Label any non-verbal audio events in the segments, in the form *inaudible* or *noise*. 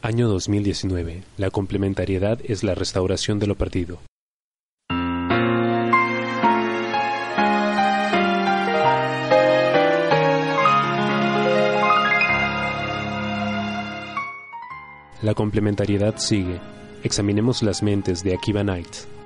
Año 2019. La complementariedad es la restauración de lo perdido. La complementariedad sigue. Examinemos las mentes de Akiva Knight.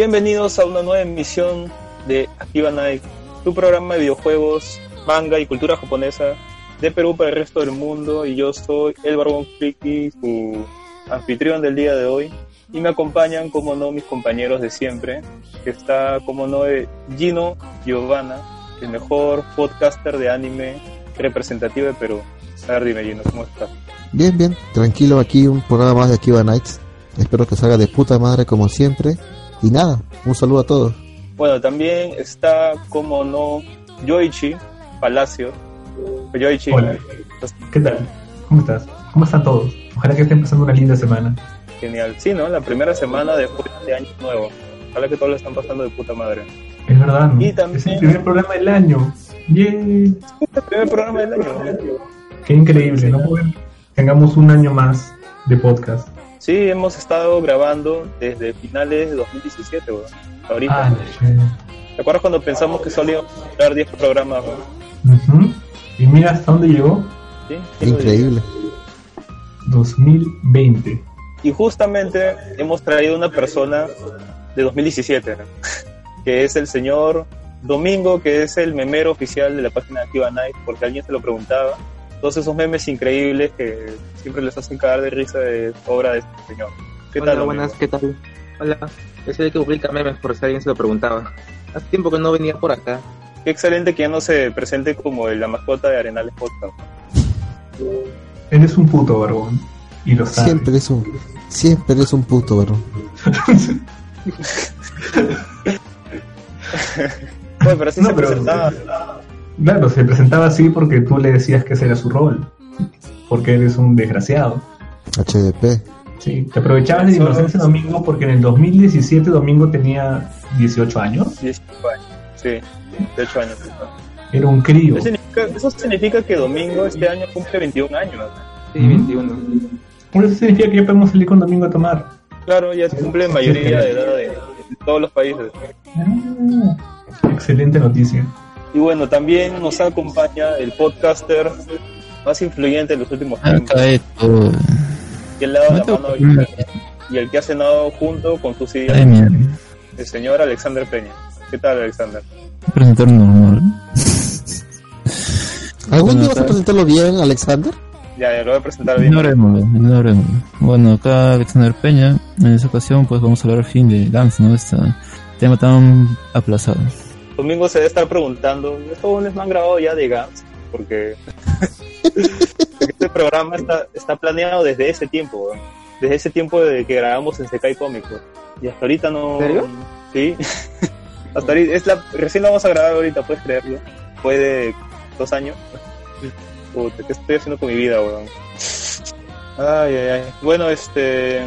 Bienvenidos a una nueva emisión de Akiba Night, tu programa de videojuegos, manga y cultura japonesa de Perú para el resto del mundo. Y yo soy el Barbón Friki, su anfitrión del día de hoy. Y me acompañan, como no, mis compañeros de siempre, está, como no, eh, Gino Giovanna, el mejor podcaster de anime representativo de Perú. A ver, dime, Gino, ¿cómo estás? Bien, bien, tranquilo aquí, un programa más de Akiba Nights. Espero que salga de puta madre como siempre. Y nada, un saludo a todos. Bueno, también está, como no, Yoichi Palacio. Yoichi, Hola. estás ¿Qué tal? ¿Cómo estás? ¿Cómo están todos? Ojalá que estén pasando una linda semana. genial. Sí, ¿no? La primera semana después de Año Nuevo. Ojalá que todos lo están pasando de puta madre. Es verdad, ¿no? Y también- Es el primer programa del año. ¡Bien! El primer programa del año. ¡Qué increíble! ¿no? Tengamos un año más de podcast. Sí, hemos estado grabando desde finales de 2017, weón. Ahorita. Ah. ¿Te acuerdas cuando pensamos que solo íbamos a grabar 10 programas? weón? Y mira hasta dónde llegó. ¿Sí? Increíble. 2020. Y justamente hemos traído una persona de 2017, ¿no? *laughs* que es el señor Domingo, que es el memero oficial de la página de Activa Night, porque alguien se lo preguntaba. Todos esos memes increíbles que siempre les hacen cagar de risa de obra de este señor. ¿Qué Hola, tal? Buenas, ¿qué tal? Hola, yo soy el que publica memes por si alguien se lo preguntaba. Hace tiempo que no venía por acá. Qué excelente que ya no se presente como la mascota de Arenales Podcast. Eres un puto barbón. Y lo sabes. Siempre es un, siempre es un puto, bro. *laughs* Bueno, pero así No, se pero- presentaba. Claro, se presentaba así porque tú le decías que ese era su rol. Porque eres un desgraciado. HDP. Sí, te aprovechabas de Solo- inocencia Domingo porque en el 2017 Domingo tenía 18 años. 18 años. Sí, 18 años. Era un crío. Eso significa, eso significa que Domingo este año cumple 21 años. Sí, Ujú. 21. Por eso significa que ya podemos salir con Domingo a tomar. Claro, ya cumple mayoría de edad de, de todos los países. Ah, excelente noticia. Y bueno, también nos acompaña el podcaster más influyente de los últimos tiempos, Acá es todo. que le ha dado la Mato mano ahorita, y el que ha cenado junto con su Ay, silla, mierda. el señor Alexander Peña. ¿Qué tal, Alexander? Presentar normal. *laughs* ¿Algún día vas a presentarlo bien, Alexander? Ya, ya lo voy a presentar bien. Ignoremos, ignoremos. Bueno, acá Alexander Peña. En esta ocasión, pues vamos a hablar al fin de Dance, ¿no? Este tema tan aplazado. Domingo se debe estar preguntando, ¿estos les me han grabado ya de Gans? Porque *laughs* este programa está, está planeado desde ese tiempo, weón. desde ese tiempo de que grabamos en Sekai Comics. weón. Y hasta ahorita no... ¿En serio? Sí. *laughs* hasta ahorita, es la, recién lo vamos a grabar ahorita, puedes creerlo. Fue de dos años. Puta, ¿qué estoy haciendo con mi vida, weón? Ay, ay, ay. Bueno, este...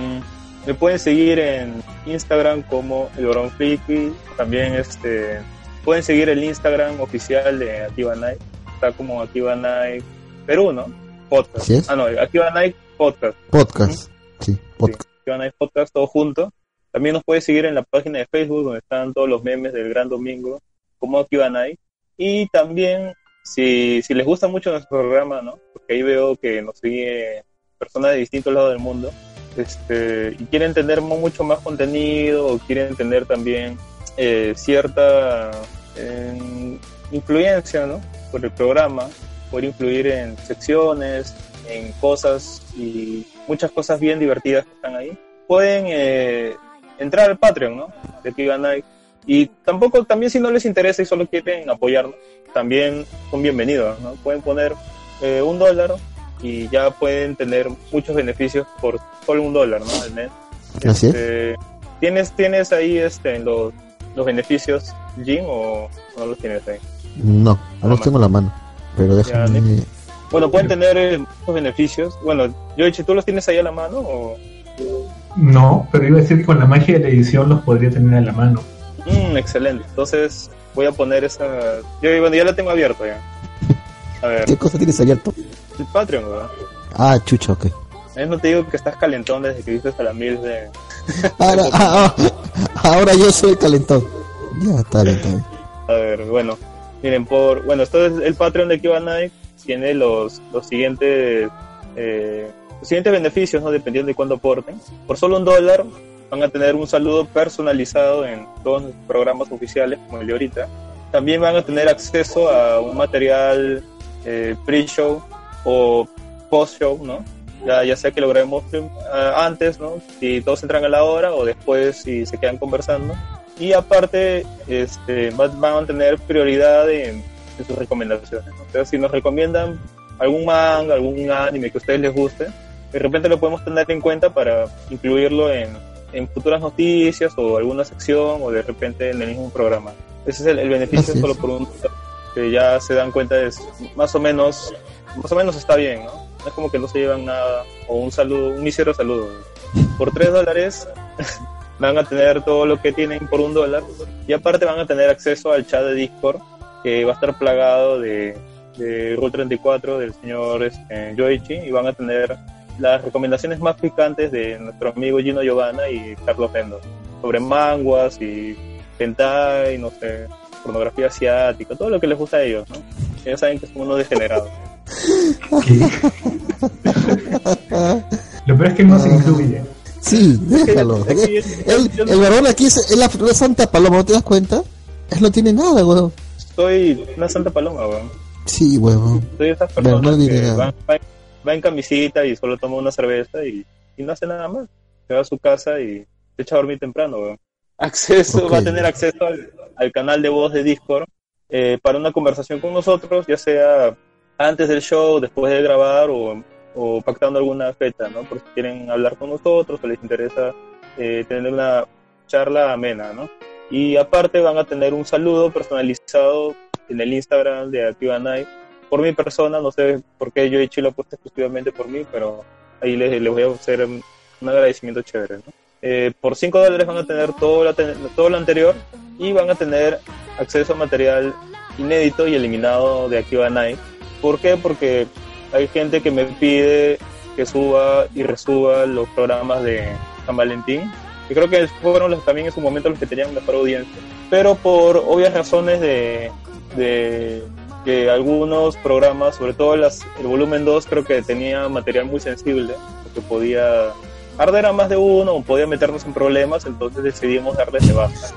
Me pueden seguir en Instagram como el Barón Friki. También este pueden seguir el Instagram oficial de Activa Night. Está como Activa Night Perú, ¿no? Podcast. Es. Ah, no, Activa Night Podcast. Podcast. Sí, podcast. Activa Night Podcast, todo junto. También nos puede seguir en la página de Facebook donde están todos los memes del Gran Domingo como Activa Night. Y también, si, si les gusta mucho nuestro programa, ¿no? Porque ahí veo que nos sigue personas de distintos lados del mundo este, y quieren tener mu- mucho más contenido o quieren tener también eh, cierta eh, influencia ¿no? por el programa, por influir en secciones, en cosas y muchas cosas bien divertidas que están ahí, pueden eh, entrar al Patreon ¿no? de Night. Y tampoco, también si no les interesa y solo quieren apoyarnos, también son bienvenidos, ¿no? Pueden poner eh, un dólar y ya pueden tener muchos beneficios por solo un dólar, ¿no? Al mes. Así es. Este, ¿Tienes, tienes ahí este, los, los beneficios, Jim, o no los tienes ahí? No, no los tengo en la mano. Pero déjame... Bueno, pueden tener eh, muchos beneficios. Bueno, Yoichi, ¿tú los tienes ahí a la mano? O... No, pero iba a decir que con la magia de la edición los podría tener a la mano. Mm, excelente. Entonces voy a poner esa... Yo, bueno, ya la tengo abierta ya. A ver, ¿Qué cosa tienes abierto? el Patreon, ¿verdad? Ah, chucha, ok. Eh, no te digo que estás calentón desde que viste hasta la mil de... Ahora, *laughs* ah, ah, ahora yo soy el calentón. Ya, está bien, está bien. A ver, bueno, miren, por... Bueno, esto es el Patreon de Kiva Night. Tiene los, los siguientes... eh, los siguientes beneficios, ¿no? Dependiendo de cuánto aporten. Por solo un dólar van a tener un saludo personalizado en todos los programas oficiales, como el de ahorita. También van a tener acceso a un material eh, pre-show o post-show, ¿no? Ya, ya sea que lo grabemos eh, antes, ¿no? Si todos entran a la hora o después si se quedan conversando. Y aparte, este, va- van a tener prioridad en, en sus recomendaciones. ¿no? Sea, si nos recomiendan algún manga, algún anime que a ustedes les guste, de repente lo podemos tener en cuenta para incluirlo en, en futuras noticias o alguna sección o de repente en el mismo programa. Ese es el, el beneficio Así es. solo por un que ya se dan cuenta es más o menos más o menos está bien, ¿no? Es como que no se llevan nada o un saludo, un mísero saludo. Por tres dólares *laughs* van a tener todo lo que tienen por un dólar y aparte van a tener acceso al chat de Discord que va a estar plagado de, de Rule 34 del señor este, Yoichi y van a tener las recomendaciones más picantes de nuestro amigo Gino Giovanna y Carlos Fendo sobre manguas y hentai, no sé, pornografía asiática, todo lo que les gusta a ellos, ¿no? Ellos saben que son unos degenerados. Lo peor es que no se incluye. Sí, déjalo. El, el varón aquí es, es la, la Santa Paloma, ¿no te das cuenta? Él no tiene nada, weón. Soy una santa paloma, weón. Sí, weón. Soy esas personas no que van, van- en camisita y solo toma una cerveza y, y no hace nada más. Se va a su casa y se echa a dormir temprano, weón. Acceso, va a tener acceso al, al canal de voz de Discord eh, para una conversación con nosotros, ya sea antes del show, después de grabar o, o pactando alguna fecha, ¿no? Por si quieren hablar con nosotros o les interesa eh, tener una charla amena, ¿no? Y aparte van a tener un saludo personalizado en el Instagram de Activa Night por mi persona, no sé por qué yo hecho lo he puesto exclusivamente por mí, pero ahí les, les voy a hacer un agradecimiento chévere. ¿no? Eh, por 5 dólares van a tener todo lo, todo lo anterior y van a tener acceso a material inédito y eliminado de Activa Night. ¿Por qué? Porque hay gente que me pide que suba y resuba los programas de San Valentín. Y creo que fueron los, también en su momento los que tenían mejor audiencia. Pero por obvias razones de, de que algunos programas, sobre todo las, el volumen 2, creo que tenía material muy sensible, que podía arder a más de uno o podía meternos en problemas, entonces decidimos darles de baja.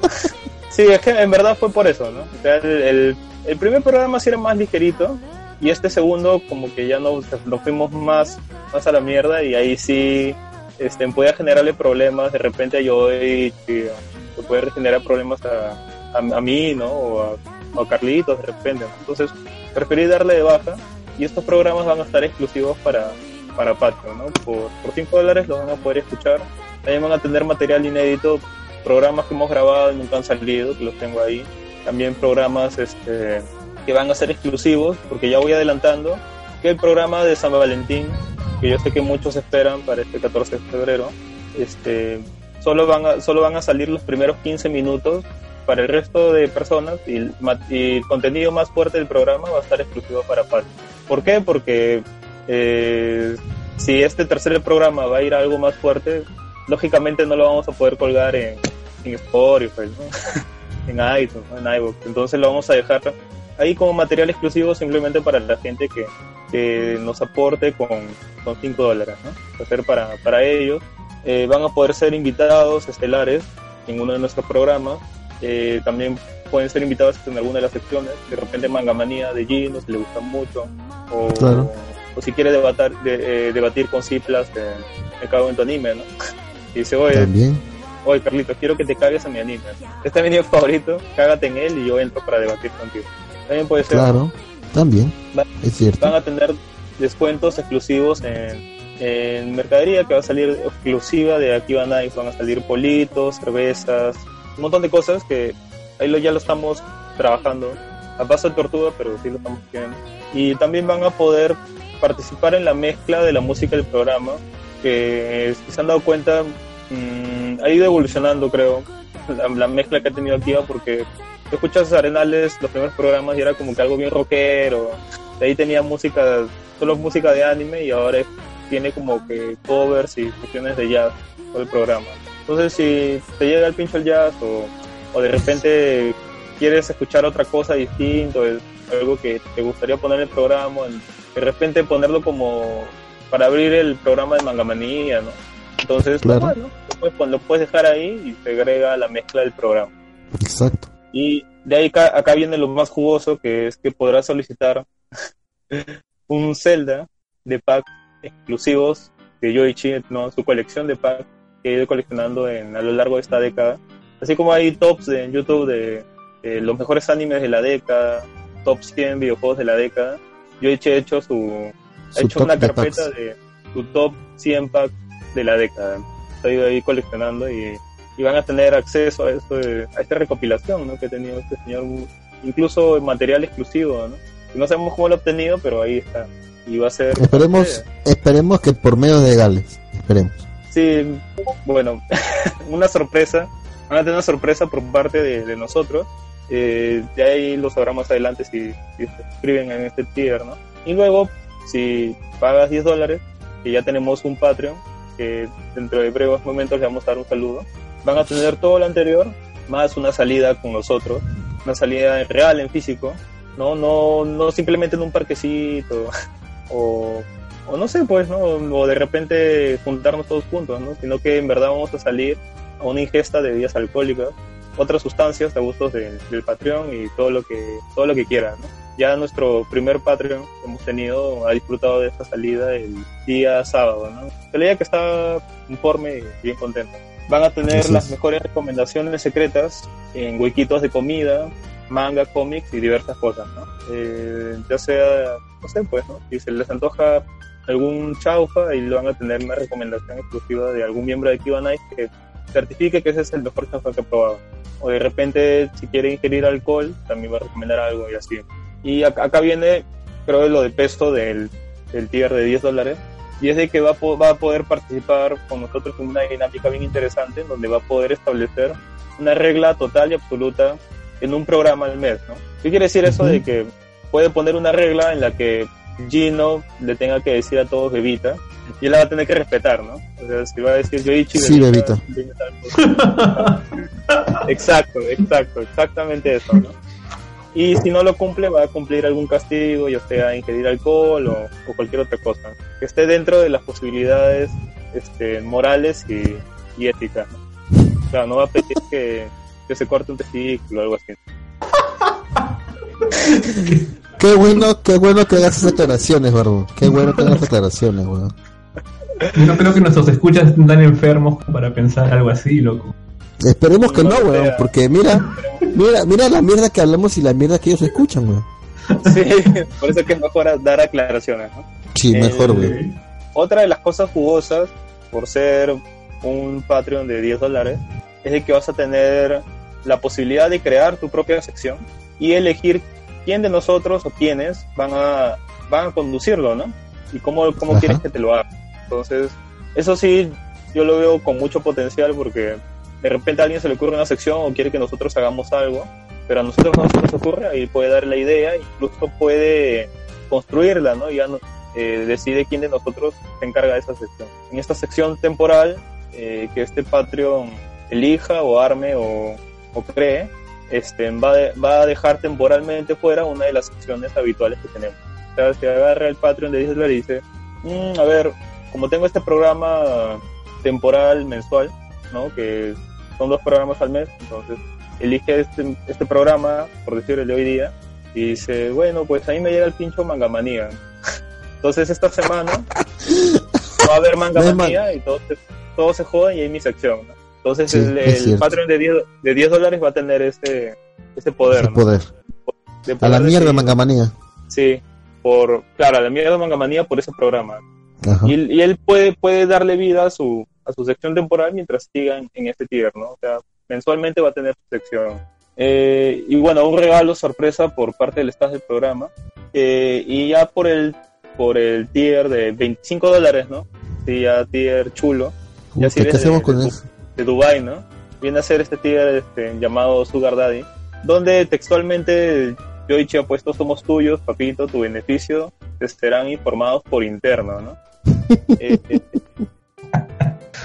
*laughs* sí, es que en verdad fue por eso, ¿no? O sea, el, el- el primer programa sí era más ligerito y este segundo como que ya nos, nos fuimos más, más a la mierda y ahí sí este, podía generarle problemas de repente Joey, que que puede generar problemas a, a, a mí, ¿no? O a, a Carlitos de repente. ¿no? Entonces preferí darle de baja y estos programas van a estar exclusivos para, para Patreon, ¿no? Por, por 5 dólares los van a poder escuchar. También van a tener material inédito, programas que hemos grabado y nunca han salido, que los tengo ahí. También programas este, que van a ser exclusivos, porque ya voy adelantando, que el programa de San Valentín, que yo sé que muchos esperan para este 14 de febrero, este, solo, van a, solo van a salir los primeros 15 minutos para el resto de personas y y el contenido más fuerte del programa va a estar exclusivo para Patreon. ¿Por qué? Porque eh, si este tercer programa va a ir a algo más fuerte, lógicamente no lo vamos a poder colgar en, en Spotify, ¿no? *laughs* en iTunes, ¿no? en iVoox. Entonces lo vamos a dejar ahí como material exclusivo simplemente para la gente que, que nos aporte con, con 5 dólares, ¿no? Hacer para, para ellos. Eh, van a poder ser invitados estelares en uno de nuestros programas. Eh, también pueden ser invitados en alguna de las secciones. De repente Mangamanía de Gino, si le gusta mucho. O, Claro. o si quiere debatar, de- eh, debatir con Ciplas, eh, me cago en tu anime, ¿no? *laughs* Y dice, oye, También. Oye Carlitos, quiero que te cagues a mi anime. Este es mi anime favorito, cágate en él y yo entro para debatir contigo. También puede ser, Claro. También. Va- Es cierto. van a tener descuentos exclusivos en, en mercadería que va a salir exclusiva de Akiba Nights, van a salir politos, cervezas, un montón de cosas que ahí lo, ya lo estamos trabajando a paso de tortuga, pero sí lo estamos haciendo. Y también van a poder participar en la mezcla de la música del programa, que si se han dado cuenta, mm, ha ido evolucionando, creo, la, la mezcla que ha tenido Activa, porque tú escuchas Arenales, los primeros programas, y era como que algo bien rockero, de ahí tenía música, solo música de anime, y ahora tiene como que covers y fusiones de jazz todo el programa. Entonces, si te llega el pincho el jazz o, o de repente quieres escuchar otra cosa distinto, es algo que te gustaría poner en el programa, de repente ponerlo como para abrir el programa de Mangamanía, ¿no? Entonces, Claro. bueno, lo puedes, dejar ahí y te agrega la mezcla del programa. Exacto. Y de ahí acá, acá viene lo más jugoso, que es que podrás solicitar *laughs* un Zelda de pack exclusivos de Yoichi, ¿no? su colección de packs que he ido coleccionando en, a lo largo de esta década. Así como hay tops en YouTube de, de los mejores animes de la década, top 100 videojuegos de la década, Yoichi ha hecho su, ha Su hecho top una de carpeta packs. de su top 100 packs de la década. Ido ahí coleccionando y, y van a tener acceso a, esto de- a esta recopilación ¿no? que ha tenido este señor, incluso material exclusivo. ¿no? No sabemos cómo lo ha obtenido, pero ahí está. Y va a ser. Esperemos, esperemos que por medio de Gales. Esperemos. Sí, bueno, *laughs* una sorpresa. Van a tener una sorpresa por parte de, de nosotros. Eh, de ahí lo sabrán más adelante si, si se en este tier, ¿no? Y luego, si pagas 10 dólares, que ya tenemos un Patreon, que dentro de breves momentos le vamos a dar un saludo, van a tener todo lo anterior, más una salida con nosotros, una salida real, en físico, no, no, no simplemente en un parquecito, *laughs* o, o no sé, pues, ¿no? O de repente juntarnos todos juntos, ¿no? Sino que en verdad vamos a salir a una ingesta de bebidas alcohólicas, otras sustancias a gustos de- del Patreon y todo lo que, todo lo que quieran, ¿no? Ya nuestro primer Patreon que hemos tenido ha disfrutado de esta salida el día sábado, ¿no? Se leía que está conforme y bien contento. Van a tener las es. mejores recomendaciones secretas en huequitos de comida, manga, cómics y diversas cosas, ¿no? Eh, ya sea, no sé, pues, ¿no? Si se les antoja algún chaufa y lo van a tener una recomendación exclusiva de algún miembro de Night que certifique que ese es el mejor chaufa que he probado. O de repente, si quiere ingerir alcohol, también va a recomendar algo y así. Y acá, acá viene, creo, que lo de peso del, del tier de 10 dólares. Y es de que va a, po- va a poder participar con nosotros en una dinámica bien interesante, donde va a poder establecer una regla total y absoluta en un programa al mes, ¿no? ¿Qué quiere decir eso de que puede poner una regla en la que Gino le tenga que decir a todos bebita y él la va a tener que respetar, ¿no? O sea, si va a decir Yoichi, Sí, bebita. cosa. *laughs* exacto, exacto, exactamente eso, ¿no? Y si no lo cumple, va a cumplir algún castigo, ya sea ingerir alcohol o, o cualquier otra cosa, que esté dentro de las posibilidades este, morales y, y éticas. ¿no? O sea, no va a pedir que, que se corte un testículo o algo así. *laughs* Qué bueno, qué bueno que hagas esas aclaraciones, Barbo. Qué bueno que hagas aclaraciones, weón. No creo que nuestros escuchas están enfermos para pensar algo así, loco. Esperemos que no, weón, porque mira, mira, mira la mierda que hablamos y la mierda que ellos escuchan, weón. Sí, por eso es que es mejor dar aclaraciones, ¿no? Sí, Eh, mejor, weón. Eh, Otra de las cosas jugosas, por ser un Patreon de 10 dólares, es de que vas a tener la posibilidad de crear tu propia sección y elegir quién de nosotros o quiénes van a, van a conducirlo, ¿no? Y cómo, cómo Ajá. quieres que te lo haga. Entonces, eso sí, yo lo veo con mucho potencial porque de repente a alguien se le ocurre una sección o quiere que nosotros hagamos algo, pero a nosotros no se nos ocurre, ahí puede dar la idea, incluso puede construirla, ¿no? Ya no, eh, decide quién de nosotros se encarga de esa sección. En esta sección temporal, eh, que este Patreon elija o arme o, cree, este, va, de- va a dejar temporalmente fuera una de las secciones habituales que tenemos. O sea, se agarra el Patreon de 10 dólares y dice, "Mm, a ver, como tengo este programa temporal mensual, ¿no? Que son dos programas al mes, entonces elige este, este programa, por decir el de hoy día, y dice, bueno, pues ahí me llega el pincho Mangamanía. Entonces esta semana va a haber Mangamanía y todos se, todos se joden y hay mi sección. ¿no? Entonces Sí, el, el. Patreon de 10, de 10 dólares va a tener ese, ese poder. ¿no? poder. De A la mierda. Mangamanía. Sí, por, claro, a la mierda Mangamanía por ese programa. Ajá. Y, él- y él puede, puede darle vida a su, a su sección temporal mientras siga en, en este tier, ¿no? O sea, mensualmente va a tener su sección. Eh, y bueno, un regalo sorpresa por parte del staff del programa. Eh, y ya por el, por el tier de 25 dólares, ¿no? Sí, ya tier chulo. Ya si ¿Qué hacemos de- con de- eso? de Dubai, ¿no? Viene a ser este tier este, llamado Sugar Daddy, donde textualmente Yoichi ha puesto somos tuyos, papito, tu beneficio, te serán informados por interno, ¿no? *laughs* Eh, eh,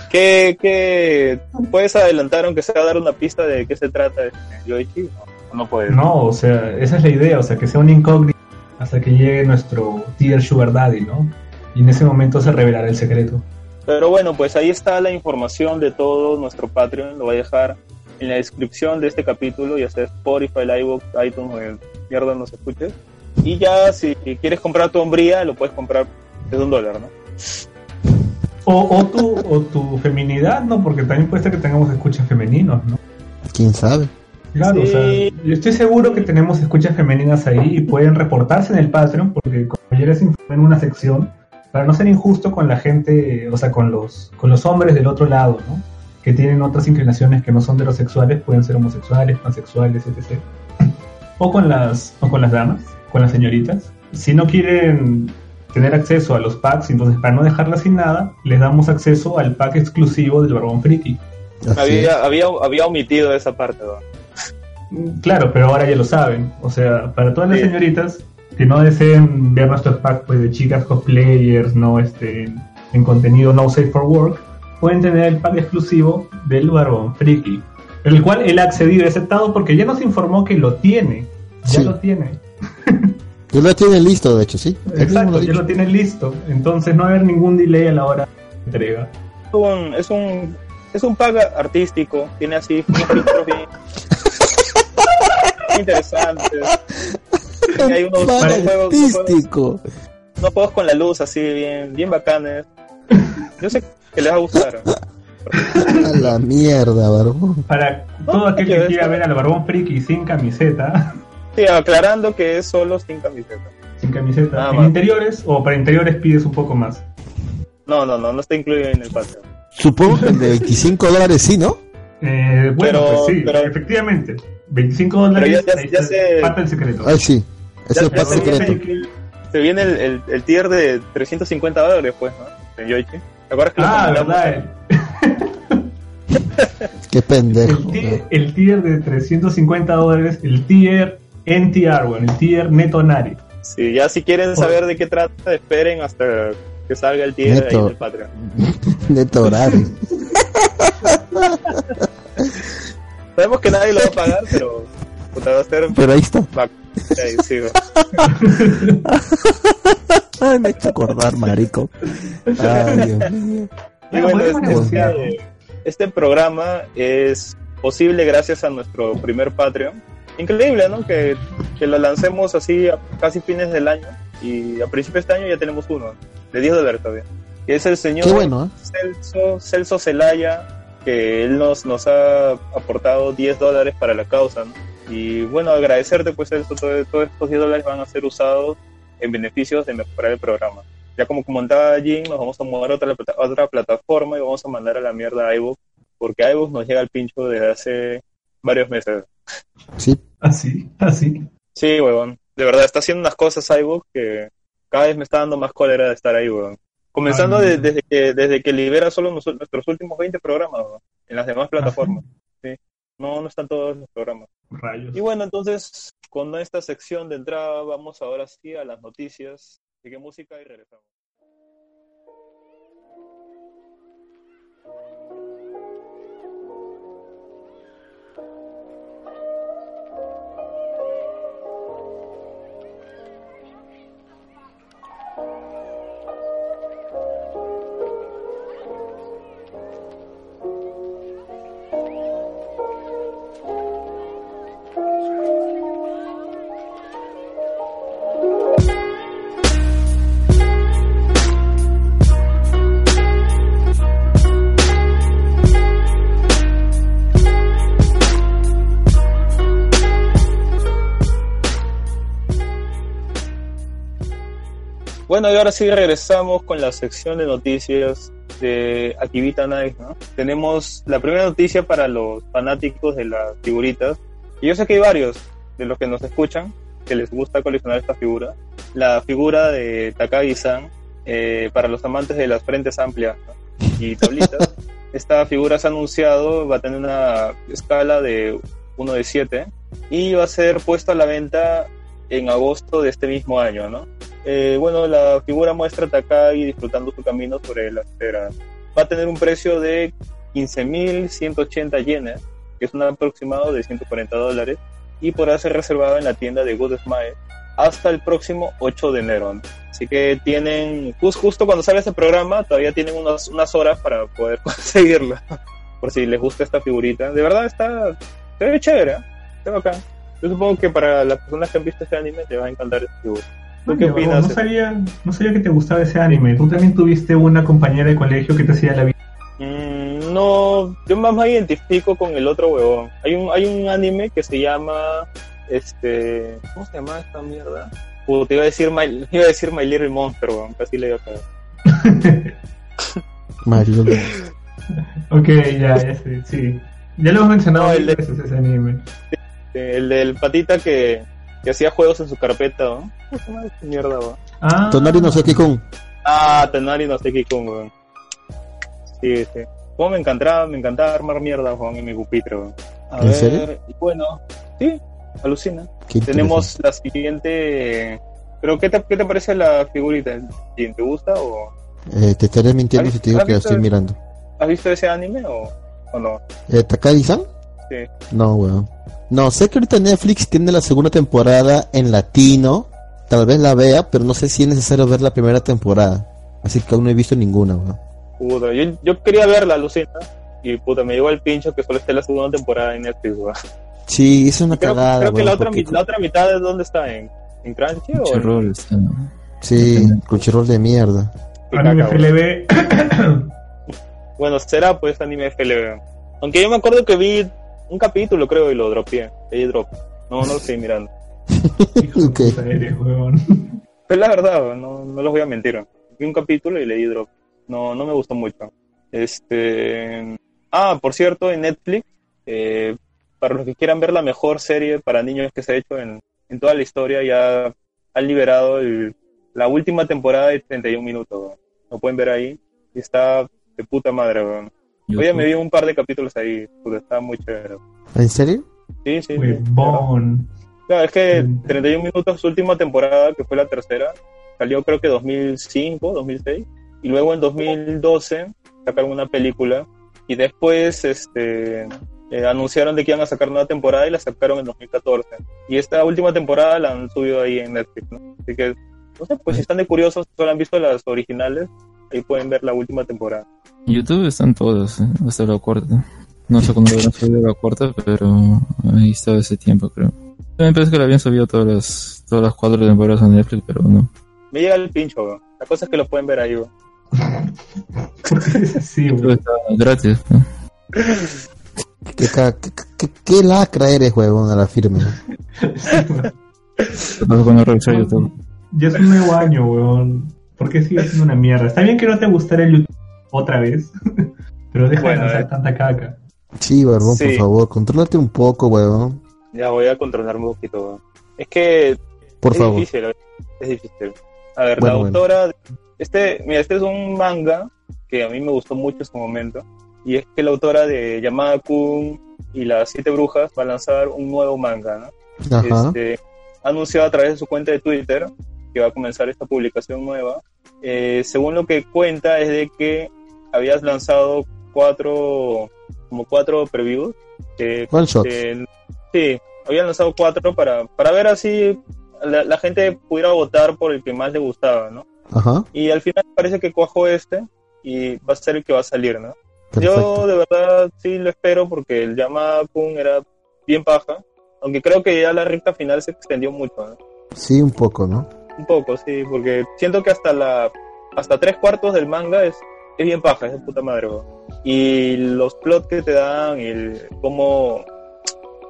¿qué, qué- puedes adelantar, aunque sea dar una pista de qué se trata este Yoichi? No, no puedes. No, o sea, esa es la idea, o sea, que sea un incógnito hasta que llegue nuestro tier Sugar Daddy, ¿no? Y en ese momento se revelará el secreto. Pero bueno, pues ahí está la información de todo nuestro Patreon. Lo voy a dejar en la descripción de este capítulo, ya sea Spotify, iVoox, iTunes o en mierda nos escuches. Y ya si quieres comprar tu hombría, lo puedes comprar desde un dólar, ¿no? O, o, tu, o tu feminidad, ¿no? Porque también puede ser que tengamos escuchas femeninos, ¿no? ¿Quién sabe? Claro, Sí. o sea, yo estoy seguro que tenemos escuchas femeninas ahí y pueden reportarse en el Patreon, porque como ayer les informé en una sección, para no ser injusto con la gente, o sea, con los, con los hombres del otro lado, ¿no? Que tienen otras inclinaciones que no son heterosexuales, pueden ser homosexuales, pansexuales, etc. O con las, o con las damas, con las señoritas. Si no quieren tener acceso a los packs, entonces para no dejarlas sin nada, les damos acceso al pack exclusivo del Barbón Friki. Había, había, había omitido esa parte, ¿no? Claro, pero ahora ya lo saben. O sea, para todas las Sí. señoritas que no deseen ver nuestros packs pues, de chicas cosplayers, no este, en, en contenido no safe for work, pueden tener el pack exclusivo del Barbón Friki, el cual él ha accedido y aceptado porque ya nos informó que lo tiene. Ya Sí. lo tiene. Yo lo tiene listo, de hecho, sí. Exacto, ya lo tiene listo. Entonces no va a haber ningún delay a la hora de entrega. Es un, es un, es un pack artístico, tiene así unos filtros bien *laughs* interesantes. Y hay unos, unos Para juegos, unos juegos- artístico. unos juegos con la luz así bien, bien bacanes. Yo sé que les va a gustar. A la mierda, barbón. Para todo aquel que quiera ver al Barbón Friki sin camiseta, Sí, aclarando que es solo sin camiseta. sin camiseta, Nada en más. interiores o para interiores pides un poco más. No, no, no, no está incluido en el Patreon. Supongo que el de 25 dólares sí, ¿no? Eh, bueno, Pero- pues sí, pero- efectivamente. 25 dólares, ya- ya sé- falta el secreto. Ay, sí. Es Ya- el ya secreto. Se viene el, el, el tier de 350 dólares, pues, ¿no? En Yoichi. ¿Te acuerdas que lo ah, comentamos? verdad. *laughs* Qué pendejo. El, tier, el tier de 350 dólares, el tier NTR, bueno, el tier Neto Nari. Sí, ya si quieren saber de qué trata, esperen hasta que salga el tier ahí Neto. del Patreon. Neto *laughs* horario. *laughs* Sabemos que nadie lo va a pagar, pero puta, va a ser Pero ahí está. Ahí, sí, ¿no? *laughs* Ay, me he hecho acordar, marico. Ay, Dios mío. Y Bueno, este, este- este programa es posible gracias a nuestro primer Patreon. Increíble, ¿no? Que, que lo lancemos así a casi fines del año y a principios de este año ya tenemos uno, de 10 dólares todavía. Que es el señor bueno, ¿eh? Celso, Celso Celaya, que él nos, nos ha aportado 10 dólares para la causa. ¿no? Y bueno, agradecerte, pues Celso, todo- todos estos 10 dólares van a ser usados en beneficios de mejorar el programa. Ya como comentaba Jim, nos vamos a mover a otra, a otra plataforma y vamos a mandar a la mierda a iVoox, porque iVoox nos llega al pincho desde hace varios meses. Sí. Así, así. Sí, huevón. De verdad, está haciendo unas cosas iVoox que cada vez me está dando más cólera de estar ahí, huevón. Comenzando Ay, de- no. desde, que, desde que libera solo nos- nuestros últimos 20 programas, huevón, en las demás plataformas. Sí. No, no están todos los programas. Rayos. Y bueno, entonces, con esta sección de entrada, vamos ahora sí a las noticias. ¿De qué música? Y regresamos. Bueno, y ahora sí regresamos con la sección de noticias de Akibita Night, ¿no? Tenemos la primera noticia para los fanáticos de las figuritas. Y yo sé que hay varios de los que nos escuchan que les gusta coleccionar esta figura. La figura de Takagi-san, eh, para los amantes de las frentes amplias ¿no? y tablitas, *laughs* esta figura se ha anunciado, va a tener una escala de 1 de 7 y va a ser puesta a la venta en agosto de este mismo año, ¿no? Eh, bueno, la figura muestra a Takagi disfrutando su camino sobre la acera. Va a tener un precio de 15.180 yenes, que es un aproximado de 140 dólares, y podrá ser reservado en la tienda de Good Smile hasta el próximo 8 de enero. Así que tienen, jus- justo cuando sale este programa, todavía tienen unas, unas horas para poder *laughs* conseguirla. Por si les gusta esta figurita. De verdad está, ve chévere, ¿eh? está bacán. Yo supongo que para las personas que han visto este anime te va a encantar esta figura. ¿Tú qué opinas? No sabía, no sabía que te gustaba ese anime. Tú también tuviste una compañera de colegio que te hacía la vida. Mm, no, yo más me identifico con el otro huevón. Hay un, hay un anime que se llama, este, ¿cómo se llama esta mierda? Puta, te iba a decir My, iba a decir My Little Monster, weón, casi le iba a caer. *laughs* Mario. *laughs* Ok, ya, ya sé, sí. Ya lo hemos mencionado No, el de- veces ese anime. El del patita que, que hacía juegos en su carpeta, ¿no? Ah, Tonari no sé qué con. Ah, Tenari no sé qué con, weón. Sí, sí. Cómo me encantaba, me encantaba armar mierda, weón, en mi pupitre, weón. A ¿En ver, serio? bueno, sí, alucina. Tenemos la siguiente. Pero, ¿qué te, qué te parece la figurita? ¿Te gusta o. Eh, te estaré mintiendo ¿Has- si te digo que la estoy el- mirando. has visto ese anime o, o no? Eh, ¿Takagi-san? Sí. No, weón. No, sé que ahorita Netflix tiene la segunda temporada en latino. Tal vez la vea, pero no sé si es necesario ver la primera temporada. Así que aún no he visto ninguna, weón. Puta, yo, yo quería verla, Lucina. Y puta, me llegó el pincho que solo esté la segunda temporada en Netflix, weón. Sí, es una Creo, cagada, creo que weón, la otra, porque- mi- la otra mitad de dónde está, ¿en, en Crunchy o en Crunchyroll, está. Sí, Crunchyroll de mierda. anime? FLB. Bueno, será pues anime FLB. Aunque yo me acuerdo que vi un capítulo, creo, y lo dropeé. Drop. No, no lo estoy mirando. *laughs* Hijo de Ok. puta eres, weón. Pero la verdad, no, no los voy a mentir. Vi un capítulo y leí drop. No, no me gustó mucho. Este. Ah, por cierto, en Netflix, eh, para los que quieran ver la mejor serie para niños que se ha hecho en, en toda la historia, ya han liberado el- la última temporada de 31 minutos. Lo pueden ver ahí. Y está de puta madre, weón. Oye, me vi un par de capítulos ahí. Puta, está muy chévere. ¿En serio? Sí, sí. sí. Huevón. Claro, es que Mm. 31 minutos, su última temporada, que fue la tercera, salió creo que 2005, 2006, y luego en 2012 sacaron una película, y después este, eh, anunciaron de que iban a sacar nueva temporada y la sacaron en 2014. Y esta última temporada la han subido ahí en Netflix, ¿no? Así que, no sé, pues si están de curiosos, solo han visto las originales, ahí pueden ver la última temporada. En YouTube están todos, ¿eh? hasta la cuarta. No sé cuándo habrán subido la cuarta, pero ahí está ese tiempo, creo. Me parece que la habían subido todas las, todas las cuatro temporadas en Netflix, pero no. Me llega el pincho, weón. La cosa es que lo pueden ver ahí, weón. ¿Por qué es así, Todo weón? está gratis. ¿no? ¿Qué, qué, qué- qué lacra eres, huevón, a la firme? ¿Qué pasa cuando revisar YouTube? Ya es un nuevo año, weón. ¿Por qué sigue siendo una mierda? Está bien que no te gustara el YouTube otra vez, *laughs* pero deja Bueno, de lanzar eh. tanta caca. Sí, huevón, por favor, contrólate un poco, huevón. Ya voy a controlarme un poquito, weón. Es que Por es favor. difícil, es difícil. A ver, Bueno, la bueno. autora, este, mira, este es un manga que a mí me gustó mucho en su momento, y es que la autora de Yamada Kun y las siete brujas va a lanzar un nuevo manga, ¿no? Ajá. Este, ha anunciado a través de su cuenta de Twitter que va a comenzar esta publicación nueva. Eh, según lo que cuenta es de que habías lanzado cuatro, como cuatro previews. que One shot. sí, habían lanzado cuatro para, para ver así la, la gente pudiera votar por el que más le gustaba, ¿no? Ajá. Y al final parece que cuajó este y va a ser el que va a salir, ¿no? Yo Perfecto. de verdad sí lo espero porque el Yamada Kun era bien paja, aunque creo que ya la recta final se extendió mucho, ¿no? Sí, un poco, ¿no? Un poco, sí, porque siento que hasta la hasta tres cuartos del manga es, es bien paja, es puta madre. Y los plots que te dan, el cómo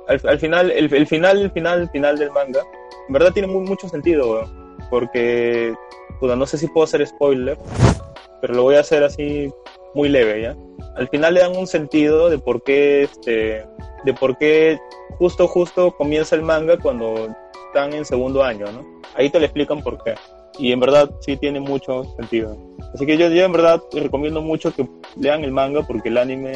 al, al final, el, el final, el final, el final del manga, en verdad tiene muy, mucho sentido. Porque, puta, no sé si puedo hacer spoiler, pero lo voy a hacer así muy leve, ¿ya? Al final le dan un sentido de por qué este de por qué justo, justo comienza el manga cuando están en segundo año, ¿no? Ahí te lo explican por qué. Y en verdad sí tiene mucho sentido. Así que yo, yo en verdad recomiendo mucho que lean el manga porque el anime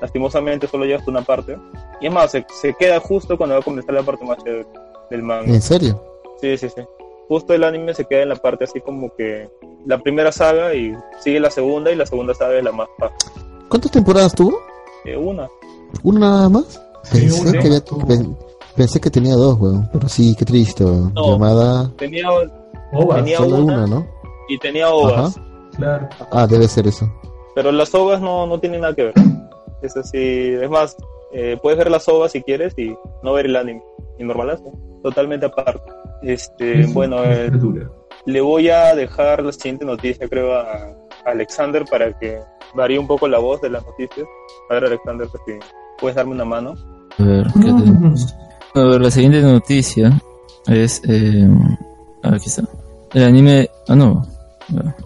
lastimosamente solo llega hasta una parte. Y es más, se, se queda justo cuando va a comenzar la parte más chévere del manga. ¿En serio? Sí, sí, sí. Justo el anime se queda en la parte así como que la primera saga y sigue la segunda y la segunda saga es la más fácil. ¿Cuántas temporadas tuvo? Eh, una. ¿Una nada más? Sí, Pensé, una. que pensé que tenía dos, weón. Pero sí, qué triste, weón. No. Llamada Tenía Ovas, Tenía solo una. una, ¿no? y tenía ovas, claro. Ah, debe ser eso. pero las ovas no, no tienen nada que ver. Es así, es más, eh, puedes ver las ovas si quieres y no ver el anime. Y normalazo, totalmente aparte. Este, Eso bueno, es eh, le voy a dejar la siguiente noticia, creo, a a Alexander para que varíe un poco la voz de las noticias. A ver, Alexander, si puedes darme una mano. A ver, ¿qué tenemos? La siguiente noticia es. Eh, aquí está. El anime. Ah, no.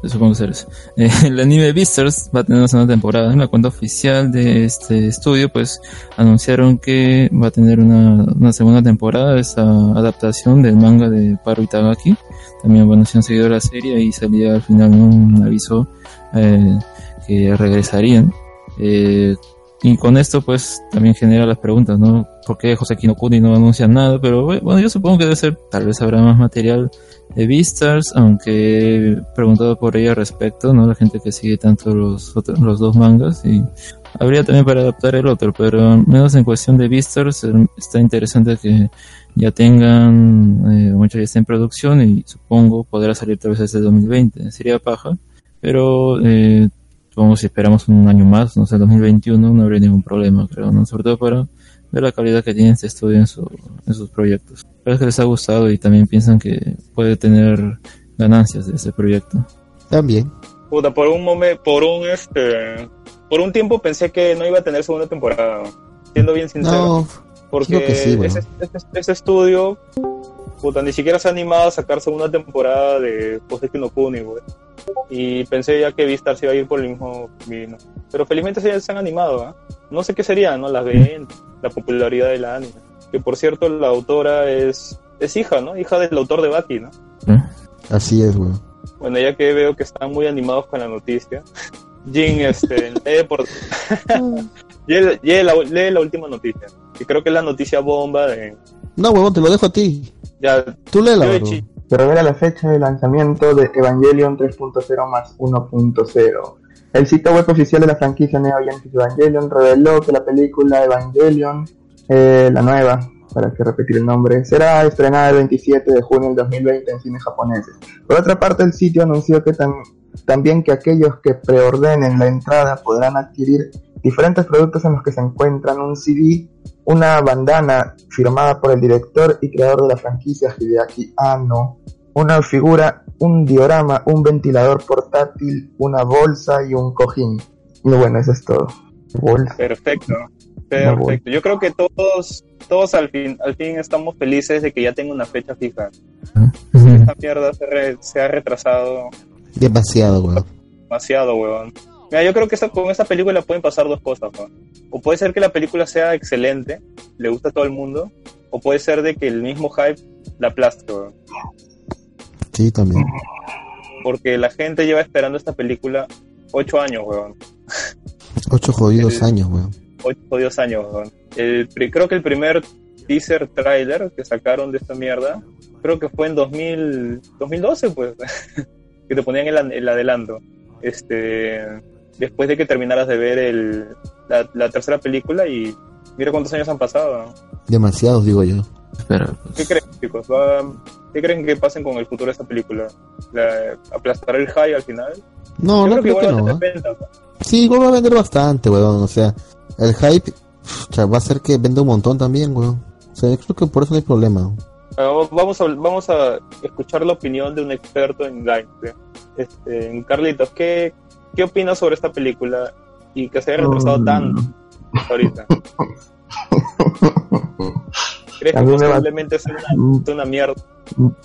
Supongo ser eso. *laughs* Eh, el anime Beastars va a tener una segunda temporada. En la cuenta oficial de este estudio, pues anunciaron que va a tener una, una segunda temporada de esta adaptación del manga de Paro Itagaki. También, bueno, si han seguido la serie y salía al final un aviso eh, que regresarían. Eh, y con esto, pues, también genera las preguntas, ¿no? ¿Por qué José Kinokuni no anuncia nada? Pero bueno, yo supongo que debe ser, tal vez habrá más material de Beastars, aunque he preguntado por ella al respecto, ¿no? La gente que sigue tanto los, otros- los dos mangas y habría también para adaptar el otro, pero al menos en cuestión de Beastars eh, está interesante que ya tengan, eh, ya está en producción y supongo podrá salir tal vez este 2020. Sería paja, pero eh, supongo si esperamos un año más, no sé, 2021, no habría ningún problema, creo, ¿no? Sobre todo para ver la calidad que tiene este estudio en, su- en sus proyectos. Parece que les ha gustado y también piensan que puede tener ganancias de ese proyecto. También. Puta, por un momento, por un este, por un tiempo pensé que no iba a tener segunda temporada. Siendo bien sincero. No, Porque Creo que sí, bueno. ese, ese- ese estudio, puta, ni siquiera se ha animado a sacar segunda temporada de Hoseki no Kuni, güey. Y pensé ya que Vistar se iba a ir por el mismo camino. Pero felizmente se, se han animado, ¿ah? No sé qué sería, ¿no? Las ventas, la popularidad de la anime. Que por cierto, la autora es, es hija, ¿no? Hija del autor de Baki, ¿no? ¿Eh? así es, weón. Bueno, ya que veo que están muy animados con la noticia, *laughs* Jin, este, lee por... *laughs* lee, lee la, lee la última noticia. Que creo que es la noticia bomba de... No, huevón, te lo dejo a ti. Ya, Tú léela, Se revela la fecha de lanzamiento de Evangelion 3.0 más 1.0. El sitio web oficial de la franquicia Neo Genesis Evangelion reveló que la película Evangelion, eh, la nueva, para que repetir el nombre, será estrenada el 27 de junio del 2020 en cines japoneses. Por otra parte, el sitio anunció que tam- también que aquellos que preordenen la entrada podrán adquirir diferentes productos en los que se encuentran un CD, una bandana firmada por el director y creador de la franquicia Hideaki Anno, una figura, un diorama, un ventilador portátil, una bolsa y un cojín. Y bueno, eso es todo. Bolsa. Perfecto. Perfecto. Yo creo que todos, todos al fin, al fin estamos felices de que ya tenga una fecha fija. Esta mierda se, re- se ha retrasado Demasiado, weón. demasiado, weón. Mira, yo creo que esta- con esta película pueden pasar dos cosas, weón. O puede ser que la película sea excelente, le gusta a todo el mundo, o puede ser de que el mismo hype la aplaste, weón. Sí, también. Porque la gente lleva esperando esta película ocho años, weón. Ocho jodidos El- años, weón. ocho jodidos años, weón. El, creo que el primer teaser trailer que sacaron de esta mierda, creo que fue en 2000, 2012, pues, *laughs* que te ponían el, el adelanto. Este, después de que terminaras de ver el, la, la tercera película y mira cuántos años han pasado. Demasiados, digo yo. Espera, ¿Qué creen, chicos? Va- ¿Qué creen que pasen con el futuro de esta película? ¿La, ¿Aplastará el high al final? No, Yo no creo que creo que igual va no. Sí, igual va a vender bastante, weón. O sea, el hype va a hacer que venda un montón también, weón. O sea, yo creo que por eso no hay problema. Ah, Vamos a, vamos a escuchar la opinión de un experto en games. ¿eh? Este, Carlitos, ¿qué, ¿qué opinas sobre esta película y que se haya retrasado Mm. tanto ahorita? ¿Crees que posiblemente sea una, sea una mierda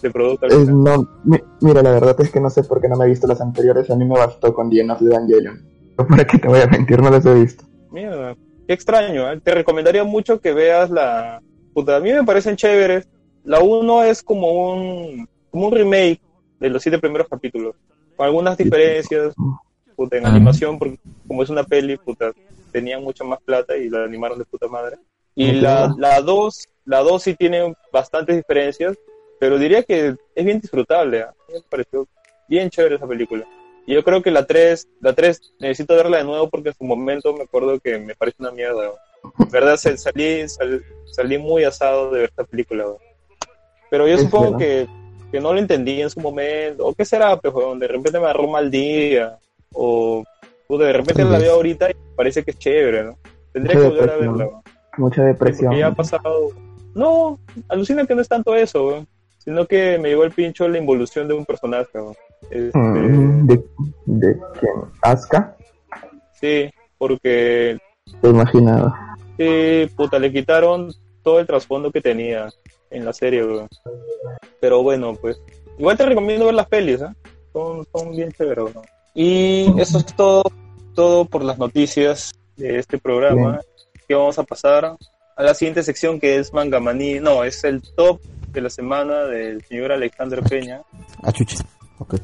de producto? Eh, no, mi- mira, la verdad es que no sé por qué no me he visto las anteriores. A mí me bastó con The End of the Evangelion. *laughs* ¿Para qué te voy a mentir? No las he visto. Mierda. qué extraño, ¿eh? te recomendaría mucho que veas la... Puta, a mí me parecen chéveres. La 1 es como un, como un remake de los siete primeros capítulos, con algunas diferencias, puta, en Ah. animación, porque como es una peli, puta, tenían mucha más plata y la animaron de puta madre. Y la, la 2, la 2 sí tiene bastantes diferencias, pero diría que es bien disfrutable. mí Me pareció bien chévere esa película. Y yo creo que la 3, la 3 necesito verla de nuevo porque en su momento me acuerdo que me parece una mierda. ¿no? Verdad salí, sal- salí muy asado de ver esta película. ¿no? Pero yo Es supongo que, que no lo entendí en su momento. ¿O qué será? Pues, de repente me agarró mal día. O puta, de repente la veo ahorita y parece que es chévere, ¿no? Tendría Mucha que volver a verla. ¿no? Mucha depresión. Porque ya ha pasado. No, alucina que no es tanto eso, weón, sino que me llegó el pincho la involución de un personaje. weón. Este, Mm, ¿De, de quién? ¿Asuka? Sí, porque Te imaginaba. sí, puta, le quitaron todo el trasfondo que tenía en la serie, weón. Pero bueno, pues. Igual te recomiendo ver las pelis, ¿eh? Son, son bien chéveres, weón. Y eso es todo, todo por las noticias de este programa. Que vamos a pasar a la siguiente sección que es Mangamaní. No, es el top de la semana del señor Alexander Peña. Ah, chucha. Ok.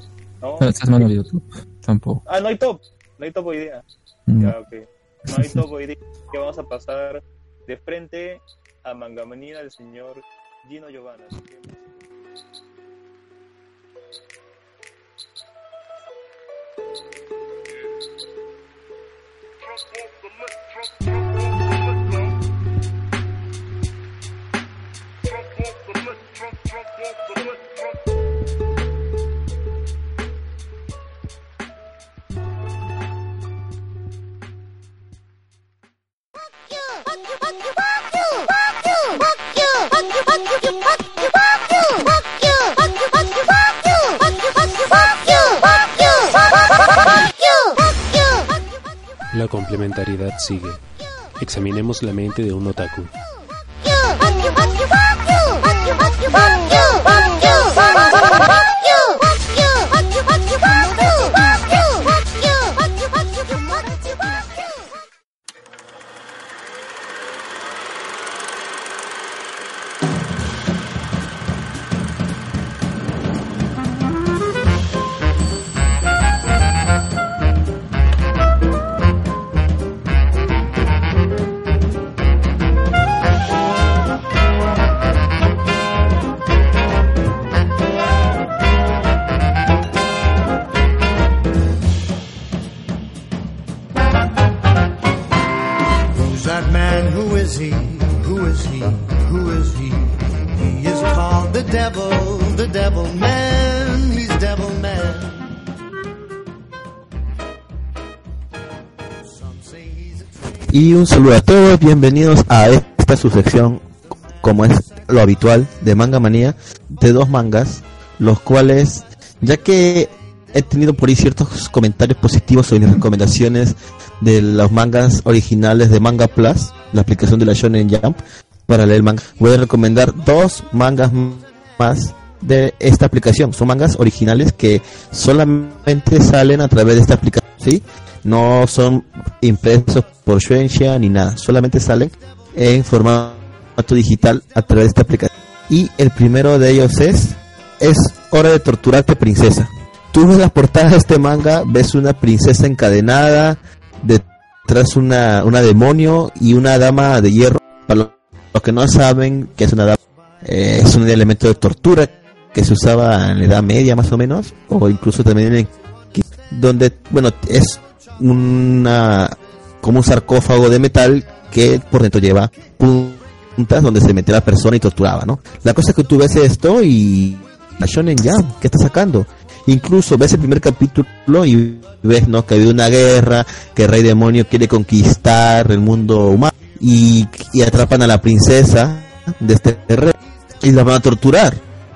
¿no? No había YouTube. Tampoco. Ah, no hay top. No hay top hoy día. Mm. Ya, ok. No hay top hoy día. Que vamos a pasar de frente a Mangamanía del señor Gino Giovanna. Así que- La complementariedad sigue. Examinemos la mente de un otaku. Un saludo a todos, bienvenidos a esta su sección, como es lo habitual, de Manga Manía, de dos mangas, los cuales, ya que he tenido por ahí ciertos comentarios positivos sobre mis recomendaciones de los mangas originales de Manga Plus, la aplicación de la Shonen Jump, para leer manga, voy a recomendar dos mangas más de esta aplicación. Son mangas originales que solamente salen a través de esta aplicación, ¿sí? No son impresos por Shueisha ni nada, solamente salen en formato digital a través de esta aplicación. Y el primero de ellos es Es hora de torturarte princesa. Tú ves las portadas de este manga, ves una princesa encadenada, detrás una, una demonio y una dama de hierro. Para lo- los que no saben que es una dama, eh, es un elemento de tortura que se usaba en la Edad Media más o menos, o incluso también en donde, bueno, es una como un sarcófago de metal que por dentro lleva puntas donde se metía la persona y torturaba, ¿no? La cosa es que tú ves esto y la Shonen Jump, ¿qué está sacando? Incluso ves el primer capítulo y ves, ¿no? Que ha habido una guerra, que el rey demonio quiere conquistar el mundo humano y, y atrapan a la princesa de este rey y la van a torturar,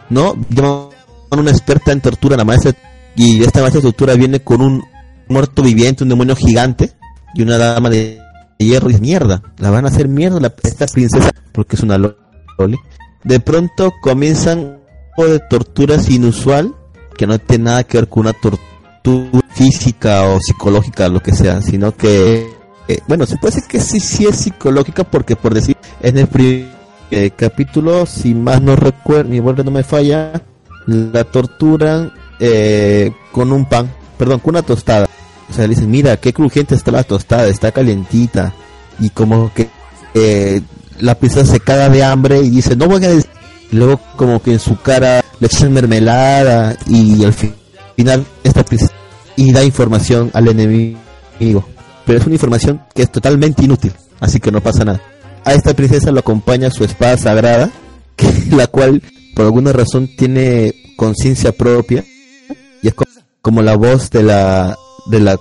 ¿no? Llaman una experta en tortura, la maestra, y esta maestra de tortura viene con un muerto viviente, un demonio gigante y una dama de hierro y mierda, la van a hacer mierda la, esta princesa porque es una lo- loli. De pronto comienzan un de torturas inusual que no tiene nada que ver con una tortura física o psicológica, lo que sea, sino que eh, bueno, se puede decir que sí, sí es psicológica porque por decir, en el primer eh, capítulo, si más no recuerdo, mi memoria no me falla, la torturan eh, con un pan, perdón, con una tostada. O sea, le dicen, mira, qué crujiente está la tostada, está calientita. Y como que eh, la princesa se caga de hambre y dice, no voy a decir. Luego como que en su cara le echan mermelada y al fin- final esta princesa y da información al enemigo. Pero es una información que es totalmente inútil, así que no pasa nada. A esta princesa lo acompaña su espada sagrada, que, *laughs* la cual por alguna razón tiene conciencia propia y es co- como la voz de la de la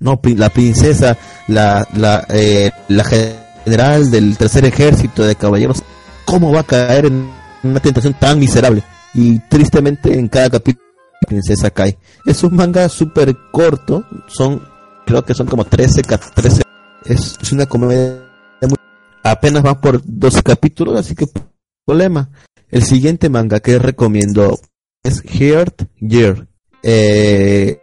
no la princesa la la eh, la general del tercer ejército de caballeros cómo va a caer en una tentación tan miserable y tristemente en cada capítulo la princesa cae. Es un manga súper corto son creo que son como 13 ca- 13 es, es una comedia muy- apenas van por 12 capítulos así que problema. El siguiente manga que recomiendo es Heart Year. Eh,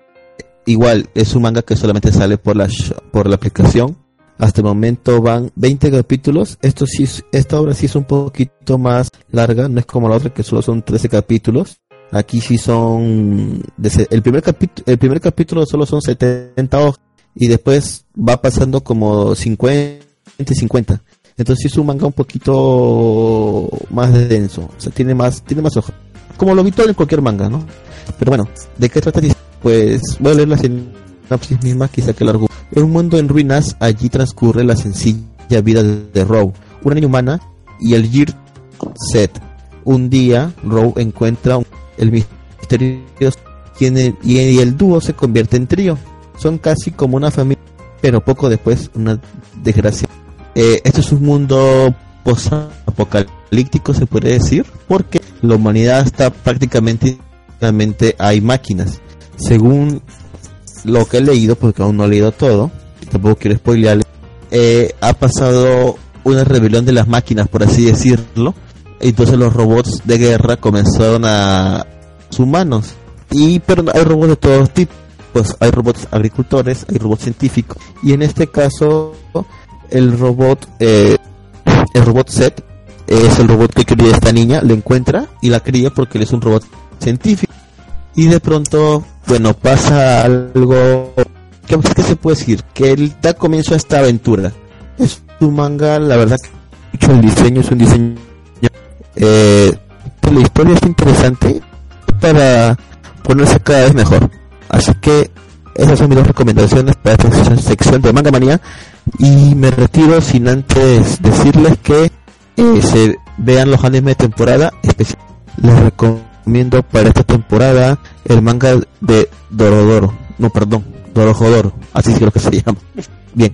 igual es un manga que solamente sale por la por la aplicación. Hasta el momento van 20 capítulos. Esto sí, es- esta obra sí es un poquito más larga, no es como la otra que solo son 13 capítulos. Aquí sí son el primer capítulo el primer capítulo solo son 70 hojas y después va pasando como 50 y 50. Entonces sí es un manga un poquito más denso, o sea, tiene más tiene más hojas. Como lo habitual en cualquier manga, ¿no? Pero bueno, ¿de qué trata? Pues voy a leer la sinopsis misma, quizá que largo. En un mundo en ruinas, allí transcurre la sencilla vida de, Row, una niña humana y el Year Set. Un día, Row encuentra el misterio tiene, y el dúo se convierte en trío. Son casi como una familia, pero poco después una desgracia. Eh, esto es un mundo post-apocalíptico, se puede decir, porque la humanidad está prácticamente, hay máquinas. Según lo que he leído, porque aún no he leído todo, tampoco quiero spoilearle, eh, ha pasado una rebelión de las máquinas, por así decirlo. Entonces los robots de guerra comenzaron a humanos. Y pero hay robots de todos tipos. Pues hay robots agricultores, hay robots científicos. Y en este caso, el robot, eh, el robot Set, es el robot que cría esta niña, lo encuentra y la cría porque él es un robot científico. Y de pronto, bueno, pasa algo que ¿qué se puede decir? Que él da comienzo a esta aventura. Es un manga, la verdad que el diseño es un diseño eh, pues la historia es interesante para ponerse cada vez mejor. Así que esas son mis dos recomendaciones para esta sección de Manga Manía. Y me retiro sin antes decirles que eh, se vean los animes de temporada. Les recomiendo para esta temporada el manga de Dorodoro. No, perdón, Dorohodoro. Así es lo que se llama. *laughs* Bien.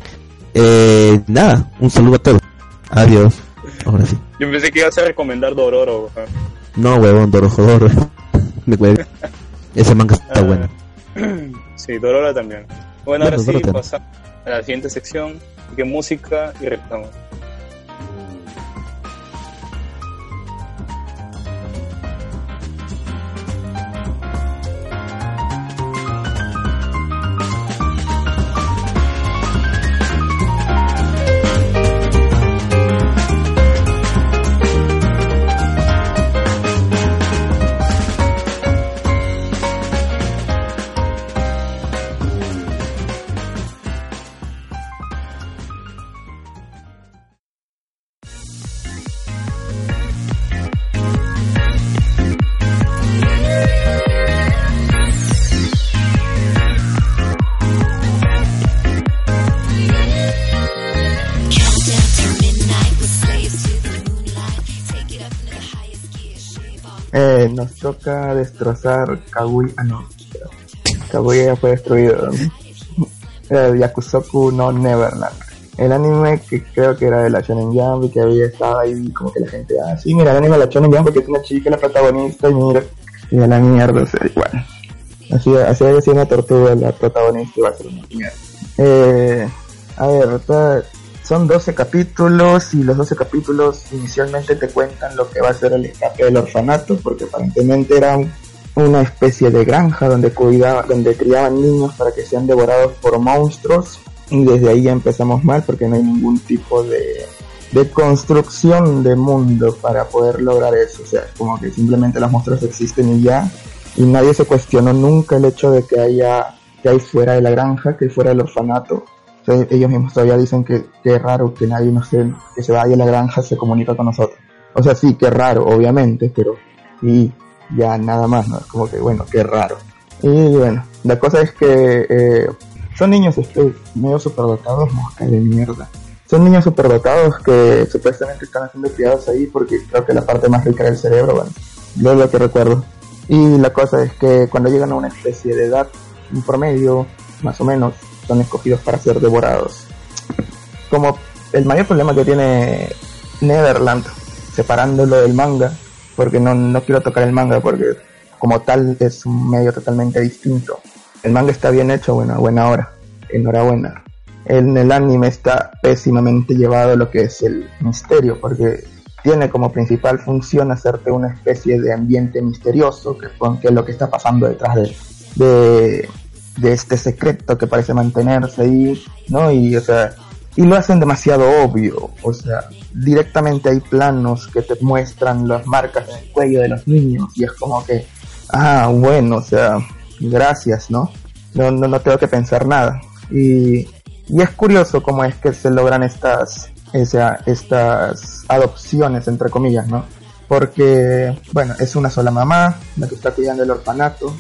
Eh, nada, un saludo a todos. Adiós. Ahora sí. Yo pensé que ibas a recomendar Dororo. No, huevón, Dorohodoro. *laughs* Me hueve. Ese manga está bueno. Sí, Dororo también. Bueno, ahora sí, pasamos a la siguiente sección, que música y regresamos. Nos toca destrozar Kaguya. Ah, no. Kaguya ya fue destruido. El Yakusoku no Neverland. El anime que creo que era de la Shonen Jump y que había estado ahí como que la gente, ah, sí, mira el anime de la Shonen Jump porque es una chica la protagonista y mira, y a la mierda, o sea, igual. Así, así había una tortuga la protagonista y va a ser una mierda. Eh, a ver, ahorita son 12 capítulos y los 12 capítulos inicialmente te cuentan lo que va a ser el escape del orfanato, porque aparentemente era un- una especie de granja donde cuidaba, donde criaban niños para que sean devorados por monstruos Y desde ahí ya empezamos mal porque no hay ningún tipo de, de construcción de mundo para poder lograr eso. O sea, es como que simplemente los monstruos existen y ya. Y nadie se cuestionó nunca el hecho de que haya que hay fuera de la granja, que hay fuera del orfanato. Ellos mismos todavía dicen que, que es raro que nadie, no sé, que se vaya a la granja se comunica con nosotros. O sea, sí, que raro, obviamente, pero y ya nada más, ¿no? Es como que, bueno, qué raro. Y bueno, la cosa es que eh, son niños este, medio superdotados, mosca de mierda. Son niños superdotados que supuestamente están haciendo criados ahí porque creo que la parte más rica del cerebro, bueno, yo es lo que recuerdo. Y la cosa es que cuando llegan a una especie de edad, un promedio, más o menos, son escogidos para ser devorados. Como el mayor problema que tiene Neverland, separándolo del manga, porque no, no quiero tocar el manga porque como tal es un medio totalmente distinto. El manga está bien hecho, bueno, buena hora, enhorabuena. En el anime está pésimamente llevado lo que es el misterio, porque tiene como principal función hacerte una especie de ambiente misterioso, que, con- es lo que está pasando detrás de, de, de este secreto que parece mantenerse ahí, ¿no? Y, o sea, y lo hacen demasiado obvio, o sea, directamente hay planos que te muestran las marcas en el cuello de los niños y es como que, ah, bueno, o sea, gracias, ¿no? No, no, no tengo que pensar nada. Y, y es curioso cómo es que se logran estas, esa, estas adopciones, entre comillas, ¿no? Porque, bueno, es una sola mamá la que está cuidando el orfanato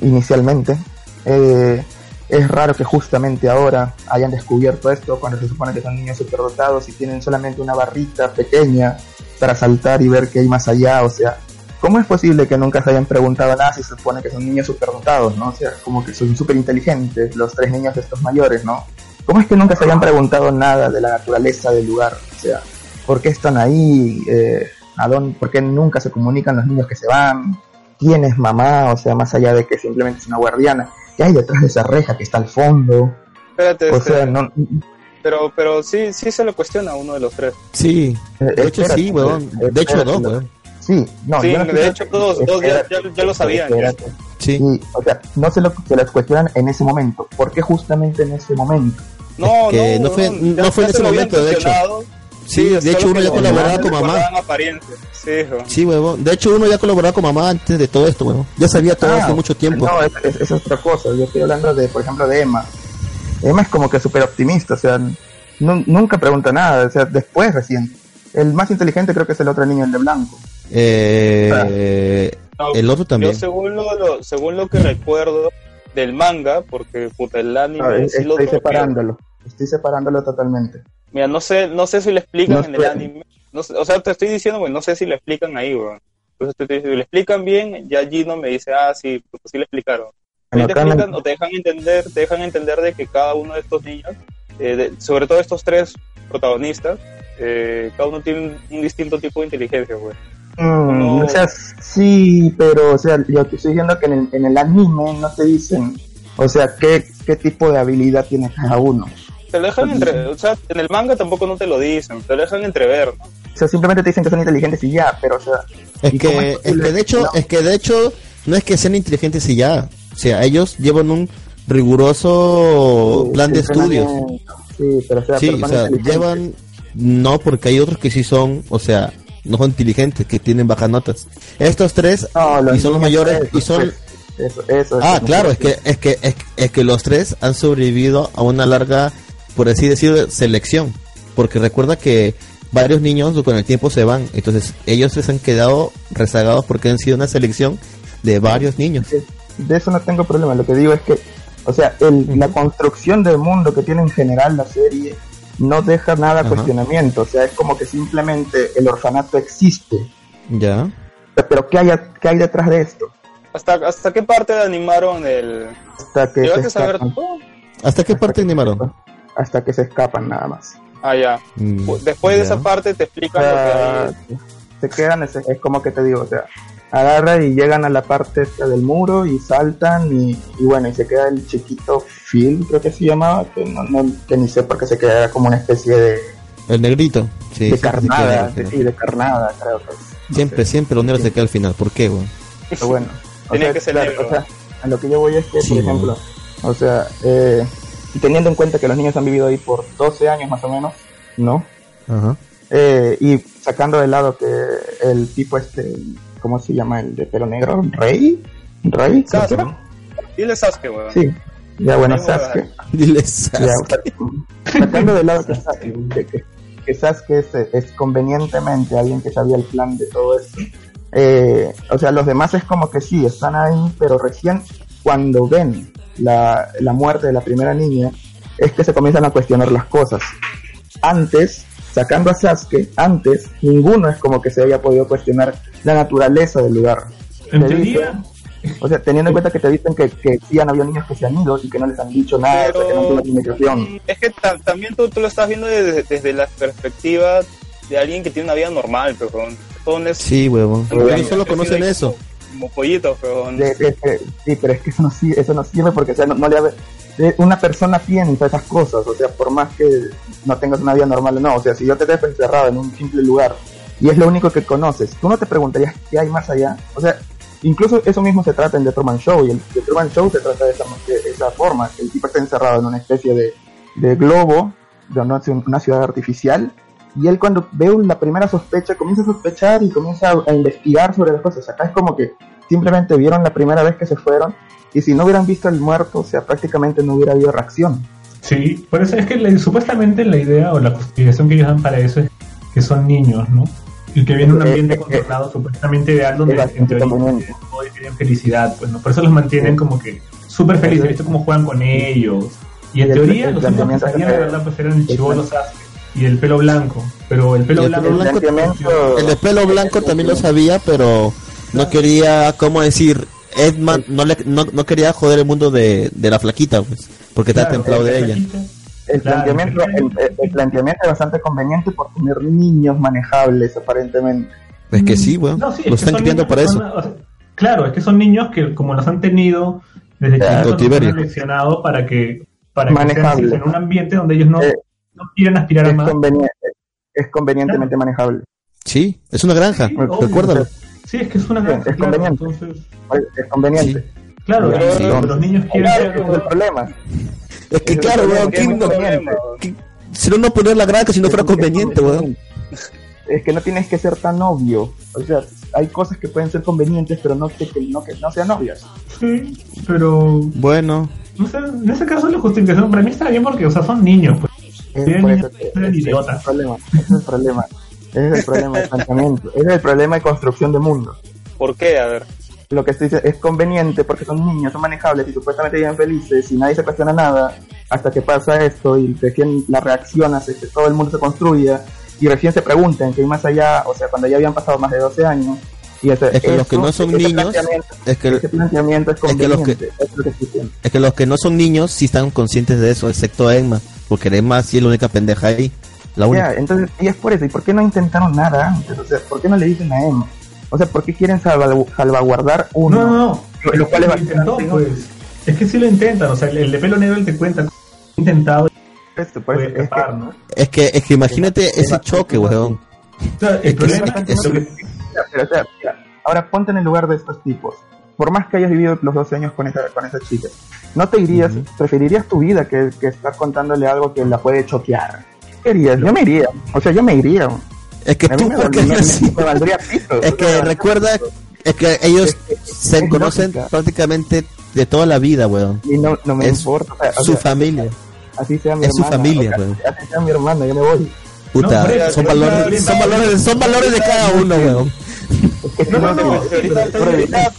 inicialmente. Eh, es raro que justamente ahora hayan descubierto esto cuando se supone que son niños superdotados y tienen solamente una barrita pequeña para saltar y ver qué hay más allá. O sea, ¿cómo es posible que nunca se hayan preguntado nada si se supone que son niños superdotados, no? O sea, como que son súper inteligentes los tres niños de estos mayores, ¿no? ¿Cómo es que nunca se hayan preguntado nada de la naturaleza del lugar? O sea, ¿por qué están ahí? Eh, ¿a dónde, ¿Por qué nunca se comunican los niños que se van? ¿Quién es mamá? O sea, más allá de que simplemente es una guardiana. ¿Qué hay detrás de esa reja que está al fondo? Espérate, O sea, no, pero, pero sí, sí se lo cuestiona a uno de los tres. Sí, de hecho espérate, sí, weón. De hecho dos, weón. Sí, no, sí, no de hecho todos, todos ya, ya, ya lo sabían. espérate. Sí. Sí, o sea, no se lo, se lo cuestionan en ese momento. ¿Por qué justamente en ese momento? No, que no fue- weón, no fue en se ese momento, de hecho. Sí, de hecho uno ya colaboraba con mamá. Sí. Sí, huevón. De hecho, uno ya colaboraba con mamá antes de todo esto, huevón. Ya sabía todo Ah, hace mucho tiempo. No, es, es- es otra cosa. Yo estoy hablando de, por ejemplo, de Emma. Emma es como que súper optimista, o sea, nu- nunca pregunta nada, o sea, después recién. El más inteligente creo que es el otro niño, el de blanco. Eh, No, el otro también. Yo según lo, lo- según lo que recuerdo del manga, porque puta, el anime No, es- sí lo estoy separándolo. Estoy separándolo totalmente. Mira, no sé, no sé si le explican No en el anime. No sé, o sea, te estoy diciendo, güey, no sé si le explican ahí, weón. Entonces te estoy diciendo, si le explican bien, ya Gino me dice, ah, sí, pues sí le explicaron. Ahí Bueno, te explican o te dejan entender, te dejan entender de que cada uno de estos niños, eh, de- sobre todo estos tres protagonistas, eh, cada uno tiene un, un distinto tipo de inteligencia, güey. Mm, No. O sea, sí, pero, o sea, yo te estoy diciendo que en el, en el anime no te dicen, o sea, qué, qué tipo de habilidad tiene cada uno. Te lo dejan entre, o sea, en el manga tampoco no te lo dicen, te lo dejan entrever, ¿no? O sea, simplemente te dicen que son inteligentes y ya, pero, o sea, Es ¿y cómo que, es es que de hecho, No. es que de hecho, no es que sean inteligentes y ya. O sea, ellos llevan un riguroso Sí, plan de estudios. Sí, pero, o sea, Sí, o personas sea, inteligentes. llevan, no, porque hay otros que sí son, o sea, no son inteligentes, que tienen bajas notas. Estos tres, No, y son los mayores, eso, y son, Eso, eso. Ah, claro, es que, es que, es, es que los tres han sobrevivido a una larga, por así decirlo, selección. Porque recuerda que varios niños con el tiempo se van. Entonces, ellos se han quedado rezagados porque han sido una selección de varios niños. de eso no tengo problema. Lo que digo es que, o sea, el, la construcción del mundo que tiene en general la serie no deja nada a cuestionamiento. O sea, es como que simplemente el orfanato existe. Ya. Pero ¿qué hay, a- qué hay detrás de esto? ¿Hasta, hasta qué parte animaron el... Hasta que se ¿Llegaste a saber todo? ¿Hasta qué parte animaron? Hasta que se escapan nada más. Ah, ya. Mm, Después de esa parte te O explican lo que hay. se quedan, es, es como que te digo, o sea, agarra y llegan a la parte esta del muro y saltan y, y bueno, y se queda el chiquito Phil, creo que se llamaba, que, no, no- que ni sé por qué se queda, como una especie de, El negrito. Sí, de carnada, sí, de carnada, creo que es. No Siempre, siempre, ¿dónde se queda al final? ¿Por qué, weón? pero bueno. O sea, que ser claro, negro. o sea, a lo que yo voy es que, Sí, por ejemplo, o sea, eh, y teniendo en cuenta que los niños han vivido ahí por 12 años más o menos, ¿no? Ajá. Eh, y sacando de lado que el tipo este, ¿cómo se llama? El de pelo negro, Rey, Rey, era. Dile Sasuke, weón. Sí, ya bueno, Sasuke. Dile Ya, Sasuke. sea, sacando de lado que Sasuke, que, que- que Sasuke es, es convenientemente alguien que sabía el plan de todo esto. Eh, o sea, los demás es como que sí, están ahí, pero recién cuando ven la, la muerte de la primera niña, es que se comienzan a cuestionar las cosas. Antes, sacando a Sasuke, antes, ninguno es como que se haya podido cuestionar la naturaleza del lugar. En Te teoría, dicen- o sea, teniendo en cuenta que te dicen que, que sí han habido niños que se han ido y que no les han dicho nada, o sea, que no han tenido comunicación. Es que ta- también tú, tú lo estás viendo desde, desde la perspectiva de alguien que tiene una vida normal, pero es Sí, huevón. Huevón. Ellos solo conocen eso. Como pollitos, pero sí, pero es que eso no, sirve, eso no sirve porque o sea, no, le de- una persona piensa esas cosas, o sea, por más que no tengas una vida normal no, o sea, si yo te dejo encerrado en un simple lugar y es lo único que conoces, tú no te preguntarías qué hay más allá, o sea, incluso eso mismo se trata en The Truman Show y el The Truman Show se trata de esa, de esa forma, el tipo está encerrado en una especie de, de globo, de una ciudad artificial y él cuando ve la primera sospecha comienza a sospechar y comienza a, a investigar sobre las cosas. Acá es como que simplemente vieron la primera vez que se fueron y si no hubieran visto al muerto, o sea, prácticamente no hubiera habido reacción. sí, por eso es que la- supuestamente la idea o la justificación que ellos dan para eso es que son niños, ¿no? Y que viene un Eh, ambiente eh, controlado supuestamente ideal donde en teoría todos tienen felicidad, pues, ¿no? Por eso los mantienen como que súper felices, ¿viste cómo juegan con ellos? Y en Y el- teoría el los que- de verdad pues eran el el chivolo plan- Sasuke y el pelo blanco, pero el pelo el blanco, blanco- El de pelo blanco también lo sabía, pero no quería, ¿cómo decir? Edman no, le, no, no quería joder el mundo de, de la flaquita, pues, porque está templado de el ella. el, Claro, planteamiento, el- planteamiento es bastante conveniente por tener niños manejables, aparentemente. Es que sí, weón. No, sí, es lo están criando para eso. son- o sea, claro, es que son niños que como los han tenido desde Claro, chiquitos los cautiverio. han seleccionado para que para que sean en un ambiente donde ellos no, Eh, no quieren aspirar a Es, más. conveniente, es convenientemente manejable. Sí, es una granja, Sí, recuérdalo. Sí, es que es una Sí, granja, es claro, conveniente. entonces, Es conveniente. claro, Pero- y si pero- los niños quieren Claro, es el problema. Es que claro, es el weón, problema, ¿quién es no- conveniente. ¿quién- si no, no poner la granja si no fuera conveniente, weón. Es que no tienes que ser tan obvio. O sea, hay cosas que pueden ser convenientes, pero no que, que no, que no sean obvias. sí, pero Bueno, no sé, en ese caso la justificación para mí está bien porque o sea, son niños, pues. Es eso es el problema. Es el problema. Ese es el problema de planteamiento. Ese es el problema de construcción de mundo. ¿por qué? A ver. Lo que estoy diciendo es conveniente porque son niños, son manejables y supuestamente viven felices y nadie se cuestiona nada hasta que pasa esto y recién la reacción hace que todo el mundo se construya y recién se preguntan que hay más allá, o sea, cuando ya habían pasado más de 12 años. Y ese- Es que los eso- que no son ese niños, es que, ese planteamiento es es que los que- es lo que es que los que no son niños sí están conscientes de eso, excepto Emma, porque Emma sí es la única pendeja ahí. La Ya, única. entonces, y es por eso. ¿Y por qué no intentaron nada antes? O sea, ¿por qué no le dicen a Emma? O sea, ¿por qué quieren salvagu- salvaguardar uno? No, no, no. Lo- lo cual es intentó, pues. Es que sí lo intentan, o sea, el, el de pelo negro él te cuenta intentado Esto, por puede eso, es que- ¿no? Es que, es que imagínate ese choque, weón. O sea, el Es que problema que es- lo que- pero, o sea, mira, ahora ponte en el lugar de estos tipos. Por más que hayas vivido los 12 años con esa, con esa chica, ¿no te irías, preferirías tu vida que, que estar contándole algo que la puede choquear? ¿Qué harías? Yo me iría. O sea, yo me iría. Es que A tú, me, ¿por qué me- eres así? me valdría pito. Es que recuerda, es que ellos se es conocen lógica. prácticamente de toda la vida, weón. Y no, no me Es importa. o sea, o Su sea, familia. así sea mi es su hermana, familia, o sea, weón. Así sea mi hermana, yo me voy. Puta, No, son, valores, son, valores, son valores de cada uno, weón. Es No, no, no, es- Si ahorita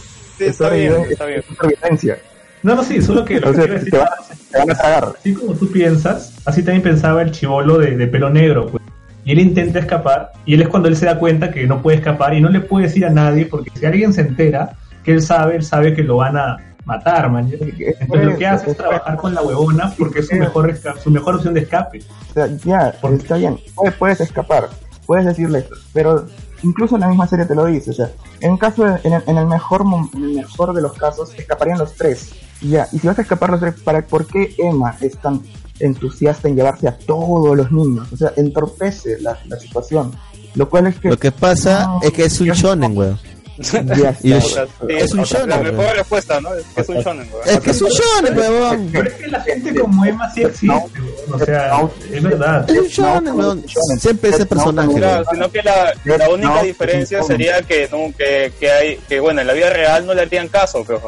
es está bien, supervivencia, está bien. es supervivencia. No, no, sí, solo que lo O que sea, quiero decir te van, te van a tragar. así como tú piensas, así también pensaba el chivolo de, de pelo negro, pues. Y él intenta escapar, y él es cuando él se da cuenta que no puede escapar y no le puede decir a nadie, porque si alguien se entera, que él sabe, él sabe que lo van a matar, man. Entonces lo que hace es trabajar con la huevona porque es su mejor, su mejor opción de escape. O sea, ya, ¿Por qué? está bien, puedes, puedes escapar, puedes decirle esto, pero incluso en la misma serie te lo dice, o sea, en caso de- en, el, en el mejor en el mejor de los casos escaparían los tres, y ya, y si vas a escapar los tres, ¿para por qué Emma es tan entusiasta en llevarse a todos los niños? O sea, entorpece la, la situación, lo cual es que Lo que pasa No, es que es un shonen, weón. Ya *laughs* Y es- Es un shonen, La weón. mejor respuesta, ¿no? Es que es un shonen, weón. Es que es un shonen, huevón. Pero es que la gente como Emma sí existe, weón. o sea, es verdad. Es un shonen, huevón. Siempre ese personaje, Claro, sino que la, la única No, diferencia no. sería que, no, que, que hay, que bueno, en la vida real no le harían caso, pero,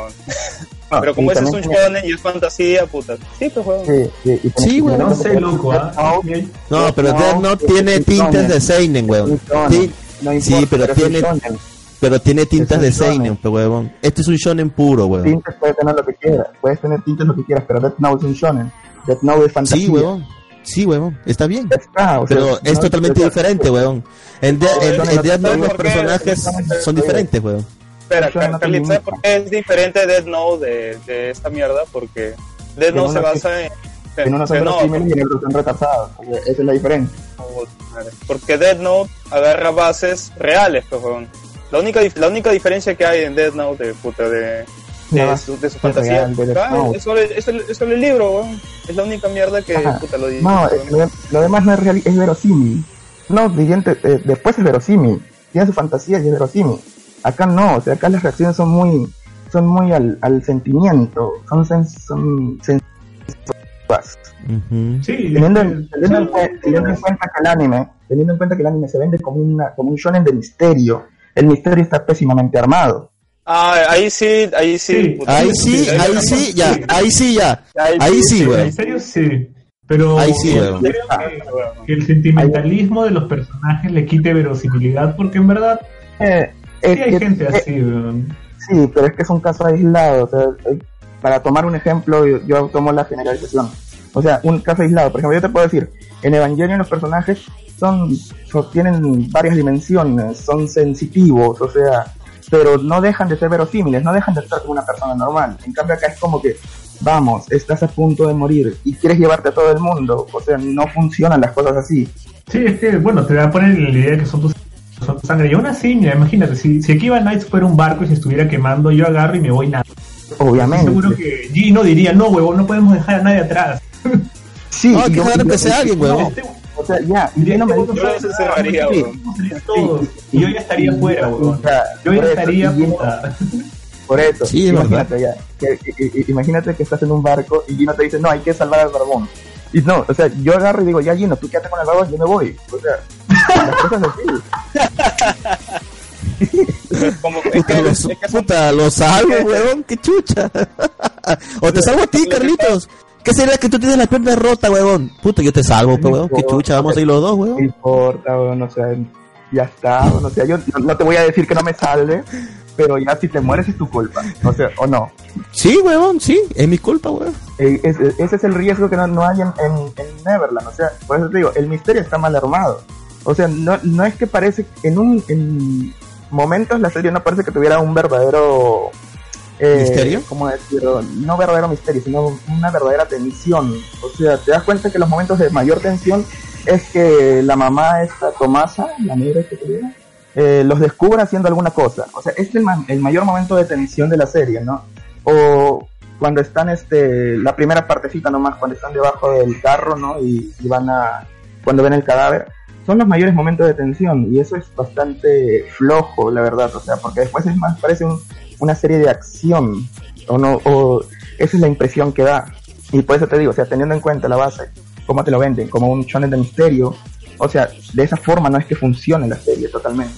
No, pero como ese es un shonen y es fantasía, puta. Sí, pues, weón. Sí, weón. No sé, loco, ¿ah? No, pero No, Death Note tiene tintes de Seinen, shonen. Sí, No pero tiene-. Pero tiene tintas de. Seinen, pues, huevón. Este es un shonen puro, huevón. Tintes puedes tener lo que quieras, puedes tener tintes lo que quieras, pero Death Note es un shonen. Death Note es fantasía. Sí, huevón. Sí, huevón. Está bien. Ya está, o sea, Pero es no- totalmente diferente, huevón. En, de, en, No, en Death Note ¿sabes los personajes son diferentes, huevón. Espera, Carlitos, ¿sabes por qué es diferente Death Note de, de esta mierda? Porque Death Note se basa en... En unos son no, verosímiles y en otros son retrasados. Esa es la diferencia. porque Death Note agarra bases reales, pues, weón. La única, la única diferencia que hay en Death Note, de, puta, de, de, base su, de su fantasía, real de Death Note. es, solo, es, el, es solo el libro, weón. Es la única mierda que, Ajá. puta, lo dice. No, es- lo, lo demás no es real, es verosímil. No, siguiente, eh, después es verosímil. Tiene su fantasía y es verosímil. Acá no, o sea, acá las reacciones son muy, son muy al, al sentimiento, son, sen- son sensuas. Ujú. Sí, Teniendo, en- teniendo en sí, cuen- teniendo en cuenta que el anime, teniendo en cuenta que el anime se vende como una, como un shonen de misterio, el misterio está pésimamente armado. Ah, ahí sí, ahí sí. Sí. Ahí sí, ahí sí, ya. Ahí sí, ya. Ahí sí, En huevón. serio, sí. Pero Ahí sí, creo que, que el sentimentalismo de los personajes le quite verosimilidad, porque en verdad Eh, sí es hay que- gente eh, así, weón. Sí, pero es que es un caso aislado. O sea, eh, para tomar un ejemplo, yo, yo tomo la generalización. O sea, un caso aislado. Por ejemplo, yo te puedo decir, en Evangelion los personajes son, tienen varias dimensiones, son sensitivos, o sea, pero no dejan de ser verosímiles, no dejan de estar como una persona normal. En cambio acá es como que, vamos, estás a punto de morir y quieres llevarte a todo el mundo. O sea, no funcionan las cosas así. Sí, es que, bueno, te va a poner la idea de que son tus son tu sangre. Y aún así, mira, imagínate, si, si Akiba Knights fuera un barco y se estuviera quemando, yo agarro y me voy nada. Obviamente. Seguro que Gino diría, no, huevón, no podemos dejar a nadie atrás. Sí, No, hay que yo- que sea alguien, no, huevón. Este- O sea, ya, y yo no me yo no a todos. Y ya estaría fuera, sea, Yo ya estaría, puta. *laughs* Por eso, Sí, imagínate ya, que- que- que- imagínate que estás en un barco y Gino te dice, no, hay que salvar al barbón. Y no, o sea, yo agarro y digo, ya Gino, tú quédate con el barbón, yo me voy. O sea, las cosas así. *laughs* Como, es Puta, que, lo, es que son- puta, lo salvo, huevón, qué chucha. *laughs* o te salvo a ti, Carlitos. ¿Qué sería que tú tienes la pierna rota, huevón? Puta, yo te salvo, pues, huevón, qué chucha, vamos a ir los dos, No huevón. importa, weón, o sea, ya está, o sea, yo no, no te voy a decir que no me salve, pero ya si te mueres es tu culpa, o sea, o no. Sí, huevón, sí, es mi culpa, huevón. Eh, es- ese es el riesgo que no, no hay en, en, en Neverland, o sea, por eso te digo, el misterio está mal armado. O sea, no, no es que parece, en un en momentos la serie no parece que tuviera un verdadero... eh, ¿Misterio? ¿Cómo decirlo? No verdadero misterio, sino una verdadera tensión. O sea, te das cuenta que los momentos de mayor tensión es que la mamá, esta Tomasa, la negra que tuviera, eh, los descubre haciendo alguna cosa. O sea, es el, ma- el mayor momento de tensión de la serie, ¿no? O cuando están, este, la primera partecita nomás, cuando están debajo del carro, ¿no? Y, y van a, cuando ven el cadáver, son los mayores momentos de tensión y eso es bastante flojo, la verdad, o sea, porque después es más, parece un- una serie de acción, o no, o esa es la impresión que da. Y por eso te digo, o sea, teniendo en cuenta la base, cómo te lo venden, como un shonen de misterio, o sea, de esa forma no es que funcione la serie totalmente.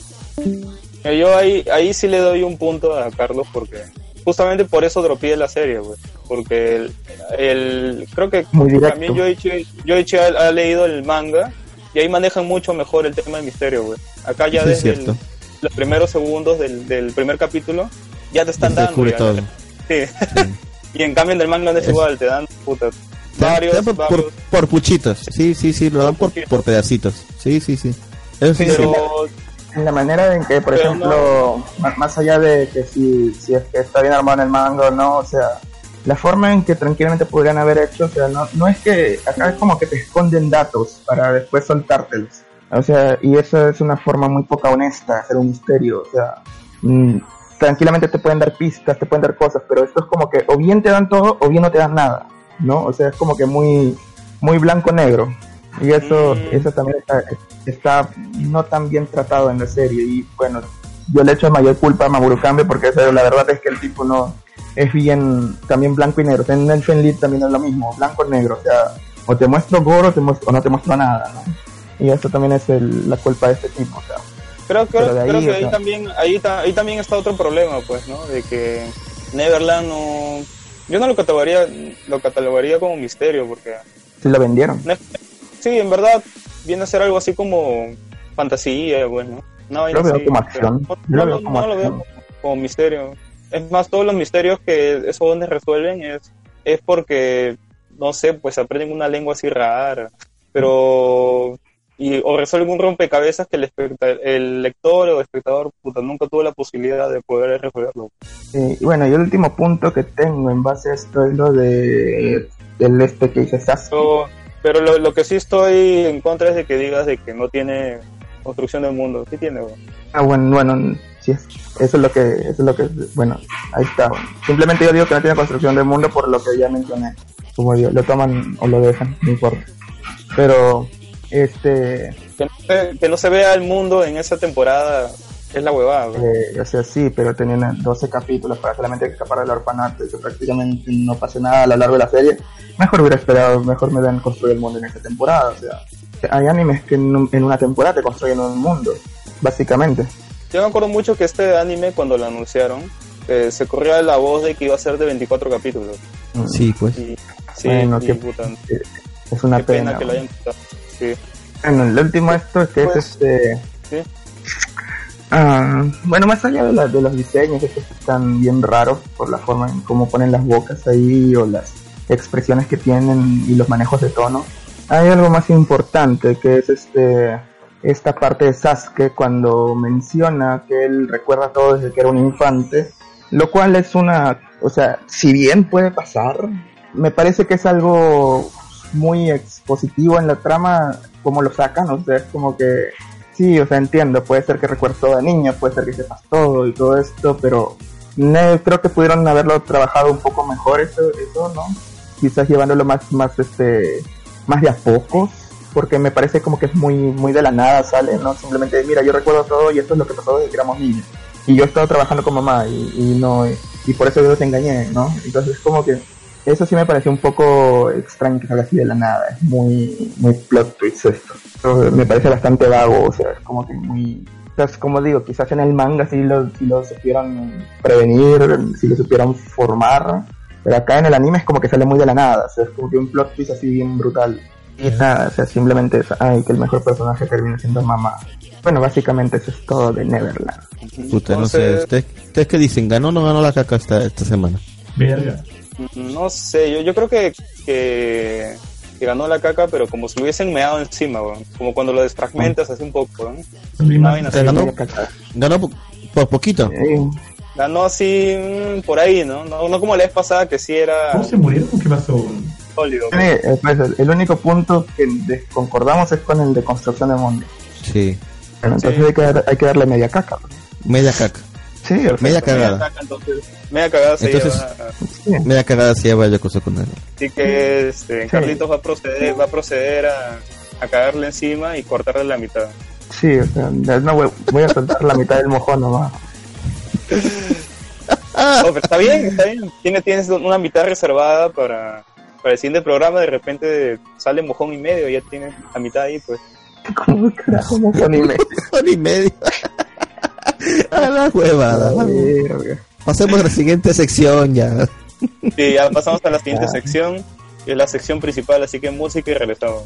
Eh, Yo ahí, ahí sí le doy un punto a Carlos porque justamente por eso dropeé la serie, güey. Porque el, el- creo que Muy también Yoichi, Yoichi ha, ha leído el manga y ahí manejan mucho mejor el tema del misterio, güey. Acá ya Eso desde el- los primeros segundos del, del primer capítulo ya te están Se dando. descubre ya. todo. Sí. *laughs* y en cambio en el manga no es Es- igual, te dan puta, Te dan- varios, te dan por, varios por, por puchitos. Sí, sí, sí, lo dan por, por pedacitos. Sí, sí, sí. Eso sí, pero En la manera en que, por Pero ejemplo, más allá de que si, si es que está bien armado en el manga o no, o sea, la forma en que tranquilamente podrían haber hecho, o sea, no, no es que acá es como que te esconden datos para después soltártelos. O sea, y eso es una forma muy poca honesta, hacer un misterio, o sea, mm, tranquilamente te pueden dar pistas, te pueden dar cosas, pero esto es como que o bien te dan todo o bien no te dan nada, ¿no? O sea, es como que muy, muy blanco-negro. Y eso, Mm. eso también está, está no tan bien tratado en la serie. Y bueno, yo le echo mayor culpa a Mamoru Kame porque eso, la verdad es que el tipo no es bien también blanco y negro. O sea, en el Fenlit también es lo mismo, blanco y negro. O sea, o te muestro gore o, te muestro, o no te muestro nada, ¿no? Y eso también es el- la culpa de este tipo, o sea. Creo, creo, ahí, creo que ahí sea- también, ahí, ahí también está otro problema, pues, ¿no? De que Neverland no... Yo no lo catalogaría, lo catalogaría como misterio, porque... Sí lo vendieron. Sí, en verdad, viene a ser algo así como fantasía, pues, ¿no? Yo lo veo como acción. No, Yo lo no veo lo- como no lo veo como misterio. Es más, todos los misterios que esos donde resuelven es, es porque, no sé, pues aprenden una lengua así rara, pero... Y, o resuelven un rompecabezas que el, el lector o espectador puta, nunca tuvo la posibilidad de poder resolverlo. Eh, y bueno, y el último punto que tengo en base a esto es lo de el este que dice Sasuke. Pero, pero lo, lo que sí estoy en contra es de que digas de que no tiene construcción del mundo. Sí tiene, weón. Ah, bueno, bueno, sí es, eso es lo que, eso es lo que, bueno, ahí está. bueno. Simplemente yo digo que no tiene construcción del mundo por lo que ya mencioné. Como digo, lo toman o lo dejan, no importa. Pero, este, Que no, se, que no se vea el mundo en esa temporada es la huevada. eh, o sea, sí, pero tenían 12 capítulos para solamente escapar del orfanato y que prácticamente no pase nada a lo largo de la serie. Mejor hubiera esperado, mejor me dan construir el mundo en esta temporada. O sea, hay animes que en, un- en una temporada te construyen un mundo, básicamente. Yo me acuerdo mucho que este anime, cuando lo anunciaron, eh, se corría la voz de que iba a ser de 24 capítulos. Mm. Sí, pues. Y, sí, Bueno, y qué- puta, Es una qué pena, pena. que lo hayan quitado. Sí. Bueno, el último esto es que Pues, es este... sí. Ah, bueno, más allá de, la- de los diseños, estos que están bien raros por la forma en cómo ponen las bocas ahí o las expresiones que tienen y los manejos de tono, hay algo más importante que es este esta parte de Sasuke cuando menciona que él recuerda todo desde que era un infante, lo cual es una, o sea, si bien puede pasar, me parece que es algo muy expositivo en la trama, como lo sacan, o sea, es como que Sí, o sea, entiendo, puede ser que recuerdes todo de niño, puede ser que sepas todo y todo esto, pero no, creo que pudieron haberlo trabajado un poco mejor eso, eso, ¿no? Quizás llevándolo más, más, este, más de a pocos, porque me parece como que es muy, muy de la nada, ¿sale? ¿No? Simplemente, mira, yo recuerdo todo y esto es lo que pasó desde que éramos niños. Y yo he estado trabajando con mamá y, y no, y por eso yo los engañé, ¿no? Entonces como que eso sí me pareció un poco extraño que salga así de la nada, es muy, muy plot twist esto. Pero me parece bastante vago, o sea, es como que muy... O sea, es como digo, quizás en el manga sí lo, sí lo supieron prevenir, sí lo supieron formar, pero acá en el anime es como que sale muy de la nada, o sea, es como que un plot twist así bien brutal. Y nada, o sea, simplemente es, ay, que el mejor personaje termina siendo mamá. Bueno, básicamente eso es todo de Neverland. Puta, no sé. Entonces, ¿Ustedes, ustedes qué dicen? ¿Ganó o no ganó la caca esta, esta semana? Verga. No sé, yo, yo creo que, que, que ganó la caca, pero como si lo hubiesen meado encima, weón. Como cuando lo desfragmentas hace un poco, weón. Una vaina así. ¿Te ganó? Por poquito. Eh, Ganó así mm, por ahí, ¿no? ¿no? No como la vez pasada que sí era ¿Cómo se murieron? ¿Qué pasó? sólido. Sí, eh, pues, el- único punto que concordamos es con el de construcción de mundo. Sí. Bueno, entonces Sí. hay, que dar- hay que darle media caca. Media caca. Sí, o sea, Media Media cagada. caca, entonces, media cagada se Entonces- lleva. sí. Media cagada se lleva con él. Así que este, Sí. Carlitos va a proceder, va a proceder a, a cagarle encima y cortarle la mitad. Sí, o sea, ya no voy, voy a soltar la mitad del mojón nomás. Oh, pero está bien, está bien. Tienes, tienes una mitad reservada para, para el siguiente programa. De repente sale mojón y medio y ya tienes la mitad ahí, pues. *laughs* ¿Cómo carajo mojón y medio? Hora y medio. *laughs* a la huevada. Pasemos a la siguiente sección ya. Y ya pasamos a la siguiente *laughs* Ah. sección, que es la sección principal, así que música y regresamos.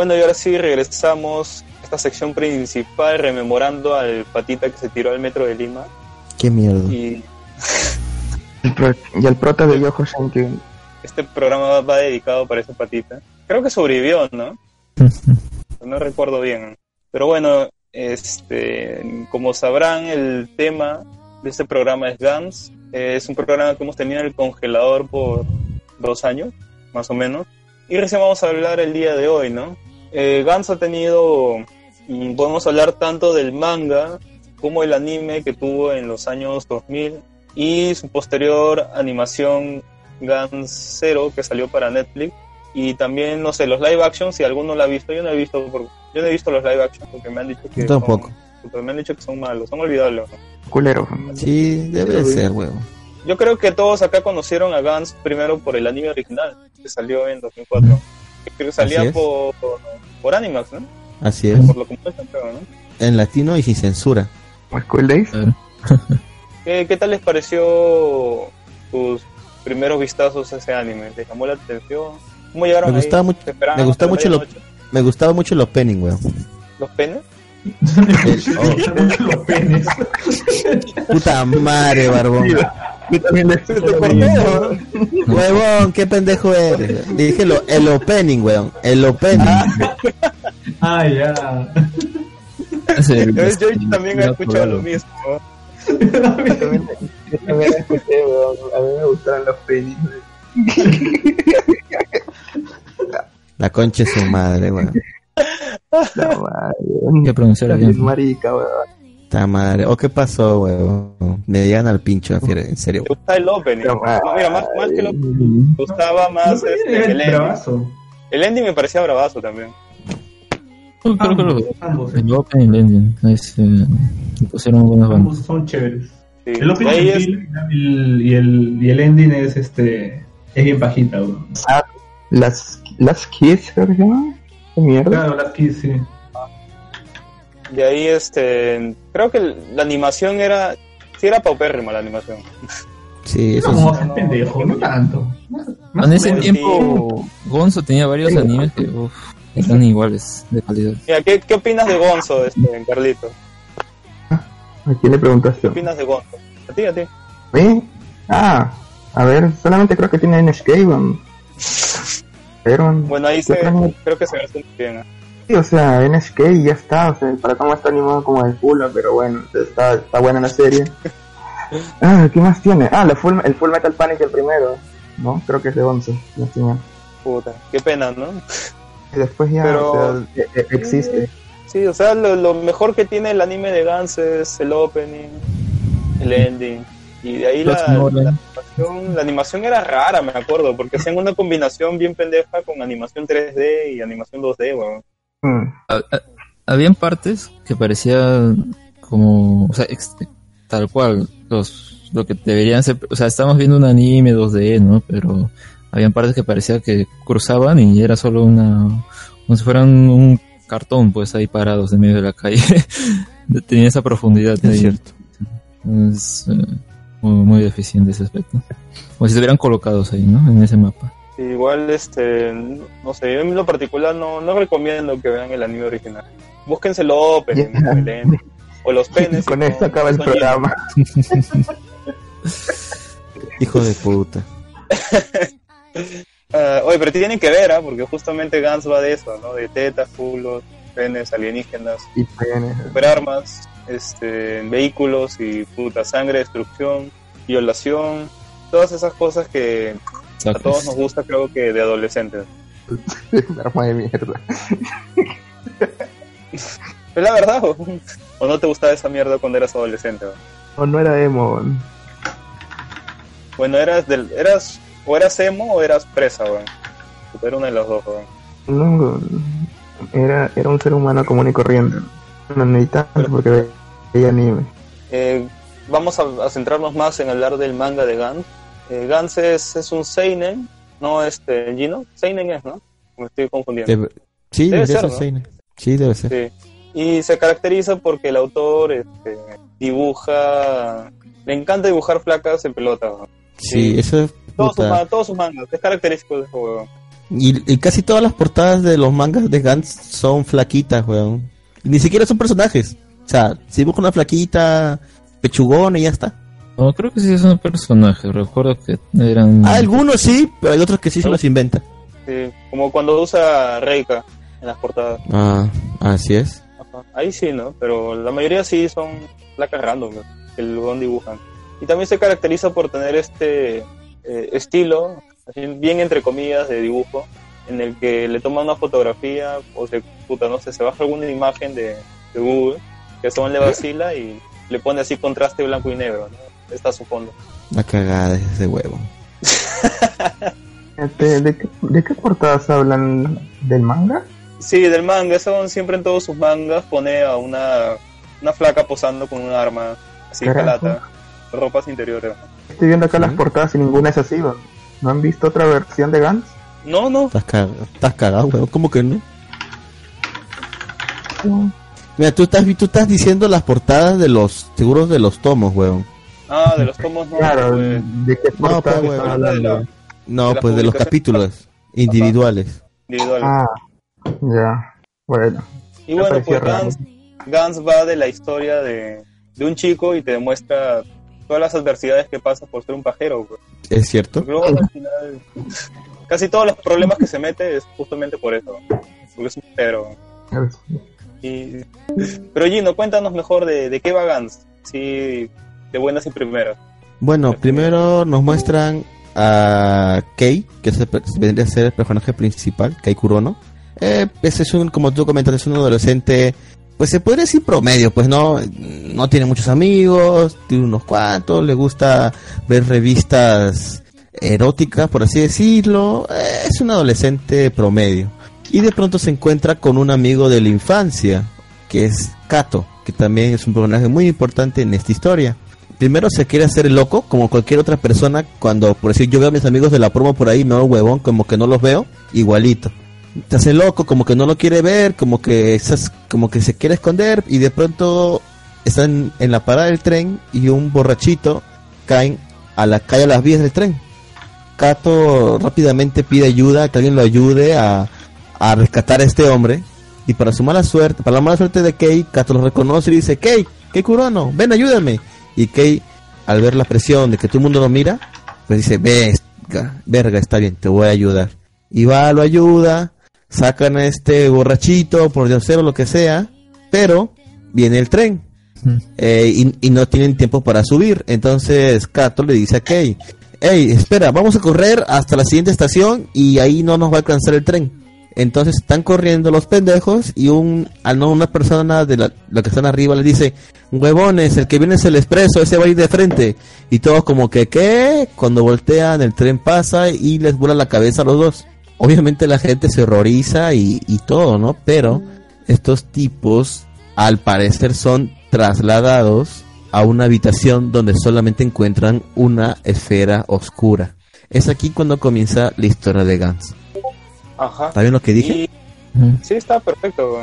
Bueno, y ahora sí regresamos a esta sección principal rememorando al patita que se tiró al metro de Lima. Qué mierda. Y *laughs* El pro- y el prota de Yojo Shanky. este programa va, dedicado para ese patita. Creo que sobrevivió, ¿no? *laughs* No recuerdo bien. Pero bueno, este, como sabrán, el tema de este programa es. Eh, es un programa que hemos tenido en el congelador por dos años, más o menos. Y recién vamos a hablar el día de hoy, ¿no? Eh, Guns ha tenido, mm, podemos hablar tanto del manga como el anime que tuvo en los años 2000 y su posterior animación Guns Zero que salió para Netflix y también no sé los live action si alguno lo ha visto yo no he visto por- yo no he visto los live action porque me han dicho que tampoco. son, porque me han dicho que son malos son olvidables ¿no? Culero. Sí, debe de ser, weón. yo creo que todos acá conocieron a Guns primero por el anime original que salió en 2004 que creo que salía por, por Animax ¿no? Así es. por lo que muestran creo ¿no? En latino y sin censura. *laughs* ¿Qué, qué tal les pareció tus primeros vistazos a ese anime? ¿Les llamó la atención? ¿Cómo llegaron Me ahí? gustaba mucho- ¿Se esperaban me gustaba mucho lo-? Me gustaba mucho el opening, weón. ¿Los penes? *laughs* *laughs* Los penes. Puta madre, barbón. Yo también *laughs* le Huevón, qué pendejo eres. Dije lo, el opening, weón. El opening. Ah, *laughs* ya. Ese- Yo, yo también he escuchado lo mismo. Yo *laughs* también, yo también escuché, weón. A mí me gustaron los penis. La concha es su madre, weón. La madre. que pronunciar También bien. marica, weón. Ta madre. ¿O qué pasó, weón? Me llegan al pincho, en serio. Me gusta el opening. No, mira, más, más que lo me gustaba más No, este, es el ending. bravazo. El ending me parecía bravazo también. Creo que Ambos, los ambos, el Open y el Ending es, eh, pusieron buenas bandas. ambos son chéveres. Sí. El opening es el, y, el, y el ending es este es bien bajita, bro. Las, las Kids, creo que se llama. ¿Qué mierda? Claro, las Kids, sí. De ahí este creo que la animación era sí era paupérrima la animación. Sí, eso No, sí. es pendejo, no tanto. Más En ese tiempo, Gonzo tenía varios animes que uf, eran iguales de calidad. Mira, ¿qué, qué opinas de Gonzo, este, Carlito? ¿A quién le ¿Qué preguntaste? opinas de Gonzo? A ti, a ti. ¿Eh? Ah, a ver, solamente creo que tiene NSK. Pero, Bueno, ahí ¿qué se, creo que se ve bastante bien. ¿eh? Sí, o sea, NSK y ya está, o sea, para cómo está animado como el culo, pero bueno, está, está buena la serie. *laughs* Ah, ¿qué más tiene? Ah, la full, el Full Metal Panic el primero, ¿no? Creo que es de 11, no estoy mal. Puta, qué pena, ¿no? Y después ya, Pero- o sea, e- e- existe. Sí, o sea, lo, lo mejor que tiene el anime de Gans es el opening, el ending. Y de ahí la, la animación, la animación era rara, me acuerdo, porque hacían una combinación bien pendeja con animación 3D y animación 2D, weón. Mm, ha- Habían partes que parecían como, o sea, ex- tal cual, los, lo que deberían ser, o sea, estamos viendo un anime 2D, ¿no? Pero habían partes que parecía que cruzaban y era solo una, como si fueran un cartón, pues ahí parados en medio de la calle. *laughs* Tenía esa profundidad Es ahí. cierto. Es eh, muy, muy deficiente ese aspecto. O si estuvieran colocados ahí, ¿no? En ese mapa. Igual, este, no sé, yo en lo particular no, no recomiendo que vean el anime original. Búsquense el opening, Ya. el ending, o los *laughs* penes. Con esto no- acaba el programa. *laughs* Hijo de puta. *laughs* Ah, oye, pero tienen que ver, ¿ah? porque justamente Gans va de eso, ¿no? De tetas, culos, penes alienígenas, Y penes. superarmas, este, vehículos y puta sangre, destrucción, violación, todas esas cosas que a todos nos gusta, creo que de adolescentes. *laughs* Arma de mierda. *laughs* Es la verdad, o, o no te gustaba esa mierda cuando eras adolescente. o? No, no era emo. Bueno, eras del, eras o eras emo o eras presa, weón. Era una de las dos, weón. No, era, era un ser humano común y corriente. No tanto porque ve- veía anime. Eh, vamos a, a centrarnos más en hablar del manga de Gantz. Eh, Gantz es, es un seinen, no este Gino. Seinen es, ¿no? Me estoy confundiendo. Debe- sí, Debe debe ser, ser ¿no? seinen. Sí, debe ser. Sí. Y se caracteriza porque el autor este, dibuja, le encanta dibujar flacas en pelota. ¿no? Sí, eso es Todos, sus, todos sus mangas, es característico de ese juego. Y, y casi todas las portadas de los mangas de Gantz son flaquitas, weón. Y ni siquiera son personajes. O sea, si dibuja una flaquita, pechugón y ya está. No, creo que sí es un personaje. Recuerdo que eran. Ah, algunos sí, pero hay otros que sí se los inventa. Sí, como cuando usa Reika en las portadas. Ah, así es. Ajá. Ahí sí, ¿no? Pero la mayoría sí son placas random ¿no? que el lugar dibujan. Y también se caracteriza por tener este eh, estilo, así bien entre comillas, de dibujo, en el que le toma una fotografía o se, puta, no sé, se baja alguna imagen de, de Google, que son le vacila y le pone así contraste blanco y negro, ¿no? Está a su fondo. La cagada es ese huevo. *laughs* Este, ¿de, qué, ¿De qué portadas hablan del manga? Sí, del manga, eso siempre en todos sus mangas pone a una, una flaca posando con un arma así calata, ropas interiores. Estoy viendo acá Sí. las portadas y ninguna es así. weón. ¿No han visto otra versión de Gantz? No, no, Estás cagado, estás cagado, huevo. ¿Cómo que no? Mira, tú estás, tú estás diciendo las portadas de los seguros de los tomos, huevón. Ah, de los tomos no. Claro, pues, ¿de qué No, portadas pues, hablando? No, De pues de los capítulos individuales. individuales. Ah, ya. Bueno, y bueno, pues. Gans, Gans va de la historia de, de un chico y te demuestra todas las adversidades que pasa por ser un pajero. pues. ¿Es cierto? Porque luego al final, casi todos los problemas que se mete es justamente por eso. Porque es un pajero. Y... Pero Gino, cuéntanos mejor de, de qué va Gans. Sí, de buenas y primeras. Bueno, primero nos muestran a Kei, que vendría a ser el personaje principal, Kei Kurono. Eh, ese es un, como tú comentaste, es un adolescente, pues se podría decir promedio, pues no, no tiene muchos amigos, tiene unos cuantos, le gusta ver revistas eróticas, por así decirlo, eh, es un adolescente promedio. Y de pronto se encuentra con un amigo de la infancia, que es Kato, que también es un personaje muy importante en esta historia primero se quiere hacer loco, como cualquier otra persona, cuando, por decir, yo veo a mis amigos de la promo por ahí, me hago huevón, como que no los veo, igualito. Se hace loco, como que no lo quiere ver, como que, esas, como que se quiere esconder, y de pronto están en la parada del tren y un borrachito caen a la calle a las vías del tren. Kato rápidamente pide ayuda, que alguien lo ayude a, a rescatar a este hombre. Y para su mala suerte, para la mala suerte de Kei, Kato lo reconoce y dice, Kei, Kei Kurono, ven ayúdame. Y Kei, al ver la presión de que todo el mundo lo mira, pues dice, verga, verga, está bien, te voy a ayudar. Y va, lo ayuda, sacan a este borrachito, por Dios o lo que sea, pero viene el tren. eh, y, y no tienen tiempo para subir. Entonces Kato le dice a Kei, hey, espera, vamos a correr hasta la siguiente estación y ahí no nos va a alcanzar el tren. Entonces están corriendo los pendejos y un a no una persona de la, la que están arriba le dice, huevones, el que viene es el expreso, ese va a ir de frente. Y todos como que, ¿qué? Cuando voltean el tren pasa y les vuela la cabeza a los dos. Obviamente la gente se horroriza y, y todo, ¿no? Pero estos tipos al parecer son trasladados a una habitación donde solamente encuentran una esfera oscura. Es aquí cuando comienza la historia de Gans. Ajá. ¿Está bien lo que dije? Y- Sí, está perfecto.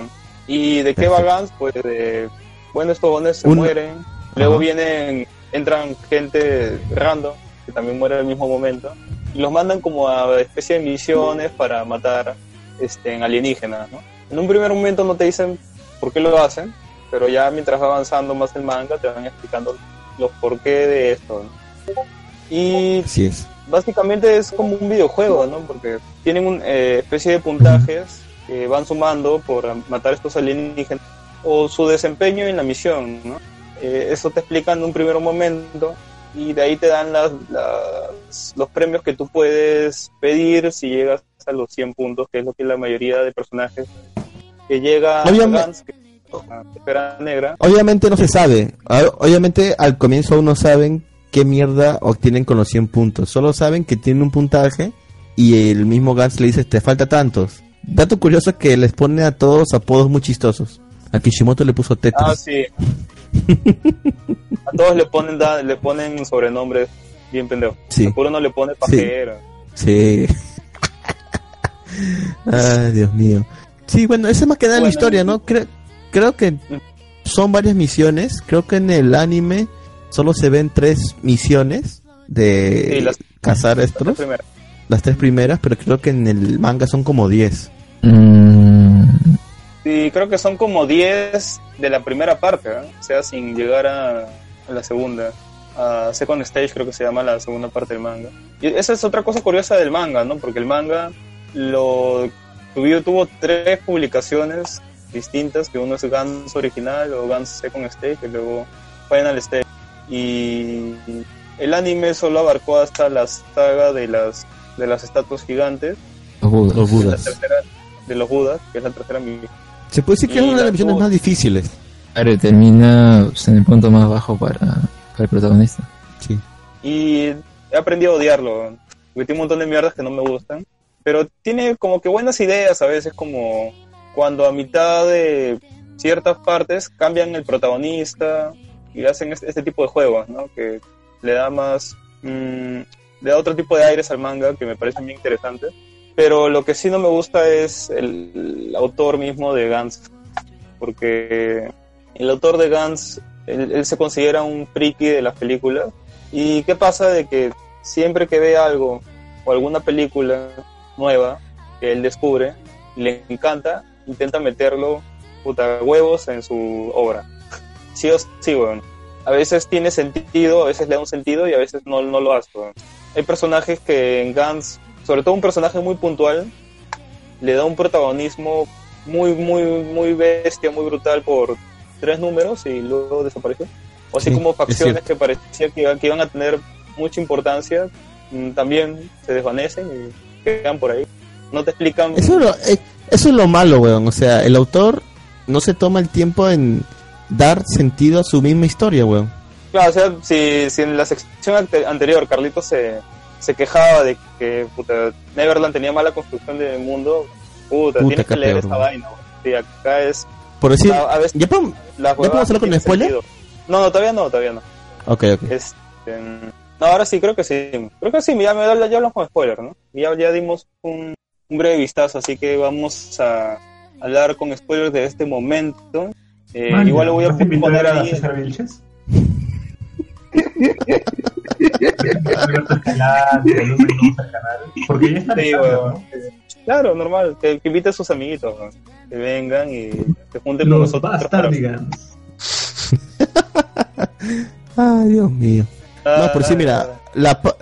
¿Y de qué va Gans? Pues de, bueno, estos bones se Un- mueren, luego Ajá. vienen, entran gente random, que también muere al mismo momento, y los mandan como a especie de misiones para matar este, en alienígenas, ¿no? En un primer momento no te dicen por qué lo hacen, pero ya mientras va avanzando más el manga te van explicando los por qué de esto, ¿no? Y Así es. Básicamente es como un videojuego, ¿no? Porque tienen una especie de puntajes que van sumando por matar estos alienígenas o su desempeño en la misión, ¿no? Eh, eso te explican en un primer momento y de ahí te dan las, las- los premios que tú puedes pedir si llegas a los 100 puntos, que es lo que la mayoría de personajes que llega Obviamente- a Gans, que a Negra, Obviamente no se sabe. O- Obviamente al comienzo aún no saben qué mierda obtienen con los 100 puntos. Solo saben que tienen un puntaje y el mismo Gans le dice, te falta tantos. Dato curioso que les pone a todos apodos muy chistosos. A Kishimoto le puso Tetris. Ah, sí. A todos le ponen da- le ponen sobrenombres bien pendejos. Sí. A no le pone pajera. Sí. *laughs* Ay, Dios mío. Sí, bueno, esa es más que nada la Bueno, historia, ¿no? Creo, creo que son varias misiones. Creo que en el anime solo se ven tres misiones de Sí, las- cazar estos. Primero. Las tres primeras, pero creo que en el manga son como diez. Mm, Sí, creo que son como 10 de la primera parte, ¿eh? o sea, sin llegar a, a la segunda. A Second Stage creo que se llama la segunda parte del manga. Y esa es otra cosa curiosa del manga, ¿no? Porque el manga lo tuvo, tuvo tres publicaciones distintas, que uno es Gans original o Gans Second Stage y luego Final Stage. Y el anime solo abarcó hasta la saga de las de las estatuas gigantes, los Budas. Los la Budas. tercera de los Budas, que es la tercera misión. Se puede decir que Y es una de las misiones más difíciles. Termina en el punto más bajo para, para el protagonista. Sí. y he aprendido a odiarlo, porque tiene un montón de mierdas que no me gustan, pero tiene como que buenas ideas a veces, como cuando a mitad de ciertas partes cambian el protagonista y hacen este, este tipo de juegos, ¿no? Que le da más, mm, le da otro tipo de aires al manga que me parecen bien interesantes, pero lo que sí no me gusta es el, el autor mismo de Gans, porque el autor de Gans, él, él se considera un friki de las películas ¿Y qué pasa de que siempre que ve algo o alguna película nueva que él descubre, le encanta, intenta meterlo puta huevos en su obra? Sí o sí, weón. A veces tiene sentido, a veces le da un sentido y a veces no, no lo hace, weón. Hay personajes que en Gans, sobre todo un personaje muy puntual, le da un protagonismo muy, muy, muy bestia, muy brutal por tres números y luego desaparece. O así Sí, como es facciones que parecía que iban a tener mucha importancia, mm, también se desvanecen y quedan por ahí. No te explican. Eso es, lo, eh, eso es lo malo, weón. O sea, el autor no se toma el tiempo en dar sentido a su misma historia, weón. Claro, o sea, si, si en la sección ante- anterior Carlitos se, se quejaba de que puta, Neverland tenía mala construcción del mundo, puta, Puta, tienes que leer peor, weón. vaina. weón. Sí, acá es. Por decir, a, a veces ¿ya, podemos- ¿ya podemos hacerlo con spoiler? sentido. No, no, todavía no, todavía no. Ok, ok. Este, no, ahora sí, creo que sí. Creo que sí, ya, me- ya hablamos con spoiler, ¿no? Ya, ya dimos un, un breve vistazo, así que vamos a hablar con spoilers de este momento. Eh, Man, igual lo voy a ¿vas invitar poner a ahí. César Vilches? *laughs* Porque ya está. Claro, normal, que, que invite a sus amiguitos, ¿no? que vengan y se junten con Los nosotros. para-. *laughs* Ay, Dios mío. No, por sí, mira, la, pa-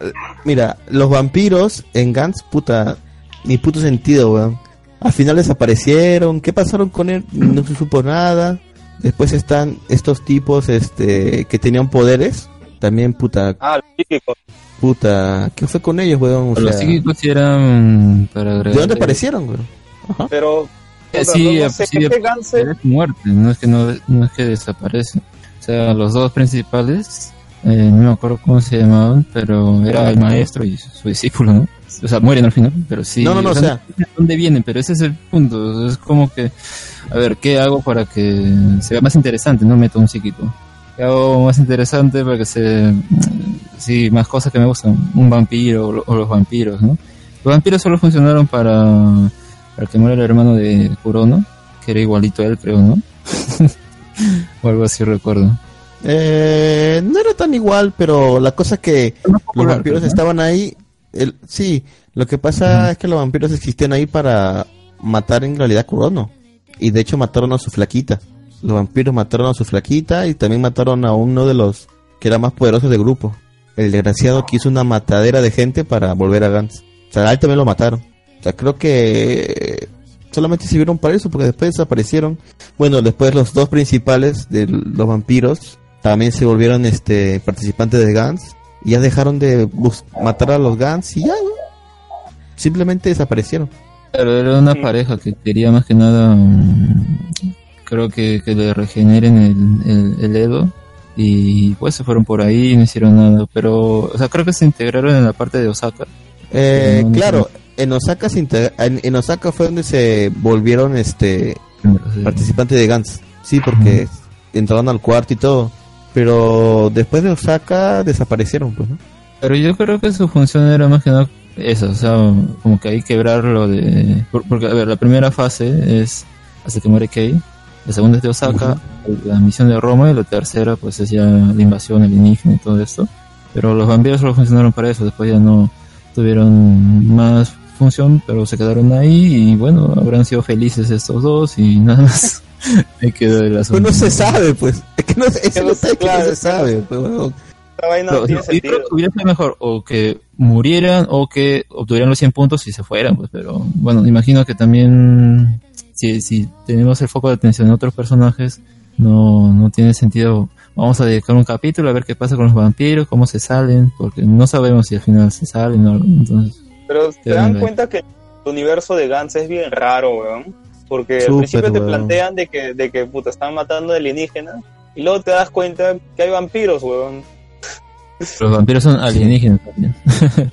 mira, los vampiros en Gantz, puta, ni puto sentido, weón. Al final desaparecieron, ¿qué pasaron con él? No se supo nada. Después están estos tipos, este, que tenían poderes. También, puta, Ah, los psíquicos. puta, ¿qué fue con ellos, weón? O Los psíquicos sí eran para agregar. ¿De dónde aparecieron, weón? Pero. Eh, sí, no, sé, sí, es que es muerte, no es que no, no es que desaparece. O sea, los dos principales, eh, no me acuerdo cómo se llamaban, pero era el maestro y su discípulo, ¿no? O sea, mueren al final, pero sí. No, no, no, o sea- no dónde vienen, pero ese es el punto. Es como que, a ver, ¿qué hago para que sea más interesante? No meto un psíquico. ¿Qué hago más interesante para que se. Sí, más cosas que me gustan. Un vampiro o, lo- o los vampiros, ¿no? Los vampiros solo funcionaron para, para que muera el hermano de Kurono, que era igualito a él, creo, ¿no? *laughs* o algo así recuerdo. Eh, no era tan igual, pero la cosa es que los popular, vampiros ¿no? estaban ahí. El, sí, lo que pasa es que los vampiros existían ahí para matar en realidad a Kurono. Y de hecho mataron a su flaquita. Los vampiros mataron a su flaquita y también mataron a uno de los que era más poderosos del grupo. El desgraciado que hizo una matadera de gente para volver a Gantz. O sea, a él también lo mataron. O sea, creo que solamente sirvieron para eso porque después desaparecieron. Bueno, después los dos principales de los vampiros también se volvieron este participantes de Gans y ya dejaron de matar a los Gans y ya, güey. Simplemente desaparecieron. Pero era una Sí. pareja que quería más que nada, mm, creo que, que le regeneren el, el, el Edo. Y pues se fueron por ahí y no hicieron nada. Pero, o sea, creo que se integraron en la parte de Osaka. Eh, No, no claro, en Osaka se integra- en, en Osaka fue donde se volvieron este participantes de Gans. Sí, porque entraron al cuarto y todo. Pero después de Osaka desaparecieron, pues, ¿no? Pero yo creo que su función era más que nada eso, o sea, como que hay que quebrar lo de... por- Porque, a ver, la primera fase es hasta que muere Kei, la segunda es de Osaka, la misión de Roma, y la tercera pues es ya la invasión alienígena y todo esto. Pero los vampiros solo funcionaron para eso, después ya no tuvieron más función, pero se quedaron ahí y bueno, habrán sido felices estos dos y nada más. *laughs* Ahí quedó el Pues asunto. no se sabe, pues. Es que no, ese Que no se- que no claro, se sabe, pues, huevón. Esta vaina No, no tiene no, yo creo sentido. que hubiera sido mejor o que murieran o que obtuvieran los 100 puntos y se fueran, pues, pero bueno, imagino que también si, si tenemos el foco de atención en otros personajes, no, no tiene sentido. Vamos a dedicar un capítulo a ver qué pasa con los vampiros, cómo se salen, porque no sabemos si al final se salen o algo, entonces... Pero te Te dan dan cuenta que el universo de Gans es bien raro, weón. Porque al principio te weón. plantean de que, de que puta, están matando alienígenas. Y luego te das cuenta que hay vampiros, weón. Los vampiros son alienígenas también. *laughs*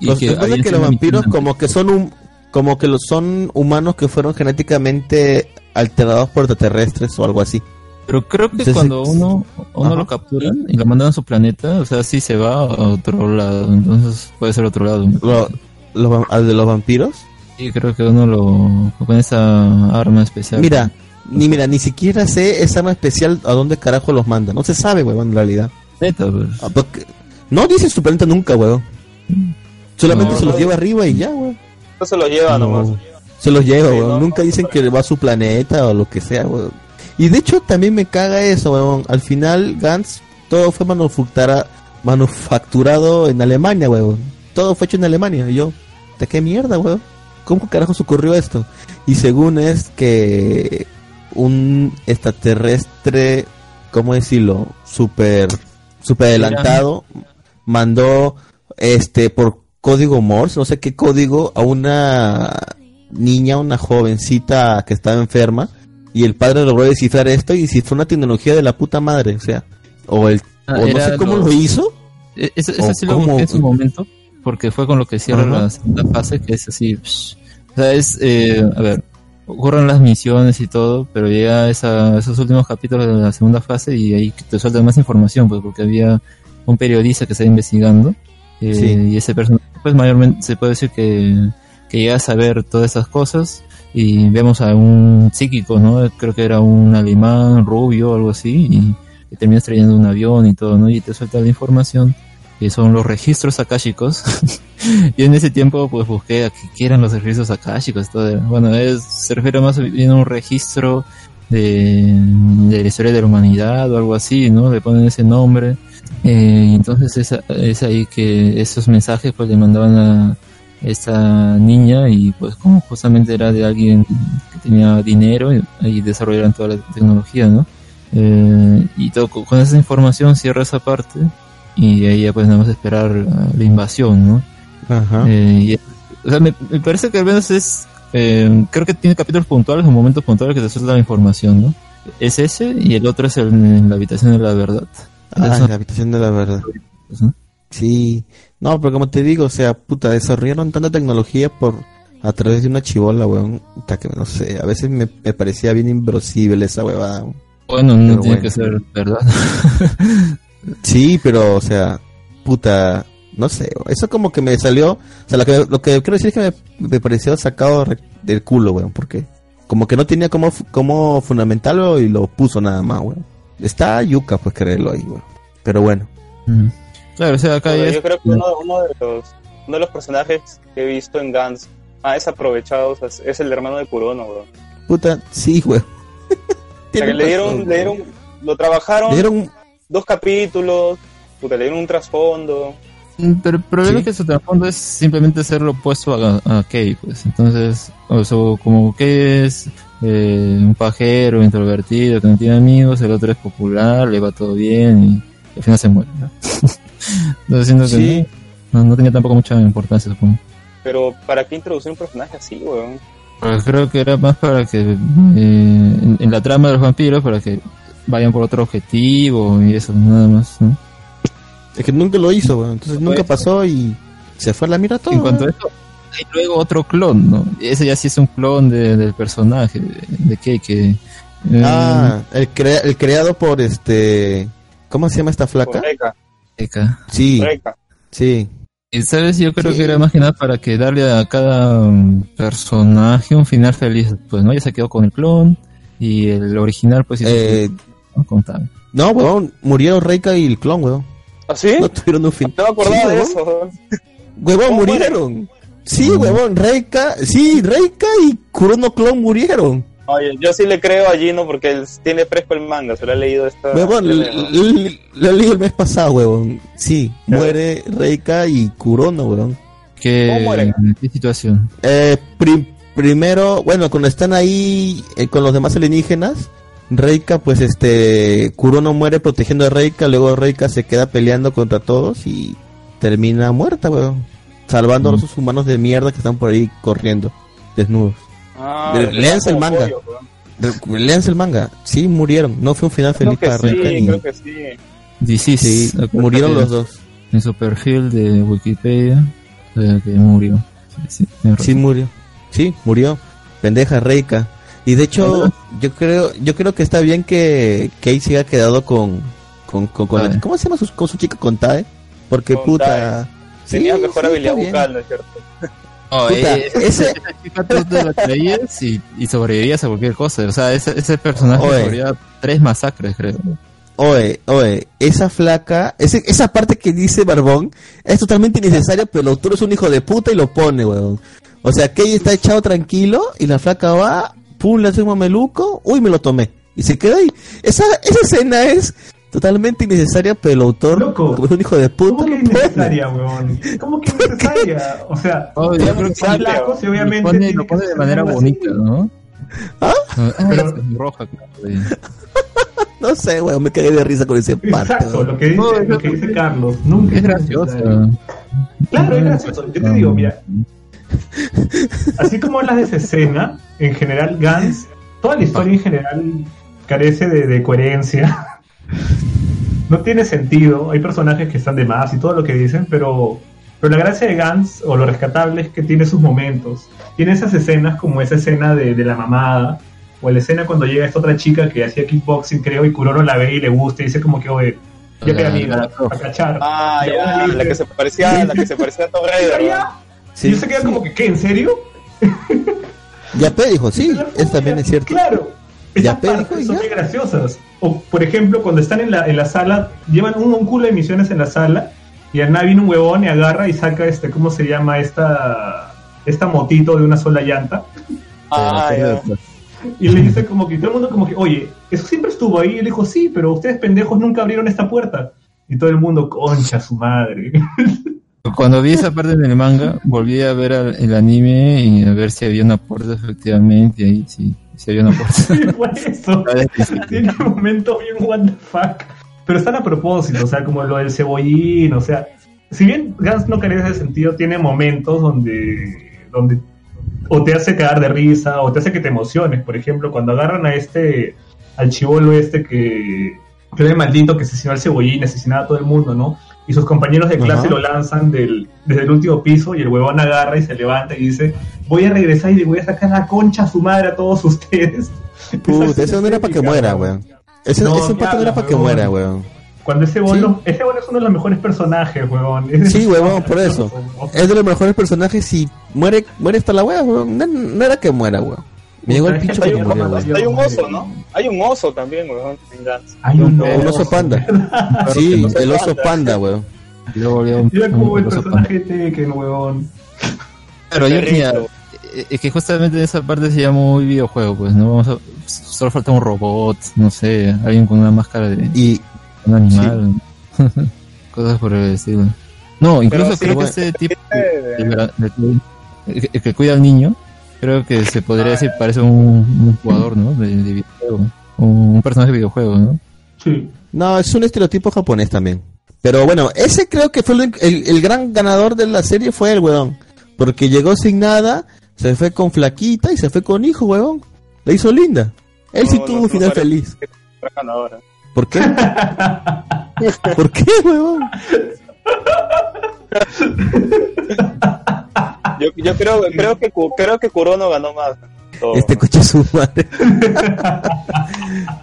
Y Los, que que los vampiros como que son un, como que los son humanos que fueron genéticamente alterados por extraterrestres o algo así. Pero creo que Entonces, cuando uno, uno Ajá. lo capturan y lo mandan a su planeta, o sea, sí se va a otro lado, entonces puede ser otro lado. Lo- los de los vampiros. Y creo que uno lo con esa arma especial. Mira, ni mira, ni siquiera sé esa arma especial a dónde carajo los manda. No se sabe, huevón, en realidad. Neta, pues. Ah, porque- No dice su planeta nunca, huevón. Solamente No, se los no. lleva arriba y ya, huevón. No se los lleva No. nomás. Se los lleva, Sí, weón. no, Nunca dicen que va a su planeta o lo que sea, weón. Y de hecho también me caga eso, weón. Al final Gantz todo fue manufactura- manufacturado en Alemania, weón. Todo fue hecho en Alemania. Y yo, ¿de qué mierda, weón? ¿Cómo carajo se ocurrió esto? Y según es que un extraterrestre, ¿cómo decirlo? Super, super adelantado, mandó este por código Morse, no sé qué código, a una niña, una jovencita que estaba enferma, y el padre logró descifrar esto y si fue una tecnología de la puta madre, o sea, o el, Ah, o no sé cómo lo- lo hizo, E- Eso, ¿O eso sí lo en su momento, porque fue con lo que cierra la segunda fase, que es así. psh. O sea, es, eh, a ver, ocurren las misiones y todo, pero llega esa, esos últimos capítulos de la segunda fase y ahí te sueltan más información, pues, porque había un periodista que estaba investigando, eh, Sí. y ese personaje, pues, mayormente se puede decir que, que llega a saber todas esas cosas, y vemos a un psíquico, ¿no? Creo que era un alemán rubio o algo así, y, y termina estrellando un avión y todo, ¿no? Y te suelta la información que son los registros akáshicos. *laughs* y en ese tiempo pues busqué a qué eran los registros akáshicos. Todo. Bueno, es, se refiere más bien a un registro de, de la historia de la humanidad o algo así, ¿no? Le ponen ese nombre. Eh, entonces es, es ahí que esos mensajes pues le mandaban a esta niña y pues como justamente era de alguien que tenía dinero y, y desarrollaron toda la tecnología, ¿no? Eh, y todo, con esa información cierra esa parte y ahí ya pues nada más esperar uh, la invasión, ¿no? Ajá. Eh, y- o sea, me, me parece que al menos es, eh, creo que tiene capítulos puntuales o momentos puntuales que te suelta la información, ¿no? Es ese y el otro es el, en la habitación de la verdad. Ah, Eso- la habitación de la verdad. ¿no? Sí, no, pero como te digo, o sea, puta, desarrollaron tanta tecnología por a través de una chivola, weón. Puta, que no sé, a veces me, me parecía bien inverosible esa huevada. Bueno, no Pero tiene bueno. que ser verdad. *laughs* Sí, pero, o sea, puta, no sé, eso como que me salió, o sea, lo que, lo que quiero decir es que me, me pareció sacado del culo, weón, porque como que no tenía como, como fundamentarlo y lo puso nada más, weón. Está yuca, pues, creerlo ahí, weón. Pero bueno, Mm. Claro, o sea, acá ya yo es- creo que uno, uno de los, uno de los personajes que he visto en Gans más desaprovechados es, es el hermano de Kurono, weón. puta, sí, weón. *laughs* O sea, que le dieron, razón, le dieron, lo trabajaron Le dieron, dos capítulos, puta, le dieron un trasfondo, Mm, Pero el problema Sí. es que su trasfondo es simplemente ser lo opuesto a, a Kei, pues. Entonces, o sea, como Kei es eh, un pajero, introvertido, que no tiene amigos, el otro es popular, le va todo bien y al final se muere, ¿no? *laughs* Entonces siento que Sí. no, no tenía tampoco mucha importancia, supongo. Pero ¿para qué introducir un personaje así, weón? Pero creo que era más para que, eh, en, en la trama de los vampiros, para que vayan por otro objetivo y eso, nada más, ¿no? Es que nunca lo hizo. Entonces nunca pasó y se fue a la mira todo. En cuanto a eso, hay luego otro clon, ¿no? Ese ya sí es un clon de- del personaje, de, de Kei, que... eh, Ah, el, crea- el creado por este. ¿Cómo se llama esta flaca? Reika, Eka. Sí, Reika. sí. Y sabes, yo creo Sí. que era más que nada para que darle a cada um, personaje un final feliz, pues, ¿no? Ya se quedó con el clon y el original, pues, Eh, ¿no? contable. no, weón, murieron Reika y el clon, weón. ¿Ah, sí? No tuvieron un fin. No me acordaba Sí, de weón. eso. weón. Huevón, ¿Cómo murieron. Sí, huevón, Reika, sí, Reika y Kurono Clon murieron. Oye, yo sí le creo a Gino porque él tiene fresco el manga, se lo ha leído esta... L- lo leí el mes pasado, huevón. Sí, muere Reika y Kurono, huevón. ¿Qué, ¿Cómo mueren? ¿Qué situación? Eh, pri- primero, bueno, cuando están ahí eh, con los demás alienígenas, Reika, pues este, Kurono muere protegiendo a Reika, luego Reika se queda peleando contra todos y termina muerta, huevón. Salvando a los humanos de mierda que están por ahí corriendo, desnudos. Ah, Le- le léanse el manga. pollo, weón. Léanse el manga. Sí, murieron. No fue un final Creo feliz para sí, Reika ni... creo que sí. Disease. Sí, Acuérdate murieron los dos. En su perfil de Wikipedia, eh, que murió. Sí, sí, Sí, murió. Sí, murió. Pendeja Reika. Y de hecho, yo creo, yo creo que está bien que Kei se haya quedado con, con, con, con la- Tae. ¿cómo se llama su, con su chica con Tae? Porque Con puta. Tenía Sí, mejor sí, habilidad bucal, ¿no es cierto? *laughs* Oh, Puta, eh, ese- esa chica tú te la traías y, y sobrevivías a cualquier cosa. O sea, ese, ese personaje Oye. sobrevivió a tres masacres, creo. Oye, oye, esa flaca, ese, esa parte que dice Barbón es totalmente innecesaria, pero el autor es un hijo de puta y lo pone, weón. O sea, Kei está echado tranquilo y la flaca va, pum, le hace un mameluco, uy, me lo tomé. Y se queda ahí. Esa, esa escena es totalmente innecesaria, pero el autor, Loco. como es un hijo de puta, ¿Cómo que lo es pone. necesaria, weón? ¿Cómo que es necesaria? O sea, Oh, yo creo que lo obviamente. pone, lo pone de manera así. bonita, ¿no? ¿Ah? Ah, Pero- es roja, claro. *laughs* No sé, weón, me cagué de risa con ese parte. Exacto, lo que dice, No, lo que dice Carlos. Nunca Es necesario. Claro, es gracioso. Yo te digo, mira, así como hablas de esa escena, en general, Gans, toda la historia en general carece de, de coherencia. No tiene sentido. Hay personajes que están de más y todo lo que dicen, pero, pero la gracia de Gans, o lo rescatable, es que tiene sus momentos. Tiene esas escenas como esa escena de, de la mamada, o la escena cuando llega esta otra chica que hacía kickboxing, creo, y Kuroro la ve y le gusta y dice como que, oye, ya te amiga, a cachar. Ah, Ya, la que se parecía, la que se parecía a Tom Raider. Sí, y yo se queda como que, ¿qué? ¿En serio? Yapé dijo, sí, eso también es cierto. Claro. Ya, Esas partes dijo, son ya. muy graciosas. O, por ejemplo, cuando están en la, en la sala, llevan un, un culo de misiones en la sala, y al nada viene un huevón y agarra y saca este, ¿cómo se llama? Esta, esta motito de una sola llanta. Ah, ya. Y le dice como que todo el mundo como que, oye, eso siempre estuvo ahí. Y él dijo, sí, pero ustedes pendejos nunca abrieron esta puerta. Y todo el mundo, concha su madre. *laughs* Cuando vi esa parte del manga, volví a ver al- el anime y a ver si había una puerta efectivamente. Ahí sí, sí había una puerta. Igual eso. Tiene un momento bien what the fuck. Pero están a propósito, o sea, como lo del cebollín, o sea, si bien Gans no carece de sentido, tiene momentos donde, donde o te hace cagar de risa o te hace que te emociones. Por ejemplo, cuando agarran a este, al chivolo este que, que era el maldito que asesinó al cebollín, asesinaba a todo el mundo, ¿no? Y sus compañeros de clase lo lanzan del, desde el último piso y el huevón agarra y se levanta y dice, voy a regresar y le voy a sacar la concha a su madre a todos *laughs* ustedes. Puta, eso no era para que muera, weón. Ese, No, ese parte no era para que weón. muera, weón. Cuando ese Sí. bolo, ese bolo es uno de los mejores personajes. Es- *laughs* Sí, huevón, por eso. *laughs* Es de los mejores personajes y muere, muere hasta la wea, weón. No, no era que muera, weón. Me llegó el pincho un, murió, weón. hay un oso, ¿no? Hay un oso también, weón. Hay un, Un oso panda. *laughs* Sí, el oso panda. panda, weón. Como un el personaje Tekken, huevón. Pero yo, Perrito. mira, eh, es que justamente esa parte se llama muy videojuego, pues, ¿no? Vamos a, solo falta un robot, no sé, alguien con una máscara de Y un animal, *laughs* cosas por el estilo. No, incluso creo que bueno, este tipo el que cuida al niño, creo que se podría decir parece un, un jugador, ¿no? De, de videojuego, un, un personaje de videojuego, ¿no? Sí. No, es un estereotipo japonés también. Pero bueno, ese creo que fue el, el- el gran ganador de la serie fue el weón. Porque llegó sin nada, se fue con flaquita y se fue con hijo, weón. La hizo linda. Él sí No, tuvo no, un no final parece feliz. ganadora. ¿Por qué? *laughs* ¿Por qué, weón? *laughs* Yo, yo creo, creo que creo que Kurono ganó más. Todo. Este coche es su madre. *laughs*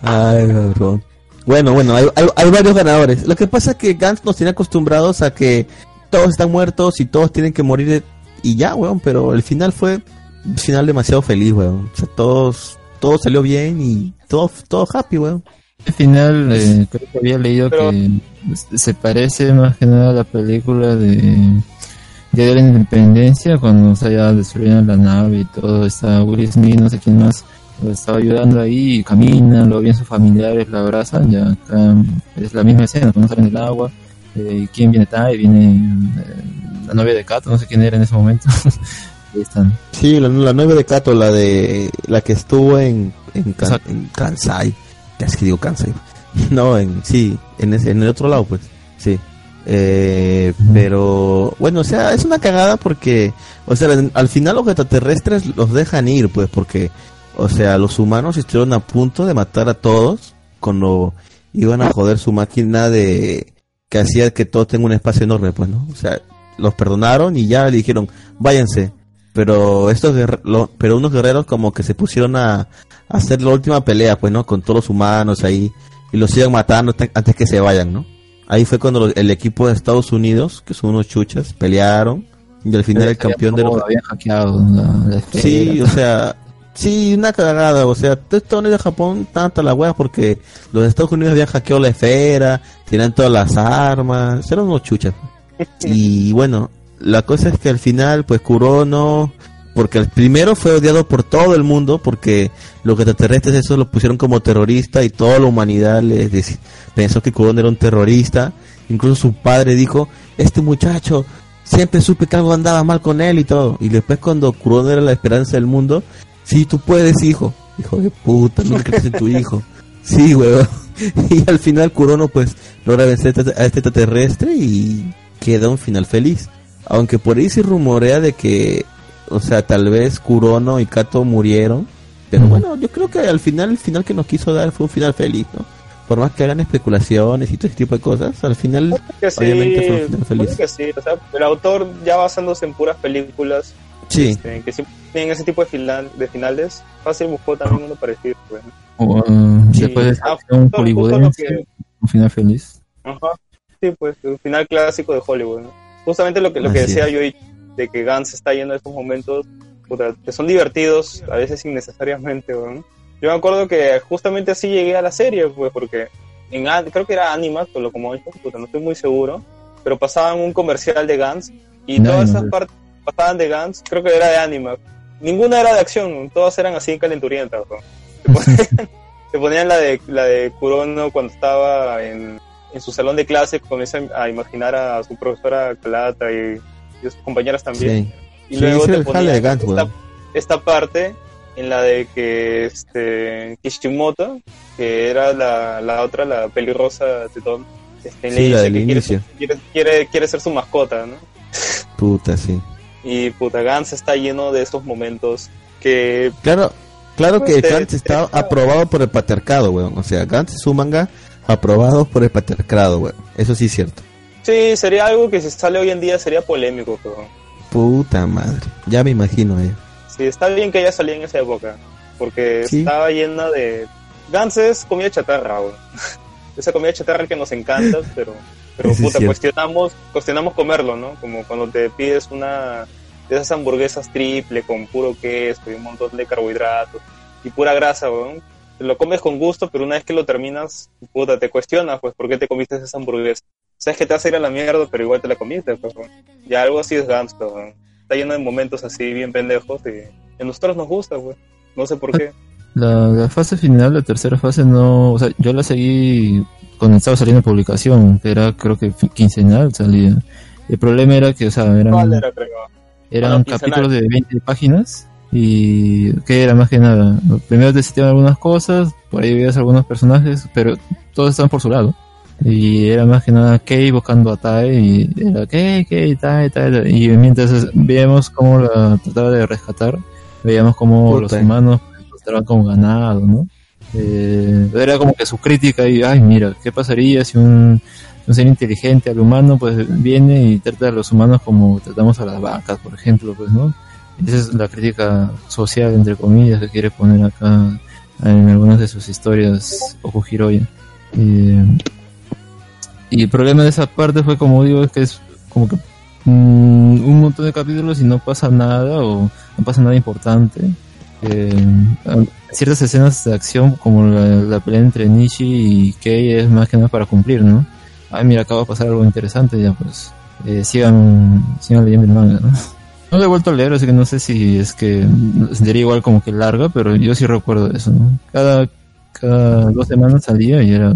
Ay, cabrón. Bueno, bueno, hay, hay, hay varios ganadores. Lo que pasa es que Gantz nos tiene acostumbrados a que todos están muertos y todos tienen que morir y ya, weón. Pero el final fue un final demasiado feliz, weón. O sea, todos, todo salió bien y todo, todo happy, weón. Al final, eh, creo que había leído Pero- que se parece más que nada a la película de Día de la Independencia, cuando se ya destruyeron la nave y todo, está Will Smith, no sé quién más, lo estaba ayudando ahí, y caminan, lo ven sus familiares, la abrazan, ya acá es la misma escena, cuando salen del agua, eh, quién viene Tai, viene eh, la novia de Kato, no sé quién era en ese momento. *laughs* ahí están. Sí, la, la nueve de Kato, la de la que estuvo en en, Exacto. en Kansai. Ya es que digo Kansai. *laughs* No, en sí, en ese, en el otro lado, pues. Sí. Eh, pero bueno, o sea, es una cagada porque, o sea, al final los extraterrestres los dejan ir, pues, porque, o sea, los humanos estuvieron a punto de matar a todos cuando iban a joder su máquina de que hacía que todos tengan un espacio enorme, pues, ¿no? O sea, los perdonaron y ya le dijeron, váyanse. Pero estos pero unos guerreros como que se pusieron a, a hacer la última pelea, pues, ¿no? Con todos los humanos ahí y los sigan matando antes que se vayan, ¿no? Ahí fue cuando lo- el equipo de Estados Unidos, que son unos chuchas, pelearon y al final el campeón de los... Habían hackeado esfera. Sí, o sea, sí, una cagada, o sea, Unidos y Japón tanta la wea porque los Estados Unidos habían hackeado la esfera, tenían todas las armas, eran unos chuchas. *laughs* Y bueno, la cosa es que al final, pues Kurono, porque el primero fue odiado por todo el mundo, porque los extraterrestres eso lo pusieron como terrorista y toda la humanidad les dec- pensó que Kurono era un terrorista. Incluso su padre dijo, este muchacho, siempre supe que algo andaba mal con él y todo. Y después cuando Kurono era la esperanza del mundo, sí, tú puedes, hijo. Hijo de puta, no crees en tu hijo. Sí, huevón. *laughs* Y al final Kurono pues logra vencer este- a este extraterrestre y queda un final feliz. Aunque por ahí se rumorea de que, o sea, tal vez Kurono y Kato murieron. Pero bueno, yo creo que al final, el final que nos quiso dar fue un final feliz, ¿no? Por más que hagan especulaciones y todo ese tipo de cosas, al final, Que sí, obviamente fue un final feliz. que sí, o sea, el autor ya basándose en puras películas Sí, este, que siempre tienen ese tipo de, final, de finales, fácil buscó también uno parecido. Pues. ¿no? O, uh, Sí. después de Ah, lo que- un final feliz. Ajá. Sí, pues, un final clásico de Hollywood. ¿no? Justamente lo que, lo que decía es. yo, de que Gantz está yendo a estos momentos puta, que son divertidos, a veces innecesariamente. Yo me acuerdo que justamente así llegué a la serie, pues, porque en, creo que era Animax o Locomotion, puta, no estoy muy seguro, pero pasaban un comercial de Gantz y todas esas partes pasaban de Gantz, creo que era de Animax. Ninguna era de acción, todas eran así calenturientas. Te *laughs* ponían, la de la de Kurono cuando estaba en, en su salón de clase, comienza a imaginar a su profesora Kalata y, y sus compañeras también. sí. Y Sí, luego te era el jale ponía de Gantz, esta, esta parte en la de que este Kishimoto, que era la, la otra, la pelirrosa de Tom, este, Sí, le la dice que quiere, quiere, quiere, quiere ser su mascota, ¿no? Puta, sí. Y puta, Gantz está lleno de esos momentos que Claro, claro que te- Gantz te- está aprobado por el patriarcado, weón. O sea, Gantz es un manga aprobado por el patriarcado, weón. Eso sí es cierto. Sí sería algo que si sale hoy en día sería polémico, pero Puta madre. Ya me imagino, eh. sí está bien que ella salía en esa época, porque Sí. estaba llena de Gantz es comida chatarra, *laughs* esa comida chatarra que nos encanta, *laughs* pero pero Eso puta, cuestionamos, cuestionamos comerlo, ¿no? Como cuando te pides una de esas hamburguesas triple con puro queso y un montón de carbohidratos y pura grasa, weón. Te Lo comes con gusto, pero una vez que lo terminas, puta, te cuestionas, pues, ¿por qué te comiste esa hamburguesa? Sabes que te vas a ir a la mierda, pero igual te la comiste, pues. Ya algo así es weón. Está lleno de momentos así bien pendejos y a nosotros nos gusta, güey. No sé por qué. *laughs* La, la fase final, la tercera fase, no. O sea, yo la seguí cuando estaba saliendo publicación, que era creo que quincenal salía. El problema era que, o sea, eran, eran Bueno, capítulos de 20 páginas y que era más que nada. Primero te citaban algunas cosas, por ahí veías algunos personajes, pero todos estaban por su lado. Y era más que nada Kei buscando a Tai y era Kei, Kei, Tai, Tai. Y mientras veíamos cómo la trataba de rescatar, veíamos cómo Puta. los humanos los trataban como ganado, ¿no? Eh, era como que su crítica y, ay, mira, ¿qué pasaría si un, un ser inteligente al humano pues viene y trata a los humanos como tratamos a las vacas, por ejemplo, pues, ¿no? Esa es la crítica social, entre comillas, que quiere poner acá en algunas de sus historias Oku Hiroya. Eh, y el problema de esa parte fue, como digo, es que es como que mm, un montón de capítulos y no pasa nada o no pasa nada importante. Eh, ciertas escenas de acción como la, pelea entre Nishi y Kei es más que nada para cumplir, ¿no? Ay, mira, acaba de pasar algo interesante, ya pues eh, sigan, sigan leyendo el manga, ¿no? No lo he vuelto a leer, así que no sé si es que sería igual como que larga, pero yo sí recuerdo eso, ¿no? Cada, cada dos semanas salía y era...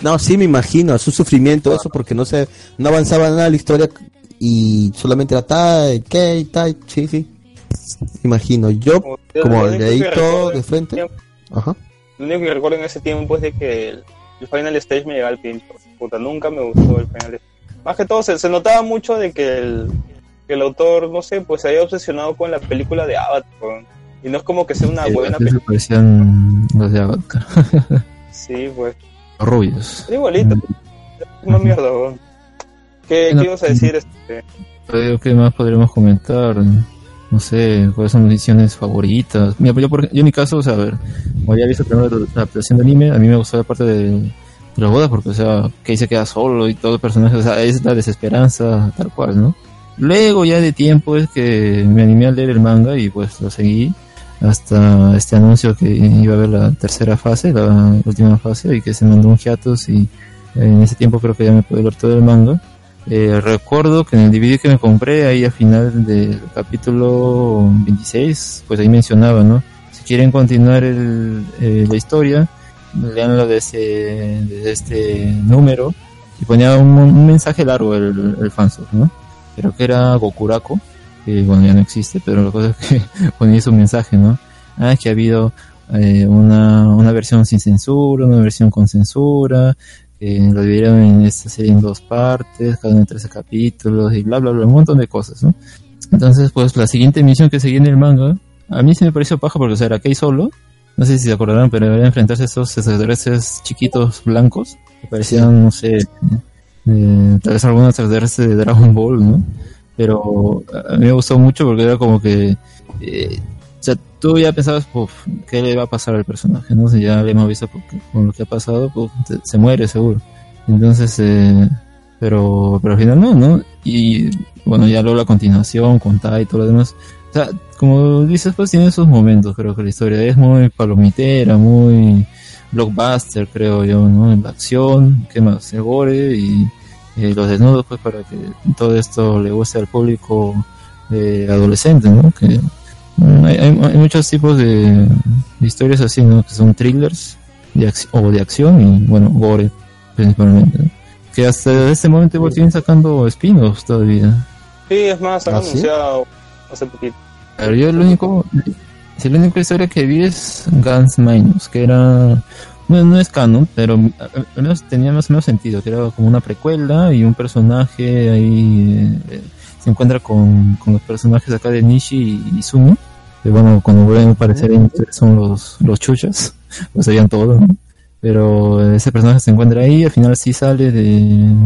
No, sí me imagino, es un sufrimiento eso porque no se, no avanzaba nada la historia y solamente era Tai, Kei, Tai, sí, sí. Imagino, yo como que todo recuerdo de en frente, tiempo- ajá. Lo único que recuerdo en ese tiempo es de que el, el Final Stage me llegaba al pincho. Puta, nunca me gustó el Final Stage. Más que todo, se, se notaba mucho de que el, que el autor, no sé, pues se había obsesionado con la película de Avatar. Y no es como que sea una eh, buena película. parecían los de Avatar, *laughs* Sí, pues. los rubios. Igualito. Una mierda, weón. ¿Qué, Bueno, ¿Qué ibas a decir? Este? Pero, ¿Qué más podríamos comentar? No sé, cuáles son mis ediciones favoritas. Mira, pues yo, por, yo en mi caso, o sea, a ver, como había visto primero la, la adaptación de anime, a mí me gustó la parte de, las bodas, porque, o sea, que ahí se queda solo y todo el personaje, o sea, es la desesperanza, tal cual, ¿no? Luego, ya de tiempo, es que me animé a leer el manga y pues lo seguí hasta este anuncio que iba a haber la tercera fase, la última fase, y que se mandó un hiatus y en ese tiempo creo que ya me pude leer todo el manga. Eh, recuerdo que en el DVD que me compré, ahí a final del capítulo 26, pues ahí mencionaba, ¿no? Si quieren continuar el, eh, la historia, leanlo desde, desde este número. Y ponía un, un mensaje largo el, el fansub, ¿no? Creo que era Gokurako, que bueno, ya no existe, pero la cosa es que *laughs* ponía su mensaje, ¿no? Ah, que ha habido eh, una, una versión sin censura, una versión con censura, que lo dividieron en esta serie en dos partes, cada uno de 13 capítulos y bla bla bla, un montón de cosas, ¿no? Entonces, pues la siguiente misión que seguía en el manga, a mí sí me pareció paja porque o sea, era Kei solo, no sé si se acordarán, pero era enfrentarse a estos extraterrestres chiquitos blancos, que parecían, no sé, eh, tal vez algunos extraterrestres de Dragon Ball, ¿no? Pero a mí me gustó mucho porque era como que, eh, o sea, tú ya pensabas, "Uf, ¿qué le va a pasar al personaje? ¿no? Si ya le hemos visto porque- con lo que ha pasado, pues, se muere seguro. Entonces, eh, pero, pero al final no, ¿no? Y bueno, ya luego la continuación con Tai y todo lo demás. O sea, como dices, pues tiene esos momentos, creo que la historia es muy palomitera, muy blockbuster, creo yo, ¿no? En la acción, ¿qué más? El gore y eh, los desnudos, pues para que todo esto le guste al público eh, adolescente, ¿no? Que mm, hay, hay- muchos tipos de, historias así, ¿no? Que son thrillers de o de acción y, bueno, gore principalmente. ¿no? Que hasta este momento igual siguen sacando spin-offs todavía. Sí, es más, han ¿Ah, sí? anunciado hace poquito. Pero yo lo único, si la única historia que vi es Guns Minus, que era, no, no es canon, pero a- al menos tenía más o menos sentido, que era como una precuela y un personaje ahí eh, se encuentra con, con los personajes acá de Nishi y Sumo, que bueno, cuando vuelven a aparecer en son los, los chuchas, *laughs* lo sabían todo, ¿no? Pero ese personaje se encuentra ahí, al final sí sale de,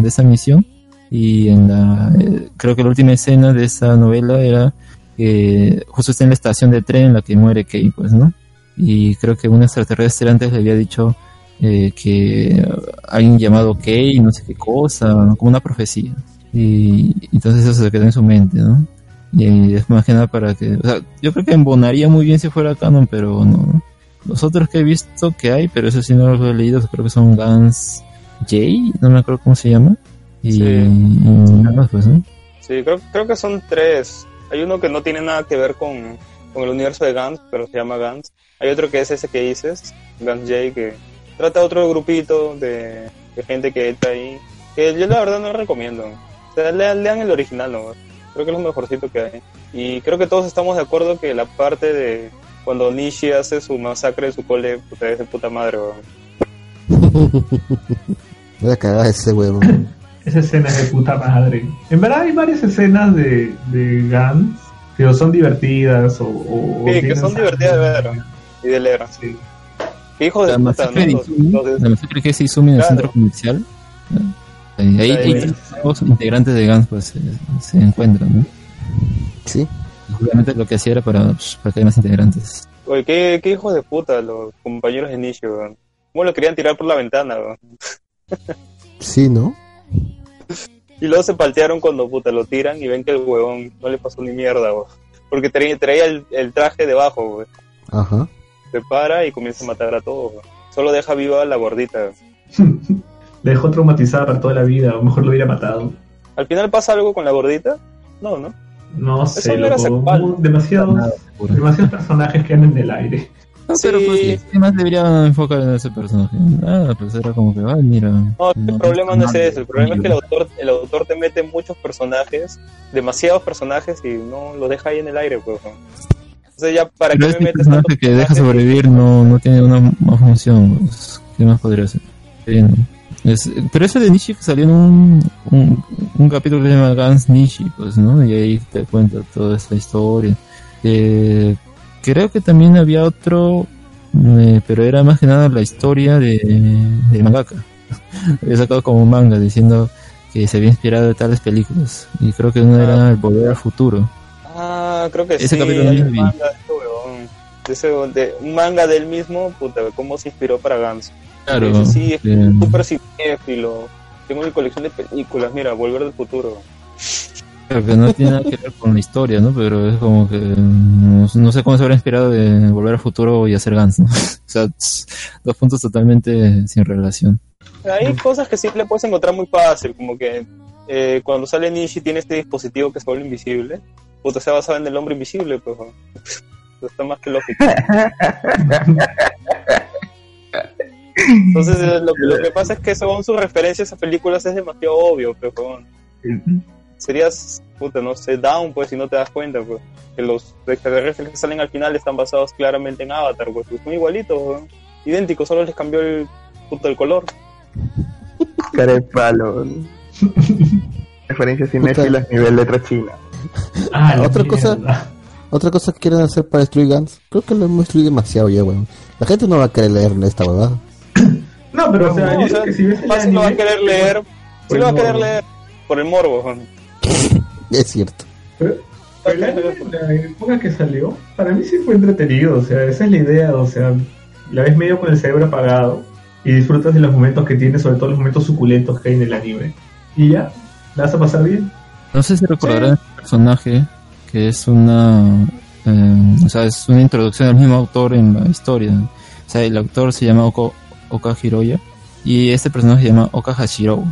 de esa misión y en la, eh, creo que la última escena de esa novela era que justo está en la estación de tren en la que muere Kei, pues, ¿no? Y creo que un extraterrestre antes le había dicho eh, que alguien llamado Kei, no sé qué cosa, ¿no? como una profecía. Y entonces eso se quedó en su mente, ¿no? Y es más que nada para que, o sea, yo creo que embonaría muy bien si fuera canon, pero no. Los otros que he visto que hay, pero eso sí no los he leído, creo que son Guns J, no me acuerdo cómo se llama. Y, Sí. y nada más, pues, ¿no? Sí, creo, creo que son tres. Hay uno que no tiene nada que ver con, con el universo de Gans, pero se llama Gans. Hay otro que es ese que dices, Gans J, que trata otro grupito de, de gente que está ahí. Que yo la verdad no recomiendo. O sea, lean, lean el original, ¿no? Creo que es lo mejorcito que hay. Y creo que todos estamos de acuerdo que la parte de cuando Nishi hace su masacre de su cole, puta, es de puta madre, weón. *laughs* Voy a cagar ese huevo. *coughs* Esa escena es de puta madre. En verdad hay varias escenas de, de Gans que son divertidas o... Sí, que son divertidas de ver y de leer. Sí. Qué hijos de La puta, masacre ¿no? Izumi, los- la masacre que es Izumi en el Claro. centro comercial. ¿no? Ahí, ahí, los integrantes de Gans pues, se, se encuentran, ¿no? Sí. Obviamente lo que hacía era para, pues, para que haya más integrantes. Oye, qué, qué hijos de puta los compañeros de Nishi, weón. ¿Cómo lo querían tirar por la ventana, weón? *laughs* Sí, ¿no? Y luego se paltearon cuando puta lo tiran y ven que el huevón no le pasó ni mierda, weón. Porque traía, traía el, el traje debajo, weón. Ajá. Se para y comienza a matar a todos. Solo deja viva a la gordita. Le *laughs* dejó traumatizada para toda la vida, o mejor lo hubiera matado. ¿Al final pasa algo con la gordita? No, ¿no? No sé, no loco. demasiados, demasiados personajes que andan en el aire. No, Sí. pero pues, ¿qué más debería enfocar en ese personaje? Nada, pues era como que, ay, mira. No, el no, problema no es ese. El problema es que el autor, el autor te mete muchos personajes, demasiados personajes y no los deja ahí en el aire, pues. Weón. Entonces ya, ¿para Pero qué me metes tantos que deja sobrevivir no, no tiene una, una función. Pues, ¿Qué más podría? Sí, ¿no? Es- pero ese de Nishi salió en un, un, un capítulo que se llama Gans Nishi, pues, ¿no? Y ahí te cuenta toda esta historia. Eh, creo que también había otro, eh, pero era más que nada la historia de, de mangaka. *laughs* había sacado como manga diciendo que se había inspirado de tales películas. Y creo que uno era El Volver al Futuro. Ah, creo que Ese sí. capítulo hay no un manga de este huevón. De ese- de- un manga del mismo, puta, cómo se inspiró para Gans. Claro. Sí, es súper cinéfilo. Tengo mi colección de películas, mira, Volver del Futuro. Claro que no tiene nada que ver con la historia, ¿no? Pero es como que no, no sé cómo se habrá inspirado de volver al futuro y hacer Gans, ¿no? *laughs* o sea, dos puntos totalmente sin relación. Hay cosas que sí le puedes encontrar muy fácil, como que eh, cuando sale Nishi tiene este dispositivo que se vuelve invisible. Puta, se basado en el hombre invisible, pues. Está más que lógico. Entonces, lo, lo que pasa es que según sus referencias a películas es demasiado obvio, pues, weón. Serías, puta, no sé, down, pues, si no te das cuenta, pues. Que los extraterrestres que salen al final están basados claramente en Avatar, pues. Son igualitos. Idénticos, solo les cambió el, puta, el color. Cara de palo. Referencias cinéfilas nivel letra china. Ah, la *laughs* Otra cosa- mierda. Otra cosa que quieren hacer para destruir Gans, creo que lo hemos destruido demasiado ya, weón. La gente no va a querer leer esta huevada. *coughs* No, pero o sea, No, yo o sea, que si ves el fácil lo va a anime, querer leer. por Sí lo va a querer morbo. leer por el morbo. *laughs* Es cierto. Pero anime, la época que salió, para mí sí fue entretenido, o sea, esa es la idea, o sea, la ves medio con el cerebro apagado y disfrutas de los momentos que tiene, sobre todo los momentos suculentos que hay en el anime. Y ya, la vas a pasar bien. No sé si recordarán este personaje que es una, eh, o sea, es una introducción del mismo autor en la historia. O sea, el autor se llama Oko, Oka Hiroya y este personaje se llama Oka Hashiro.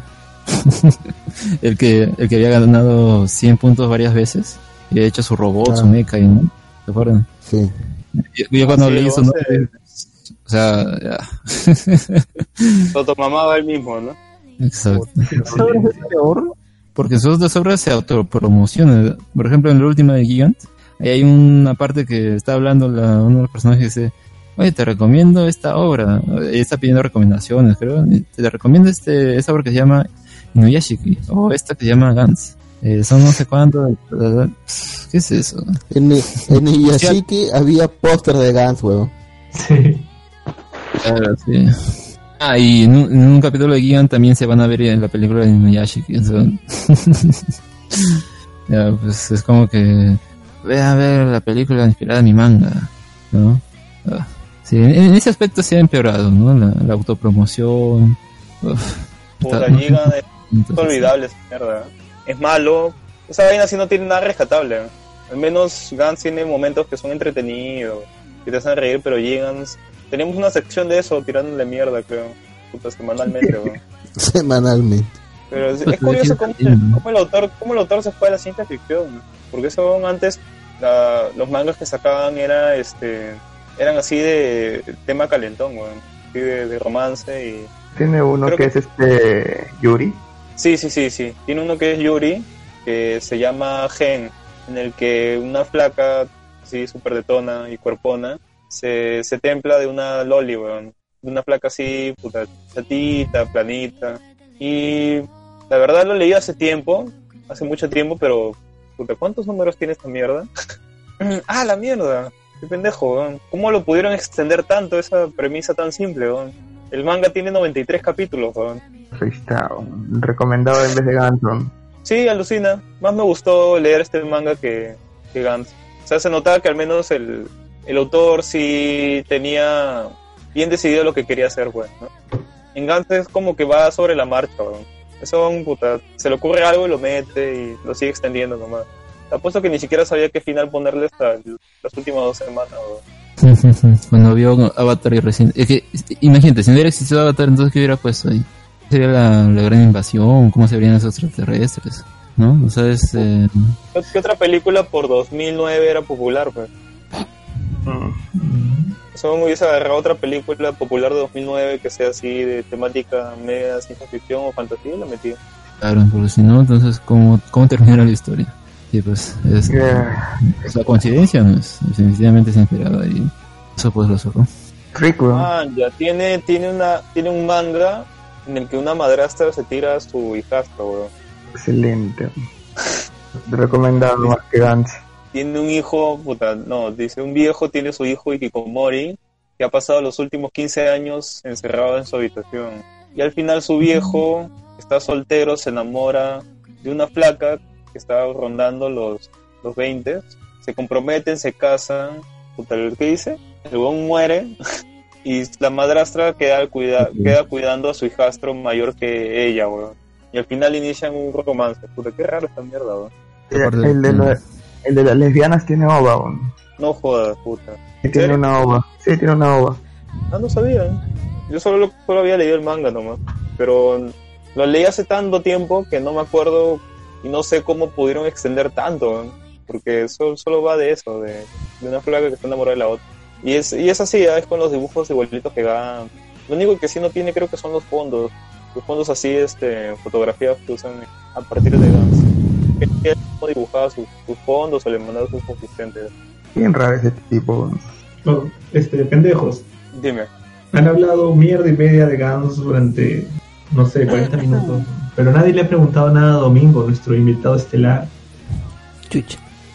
*laughs* el que el que había ganado 100 puntos varias veces y había hecho su robot, su Ah. mecha, y, ¿no? ¿Se acuerdan? Sí. Yo, yo cuando Sí, leí lo eso, hace- ¿no? o sea, ya. Lo mamaba él mismo, ¿no? *laughs* Exacto. Porque sus dos obras se autopromocionan. Por ejemplo, en la última de Gigant, ahí hay una parte que está hablando la, uno de los personajes dice, oye, te recomiendo esta obra. Y está pidiendo recomendaciones, creo. Te recomiendo este, esta obra que se llama Inuyashiki, o esta que se llama Gans. Eh, son no sé cuánto. ¿Qué es eso? En, en *laughs* Iyashiki había póster de Gans, weón. Sí. Claro, sí. Ah, y en un, en un capítulo de Gigant también se van a ver en la película de sea. *laughs* ya, pues es como que ve a ver la película inspirada en mi manga, ¿no? Ah, sí, en, en ese aspecto se ha empeorado, ¿no? La, la autopromoción. Uf, Puta, Está- Gigan es olvidable esa mierda. Es malo. Esa vaina sí no tiene nada rescatable. Al menos Gans tiene momentos que son entretenidos, que te hacen reír, pero Gigans... Tenemos una sección de eso tirándole mierda, creo. Puta, semanalmente, *laughs* weón. Semanalmente. Pero es, es curioso cómo, el autor, cómo el autor se fue a la ciencia ficción. ¿no? Porque eso antes la- los mangas que sacaban era este eran así de tema calentón, weón. Así de, de romance y Tiene uno que que- es este Yuri. Sí, sí, sí, sí. Tiene uno que es Yuri, que se llama Gen, en el que una flaca, así súper detona y cuerpona, se, se templa de una loli, weón. De una flaca así, puta, chatita, planita. Y la verdad lo leí hace tiempo, hace mucho tiempo, pero, puta, ¿cuántos números tiene esta mierda? *laughs* ah, la mierda. Qué pendejo, weón. ¿Cómo lo pudieron extender tanto esa premisa tan simple, weón? El manga tiene 93 capítulos, weón. Ahí está, recomendado en vez de Ganton. Sí, alucina. Más me gustó leer este manga que, que Gantz. O sea, se notaba que al menos el, el autor sí tenía bien decidido lo que quería hacer, pues, ¿no? En Gantz es como que va sobre la marcha, weón. Eso, un puta, se le ocurre algo y lo mete y lo sigue extendiendo nomás. Te apuesto que ni siquiera sabía qué final ponerle hasta las últimas dos semanas, weón. Cuando vio Avatar y recién... Es que, imagínate, si no hubiera existido Avatar, entonces ¿qué hubiera puesto ahí? Sería la, la gran invasión, cómo se verían esos extraterrestres, ¿no? O sea, es... eh, ¿Qué, qué otra película por 2009 era popular, pues? Solo me hubiese agarrado otra película popular de 2009 que sea así de temática media ciencia ficción o fantasía y la metí. claro, porque si no, entonces, ¿cómo, cómo termina la historia? Sí, pues, es... Yeah. O sea, coincidencia no es, definitivamente se inspiraba y eso pues lo sacó. Weón. Ah, ya tiene, tiene una, tiene un manga en el que una madrastra se tira a su hijastro, weón. Excelente. Recomendado más que Gantz. Tiene un hijo, puta, no, dice un viejo tiene su hijo Ikikomori que ha pasado los últimos 15 años encerrado en su habitación. Y al final su viejo está soltero, se enamora de una flaca que está rondando los, los 20, se comprometen, se casan, puta, ¿qué dice? El weón muere *laughs* y la madrastra queda, cuida, queda cuidando a su hijastro mayor que ella, weón. Y al final inician un romance. Puta, qué raro esta mierda, weón. El de, la- el de las lesbianas tiene ova, weón. No jodas, puta. Sí, tiene una ova. Sí, tiene una ova. Ah, no sabía. ¿eh? Yo solo, solo había leído el manga nomás. Pero lo leí hace tanto tiempo que no me acuerdo y no sé cómo pudieron extender tanto. ¿eh? Porque solo, solo va de eso, de, de una flaca que está enamorada de la otra. Y es, y es así, ¿eh? es con los dibujos igualitos que van. Lo único que sí no tiene creo que son los fondos. Los fondos así, este, fotografías que usan a partir de Gans. Que él dibujaba sus, sus fondos o le mandaba sus asistentes. Bien raro ese tipo, este, pendejos. Dime. Han hablado mierda y media de Gans durante, no sé, 40 minutos. Pero nadie le ha preguntado nada a Domingo, nuestro invitado estelar.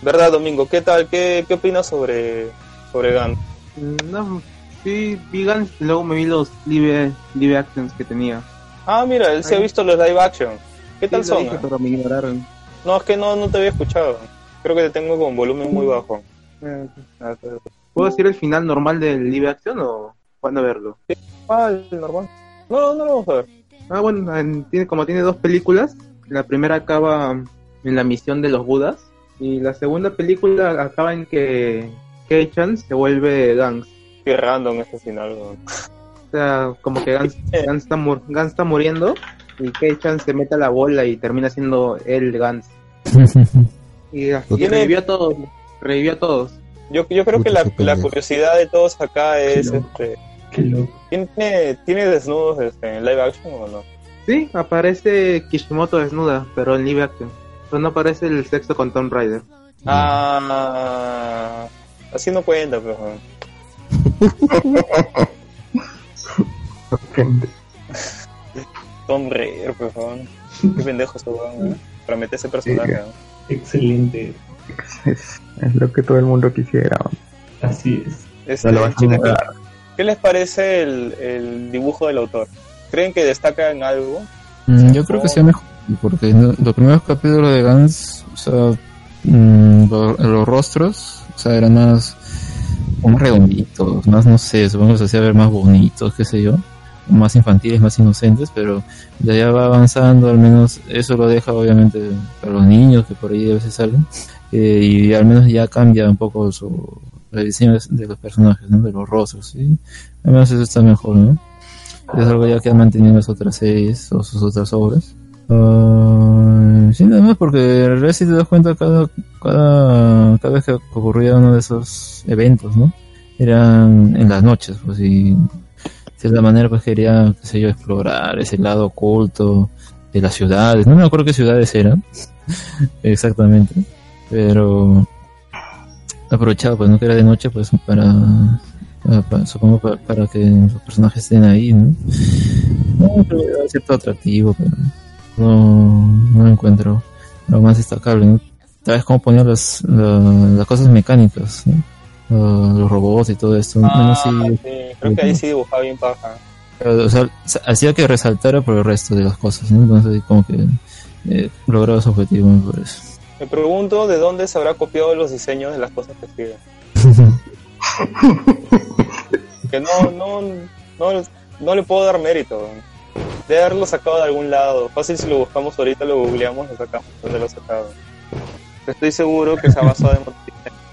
¿Verdad, Domingo? ¿Qué tal? ¿Qué, qué opinas sobre, sobre Gans? Mm, No, sí, vi Gantz, luego me vi los live, live actions que tenía. Ah, mira, él se ha visto los live action. ¿Qué tal Sí, son? dije, ah? pero me ignoraron. No, es que no, no te había escuchado. Creo que te tengo con volumen muy bajo. Eh, ¿Puedo decir el final normal del live action o cuándo verlo? Ah, el normal. No, no lo vamos a ver. Ah, bueno, en- tiene, como tiene dos películas, la primera acaba en la misión de los Budas y la segunda película acaba en que Kei-chan se vuelve Gans. Qué random este final. O sea, como que Gans, *laughs* Gans está, Gans está muriendo y Kei-chan se mete a la bola y termina siendo él Gans. *laughs* Y, Tiene- revivió a todos. Revivió a todos. Yo, yo creo que la, la curiosidad de todos acá es, este, Qué. ¿tiene, ¿tiene desnudos este, en live action o no? Sí, aparece Kishimoto desnuda, pero en live action. Pero no aparece el sexo con Tomb Raider. Ah, así no cuenta, pero... *laughs* Tom Raider, por favor. Qué pendejo ese weón. Para meter ese personaje. Excelente. Es, es lo que todo el mundo quisiera. weón. Así es. Este, No lo vas a chicos. ¿Qué les parece el, el dibujo del autor? ¿Creen que destaca en algo? Mm, Yo creo que sea mejor, porque no- los primeros capítulos de Gans, o sea, mm, lo- los rostros, o sea, eran más, más redonditos, más, no sé, supongo que se hacía ver más bonitos, qué sé yo, más infantiles, más inocentes, pero ya ya va avanzando, al menos eso lo deja obviamente para los niños que por ahí a veces salen, eh, y al menos ya cambia un poco su, diseño de, de los personajes, ¿no? de los rostros, ¿sí? al menos eso está mejor, ¿no? es algo ya que han mantenido en las otras series o sus otras obras. Ah, sí, nada más porque en realidad si te das cuenta cada, cada, cada vez que ocurría uno de esos eventos, ¿no? Eran en las noches, pues y de cierta manera pues quería, qué sé yo, explorar ese lado oculto, de las ciudades. No me acuerdo qué ciudades eran *laughs* exactamente, pero aprovechaba pues no que era de noche pues para, para- supongo para, para que los personajes estén ahí, ¿no? No, cierto atractivo, pero no, no encuentro lo más destacable. Tal vez como poner las, la- las cosas mecánicas. Ah, los robots y todo esto. Ah, Menos sí, sí, creo que ahí sí dibujaba bien paja. o sea, hacía que resaltara por el resto de las cosas, ¿no? Entonces como que eh, lograba su objetivo, me parece. Me pregunto de dónde se habrá copiado los diseños de las cosas que escribe. *laughs* que no, no, no, no le puedo dar mérito. De haberlo sacado de algún lado. Fácil si lo buscamos ahorita, lo googleamos, lo sacamos donde lo sacado. Estoy seguro que se ha basado en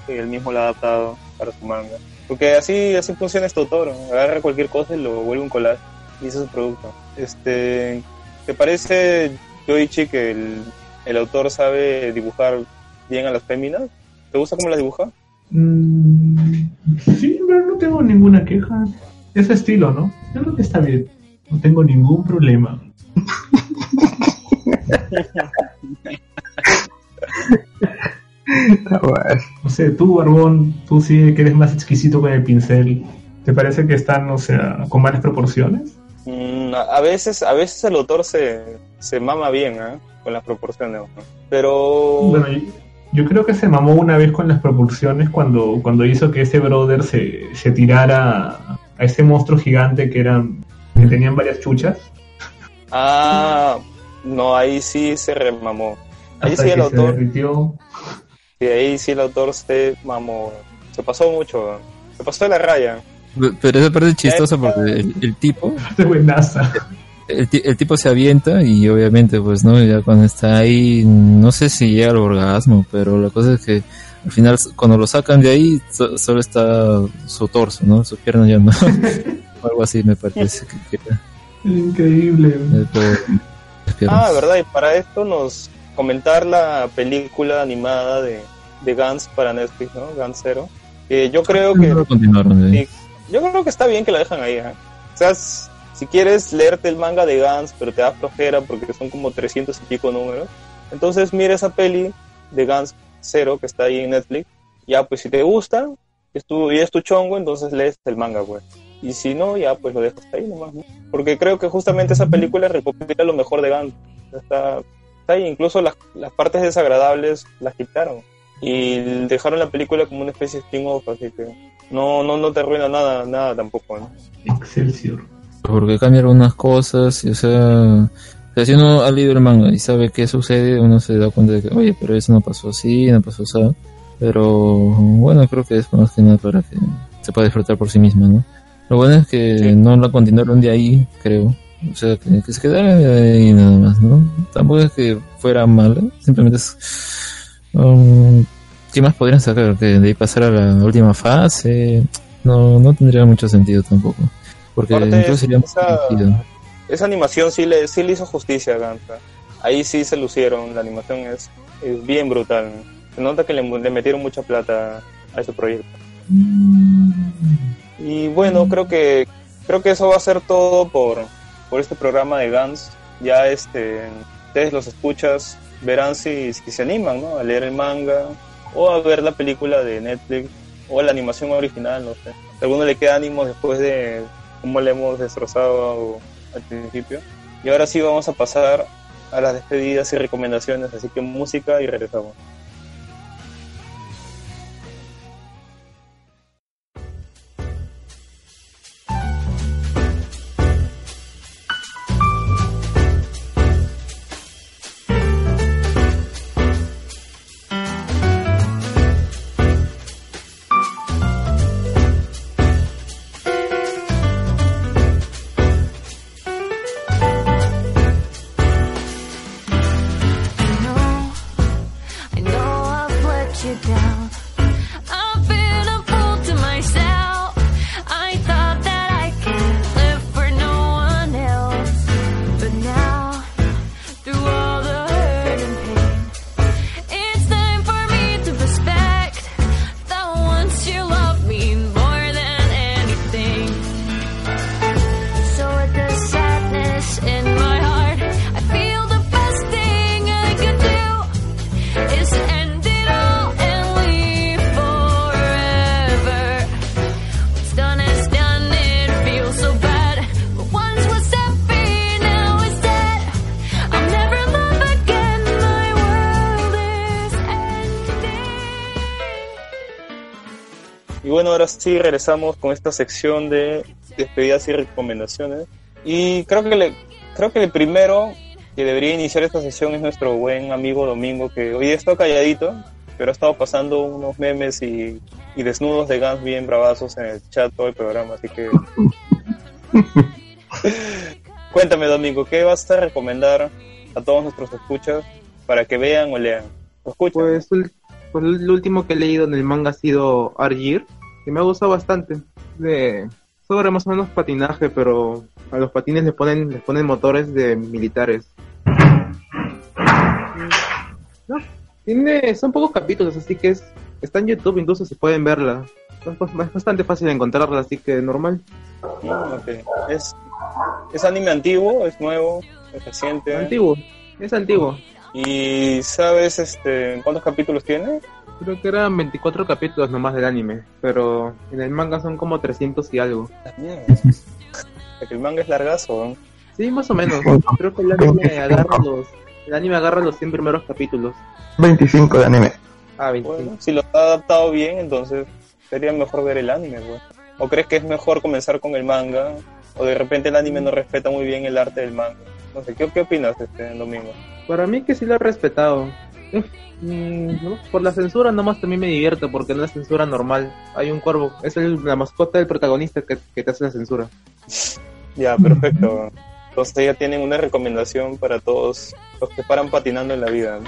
Y él mismo lo ha adaptado para su manga. Porque así, así funciona este autor. Agarra cualquier cosa y lo vuelve un collage y hizo su producto. Este, ¿Te parece, Yoichi, que el, el autor sabe dibujar bien a las féminas? ¿Te gusta cómo las dibuja? Mm, sí, pero no tengo ninguna queja. Ese estilo, ¿no? Yo creo que está bien. No tengo ningún problema. *laughs* No sé, tú, Barbón, tú sí que eres más exquisito con el pincel. ¿Te parece que están, o sea, con malas proporciones? Mm, a veces, a veces el autor se, se mama bien ¿eh? con las proporciones. ¿no? Pero Bueno, yo, yo creo que se mamó una vez con las proporciones cuando, cuando hizo que ese brother se, se tirara a ese monstruo gigante que eran que tenían varias chuchas. ah, no, ahí sí se remamó. Ahí hasta sí el que se autor, sí, ahí sí el autor se mamó, se pasó mucho, se pasó de la raya. Pero esa parte es chistosa porque el, el tipo, *laughs* De buenaza. el, ti- el tipo se avienta y obviamente pues no, ya cuando está ahí, no sé si llega al orgasmo, pero la cosa es que al final cuando lo sacan de ahí so- solo está su torso, ¿no? Sus piernas ya no. *laughs* O Algo así me parece que queda. Increíble. eh. Ah, verdad, y para esto nos comentar la película animada de, de Gans para Netflix, ¿no? Gans Zero. Yo creo que ahí. Sí, yo creo que está bien que la dejan ahí. ¿eh? O sea, si quieres leerte el manga de Gans, pero te da flojera porque son como 300 y pico números, entonces mira esa peli de Gans Zero que está ahí en Netflix. Ya, pues si te gusta es tu, y es tu chongo, entonces lees el manga, pues. Y si no, ya pues lo dejas ahí nomás. ¿no? Porque creo que justamente esa película recopila lo mejor de Gans. Está, está ahí, incluso las, las partes desagradables las quitaron. Y dejaron la película como una especie de spin-off, así que no, no, no te arruina nada, nada tampoco, ¿no? Excelsior. porque cambiaron unas cosas, y, o sea, o sea, si uno ha leído el manga y sabe qué sucede, uno se da cuenta de que, oye, pero eso no pasó así, no pasó así. Pero bueno, creo que es más que nada para que se pueda disfrutar por sí misma, ¿no? Lo bueno es que Sí. no la continuaron de ahí, creo. O sea, que, que se quedara de ahí nada más, ¿no? Tampoco es que fuera mala, simplemente es... um, ¿Qué más podrían sacar? Que de ahí pasar a la última fase, no, no tendría mucho sentido tampoco. Porque Aparte, incluso sería esa-. Esa animación sí le, sí le hizo justicia a Ganta. Ahí sí se lucieron, la animación es, es bien brutal. Se nota que le, le metieron mucha plata a ese proyecto. Y bueno, creo que creo que eso va a ser todo por, por este programa de Gans. Ya este ustedes los escuchas, verán si, si se animan ¿no? a leer el manga o a ver la película de Netflix o la animación original, no sé. A alguno le queda ánimo después de cómo le hemos destrozado al principio. Y ahora sí vamos a pasar a las despedidas y recomendaciones, así que música y regresamos. Sí regresamos con esta sección de despedidas y recomendaciones. Y creo que le, creo que el primero que debería iniciar esta sesión es nuestro buen amigo Domingo, que hoy está calladito, pero ha estado pasando unos memes y, y desnudos de Gans bien bravazos en el chat todo el programa, así que... *laughs* Cuéntame, Domingo, ¿qué vas a recomendar a todos nuestros escuchas para que vean o lean? ¿Lo escuchan? Pues, ul- pues lo último que he leído en el manga ha sido Argir, que me ha gustado bastante. De sobre más o menos patinaje, pero a los patines le ponen, le ponen motores de militares. No, tiene, son pocos capítulos, así que es, está en YouTube, incluso se pueden verla. Es bas- es bastante fácil encontrarla, así que normal. Mm, ok. ¿Es, ¿Es anime antiguo? ¿Es nuevo? ¿Es reciente? Antiguo, es antiguo. ¿Y sabes este, cuántos capítulos tiene? Creo que eran 24 capítulos nomás del anime, pero en el manga son como 300 y algo. Mierda. El manga es largazo, ¿no? Sí, más o menos. Creo que el anime agarra los, el anime agarra los 100 primeros capítulos. 25 de anime. Ah, 25. Bueno, si lo ha adaptado bien, entonces sería mejor ver el anime, pues. ¿O crees que es mejor comenzar con el manga? ¿O de repente el anime no respeta muy bien el arte del manga? No sé, ¿qué, qué opinas este domingo? Para mí que sí lo he respetado. Eh, *laughs* mm, no, Por la censura nomás también me divierte porque no es censura normal. Hay un cuervo, es el- la mascota del protagonista que, que te hace la censura. *laughs* Ya, perfecto. Entonces ya tienen una recomendación para todos los que paran patinando en la vida.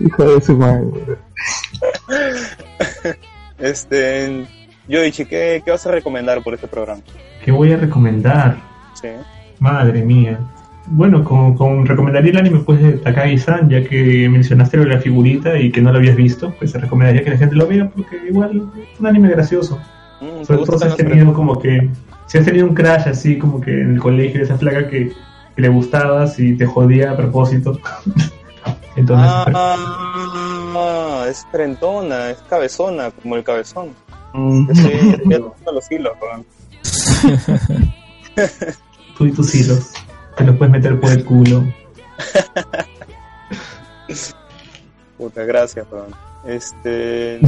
Hijo de su madre. Este, Yoichi, ¿qué, ¿qué vas a recomendar por este programa? ¿Qué voy a recomendar? Sí. Madre mía. Bueno, con, con recomendaría el anime pues de Takagi-san, ya que mencionaste lo de la figurita y que no lo habías visto, pues te recomendaría que la gente lo vea porque igual es un anime gracioso. Mm, ¿te Sobre todo si has tenido como que, si has tenido un crash así como que en el colegio de esa flaca que, que le gustabas y te jodía a propósito. *laughs* Entonces, Ah, es frentona, es cabezona, como el cabezón. Mm. *laughs* Los hilos. Tú y tus hilos, te los puedes meter por el culo. Puta, gracias, weón. Este,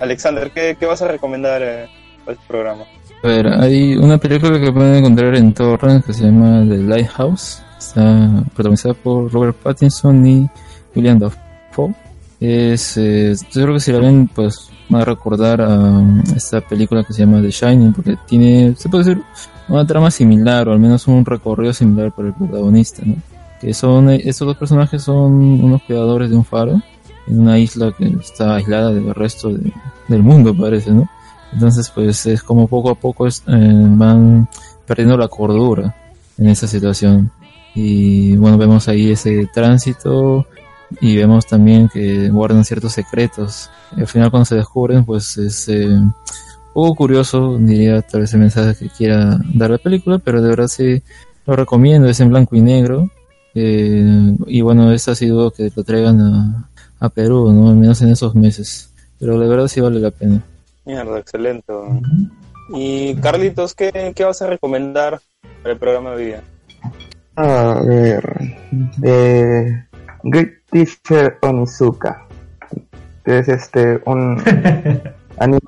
Alexander, ¿qué, qué vas a recomendar eh, para este programa? A ver, hay una película que pueden encontrar en torrent que se llama The Lighthouse. Está protagonizada por Robert Pattinson y William Dafoe. Es, eh, yo creo que si la ven, pues van a recordar a esta película que se llama The Shining, porque tiene, se puede decir, una trama similar, o al menos un recorrido similar para el protagonista, ¿no? Que son, eh, estos dos personajes son unos cuidadores de un faro en una isla que está aislada del resto de- del mundo, parece, ¿no? Entonces, pues es como poco a poco eh, van perdiendo la cordura en esa situación. Y bueno, vemos ahí ese tránsito y vemos también que guardan ciertos secretos. Y al final cuando se descubren, pues es eh, un poco curioso, diría tal vez el mensaje que quiera dar la película, pero de verdad sí lo recomiendo, es en blanco y negro. Eh, y bueno, eso ha sido que lo traigan a, a Perú, ¿no? Al menos en esos meses. Pero de verdad sí vale la pena. Mierda, excelente. Y Carlitos, ¿qué, ¿qué vas a recomendar para el programa de hoy día? A ver, Great Teacher Onizuka, que es este un *laughs* anime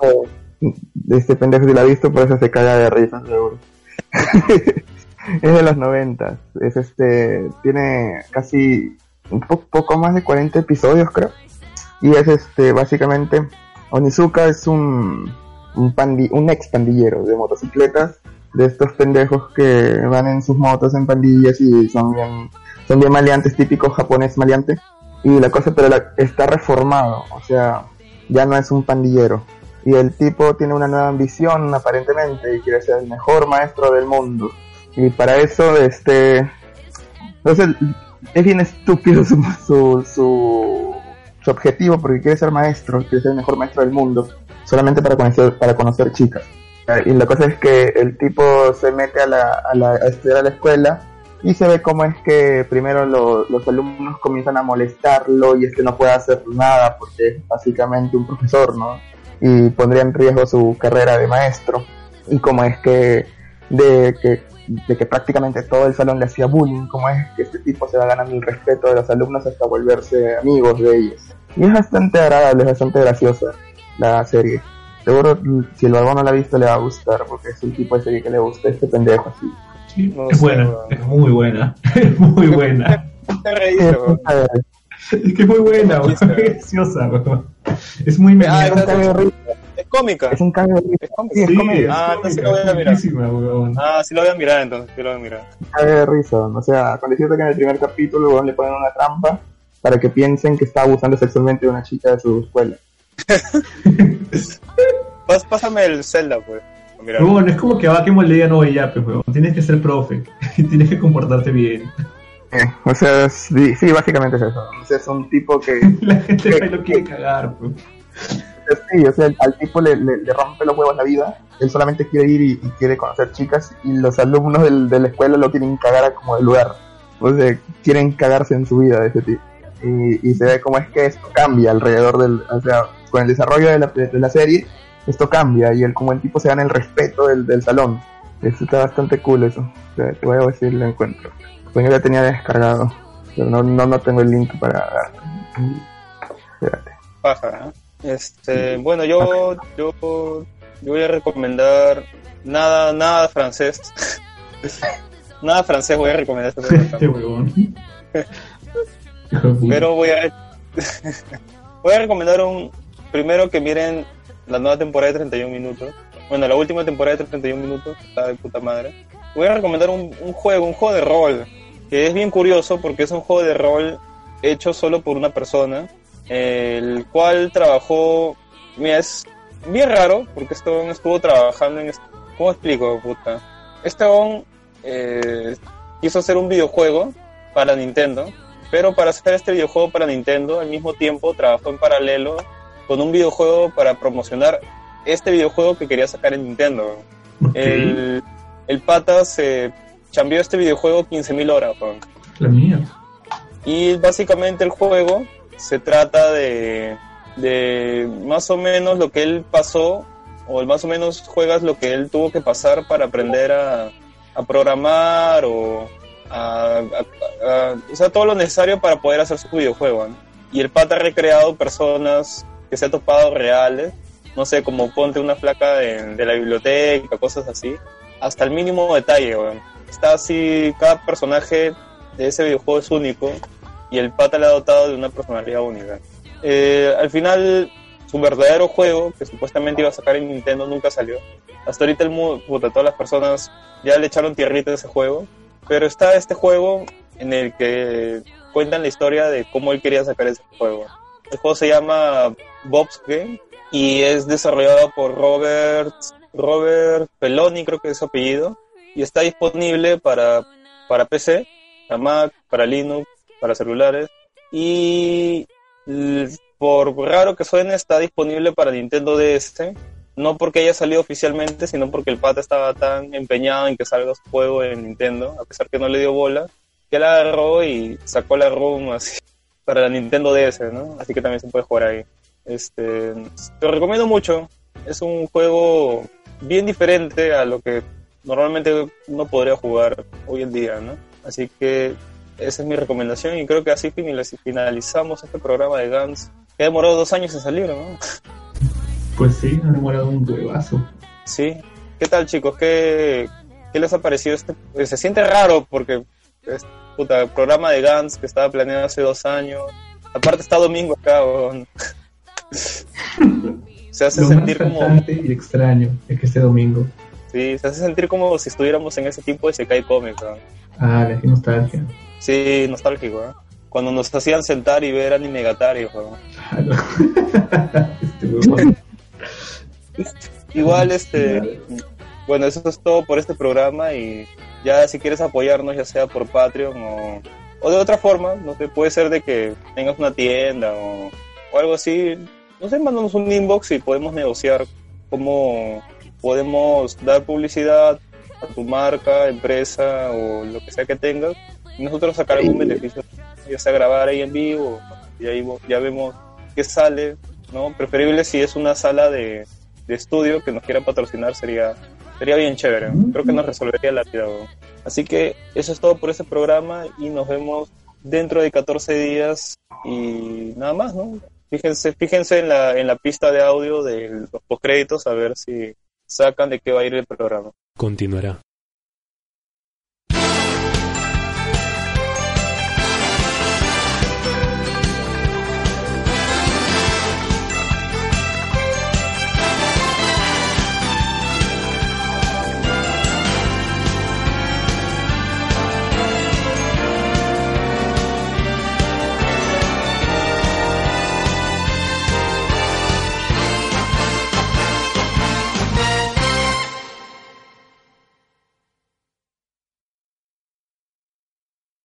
de este pendejo si lo ha visto, por eso se caga de risa seguro. *laughs* es de los noventas, es este, tiene casi un po- poco más de 40 episodios creo, y es este, básicamente, Onizuka es un, un, pandi- un ex pandillero de motocicletas de estos pendejos que van en sus motos en pandillas y son bien, son bien maleantes, típicos japonés maleante. Y la cosa, pero la- está reformado, o sea, ya no es un pandillero. Y el tipo tiene una nueva ambición, aparentemente, y quiere ser el mejor maestro del mundo. Y para eso, este, entonces, es bien estúpido su, su, su, su objetivo, porque quiere ser maestro, quiere ser el mejor maestro del mundo, solamente para conocer, para conocer chicas. Y la cosa es que el tipo se mete a, la, a, la, a estudiar a la escuela y se ve cómo es que primero lo- los alumnos comienzan a molestarlo y es que no puede hacer nada porque es básicamente un profesor, ¿no? Y pondría en riesgo su carrera de maestro. Y cómo es que de que de que prácticamente todo el salón le hacía bullying, cómo es que este tipo se va ganando el respeto de los alumnos hasta volverse amigos de ellos. Y es bastante agradable, es bastante graciosa la serie. Seguro si el barbón no la ha visto le va a gustar, porque es el tipo de serie que le gusta este pendejo así. No es sé, buena, es muy buena, *laughs* es muy buena. Te. Es que es muy buena, *laughs* es graciosa, weón. Es muy Ah, Es cómica. es un cague de risa. Es cómica. Sí, es comedia. Ah, entonces lo voy a mirar. Ah, sí lo voy a mirar entonces, sí lo voy a mirar. cague de risa. O sea, con decirte que en el primer capítulo weón, le ponen una trampa para que piensen que está abusando sexualmente de una chica de su escuela. *laughs* Pásame el Zelda, pues. Mira. Weón, es como que a que le digan, oye, ya, pues, weón, tienes que ser profe *laughs* y tienes que comportarte bien. Eh, o sea, sí, sí, básicamente es eso. O sea, es un tipo que, *laughs* La gente ahí lo quiere cagar, pues. sí, o sea, al tipo le, le- le rompe los huevos la vida. Él solamente quiere ir y, y quiere conocer chicas y los alumnos del- de la escuela lo quieren cagar a como el lugar. O sea, quieren cagarse en su vida de ese tipo. Y, y se ve como es que esto cambia alrededor del, o sea, con el desarrollo de la, de la serie, esto cambia y él como el tipo se gana el respeto del, del salón. Eso está bastante cool eso. O sea, te voy a decir lo encuentro. Pues yo la tenía descargado, pero no, no, no tengo el link para... Espérate. Paja, ¿eh? Este, bueno, yo, yo, yo voy a recomendar nada, nada francés. *laughs* nada francés voy a recomendar *laughs* puta. Pero voy a, *laughs* voy a recomendar un, primero que miren la nueva temporada de 31 minutos. Bueno, la última temporada de 31 minutos, está de puta madre. Voy a recomendar un, un juego, un juego de rol, que es bien curioso porque es un juego de rol hecho solo por una persona, el cual trabajó, mira, es bien raro porque este hombre estuvo trabajando en, ¿cómo explico, puta? Este eh, quiso hacer un videojuego para Nintendo, pero para hacer este videojuego para Nintendo, al mismo tiempo trabajó en paralelo con un videojuego para promocionar este videojuego que quería sacar en Nintendo. El, el pata se chambeó este videojuego 15.000 horas. La mía. Y básicamente el juego se trata de, de más o menos lo que él pasó, o más o menos juegas lo que él tuvo que pasar para aprender a, a programar o a, a- a- o sea, todo lo necesario para poder hacer su videojuego. ¿no? Y el pata ha recreado personas que se ha topado reales, no sé, como ponte una placa de, la biblioteca, cosas así, hasta el mínimo detalle. weón. Está así, cada personaje de ese videojuego es único y el pata le ha dotado de una personalidad única. Eh, al final, su verdadero juego, que supuestamente iba a sacar en Nintendo, nunca salió. Hasta ahorita el mundo, puta, todas las personas ya le echaron tierrita a ese juego, pero está este juego en el que cuentan la historia de cómo él quería sacar ese juego. El juego se llama Bob's Game y es desarrollado por Robert Robert Peloni, creo que es su apellido, y está disponible para, para PC, para Mac, para Linux, para celulares, y por raro que suene, está disponible para Nintendo DS, no porque haya salido oficialmente, sino porque el pata estaba tan empeñado en que salga su juego en Nintendo, a pesar que no le dio bola, que él agarró y sacó la ROM así para la Nintendo DS, ¿no? Así que también se puede jugar ahí. Este, te lo recomiendo mucho. Es un juego bien diferente a lo que normalmente uno podría jugar hoy en día, ¿no? Así que esa es mi recomendación y creo que así finaliz- finalizamos este programa de Guns que ha demorado dos años en salir, ¿no? Pues sí, ha demorado un huevazo. Sí. ¿Qué tal, chicos? ¿Qué, qué les ha parecido este? Se siente raro porque es puta, el programa de Guns que estaba planeado hace dos años. Aparte está domingo acá, weón. *laughs* Se hace Lo más sentir como y extraño es que este domingo. sí, se hace sentir como si estuviéramos en ese tipo de Sekai Comics, weón. Ah, qué nostalgia. Sí, nostálgico, ¿eh? Cuando nos hacían sentar y ver anime Gatari, weón. No. *laughs* este huevón. Igual, este, bueno, eso es todo por este programa y ya si quieres apoyarnos, ya sea por Patreon o, o de otra forma, no sé, puede ser de que tengas una tienda o, o algo así, no sé, mándanos un inbox y podemos negociar cómo podemos dar publicidad a tu marca, empresa o lo que sea que tengas y nosotros sacar algún beneficio, ya sea grabar ahí en vivo y ahí ya vemos qué sale, ¿no? Preferible si es una sala de, de estudio que nos quiera patrocinar sería Sería bien chévere. Creo que nos resolvería la vida. Así que eso es todo por este programa y nos vemos dentro de 14 días y nada más, ¿no? Fíjense, fíjense en la, en la pista de audio de los postcréditos a ver si sacan de qué va a ir el programa. Continuará.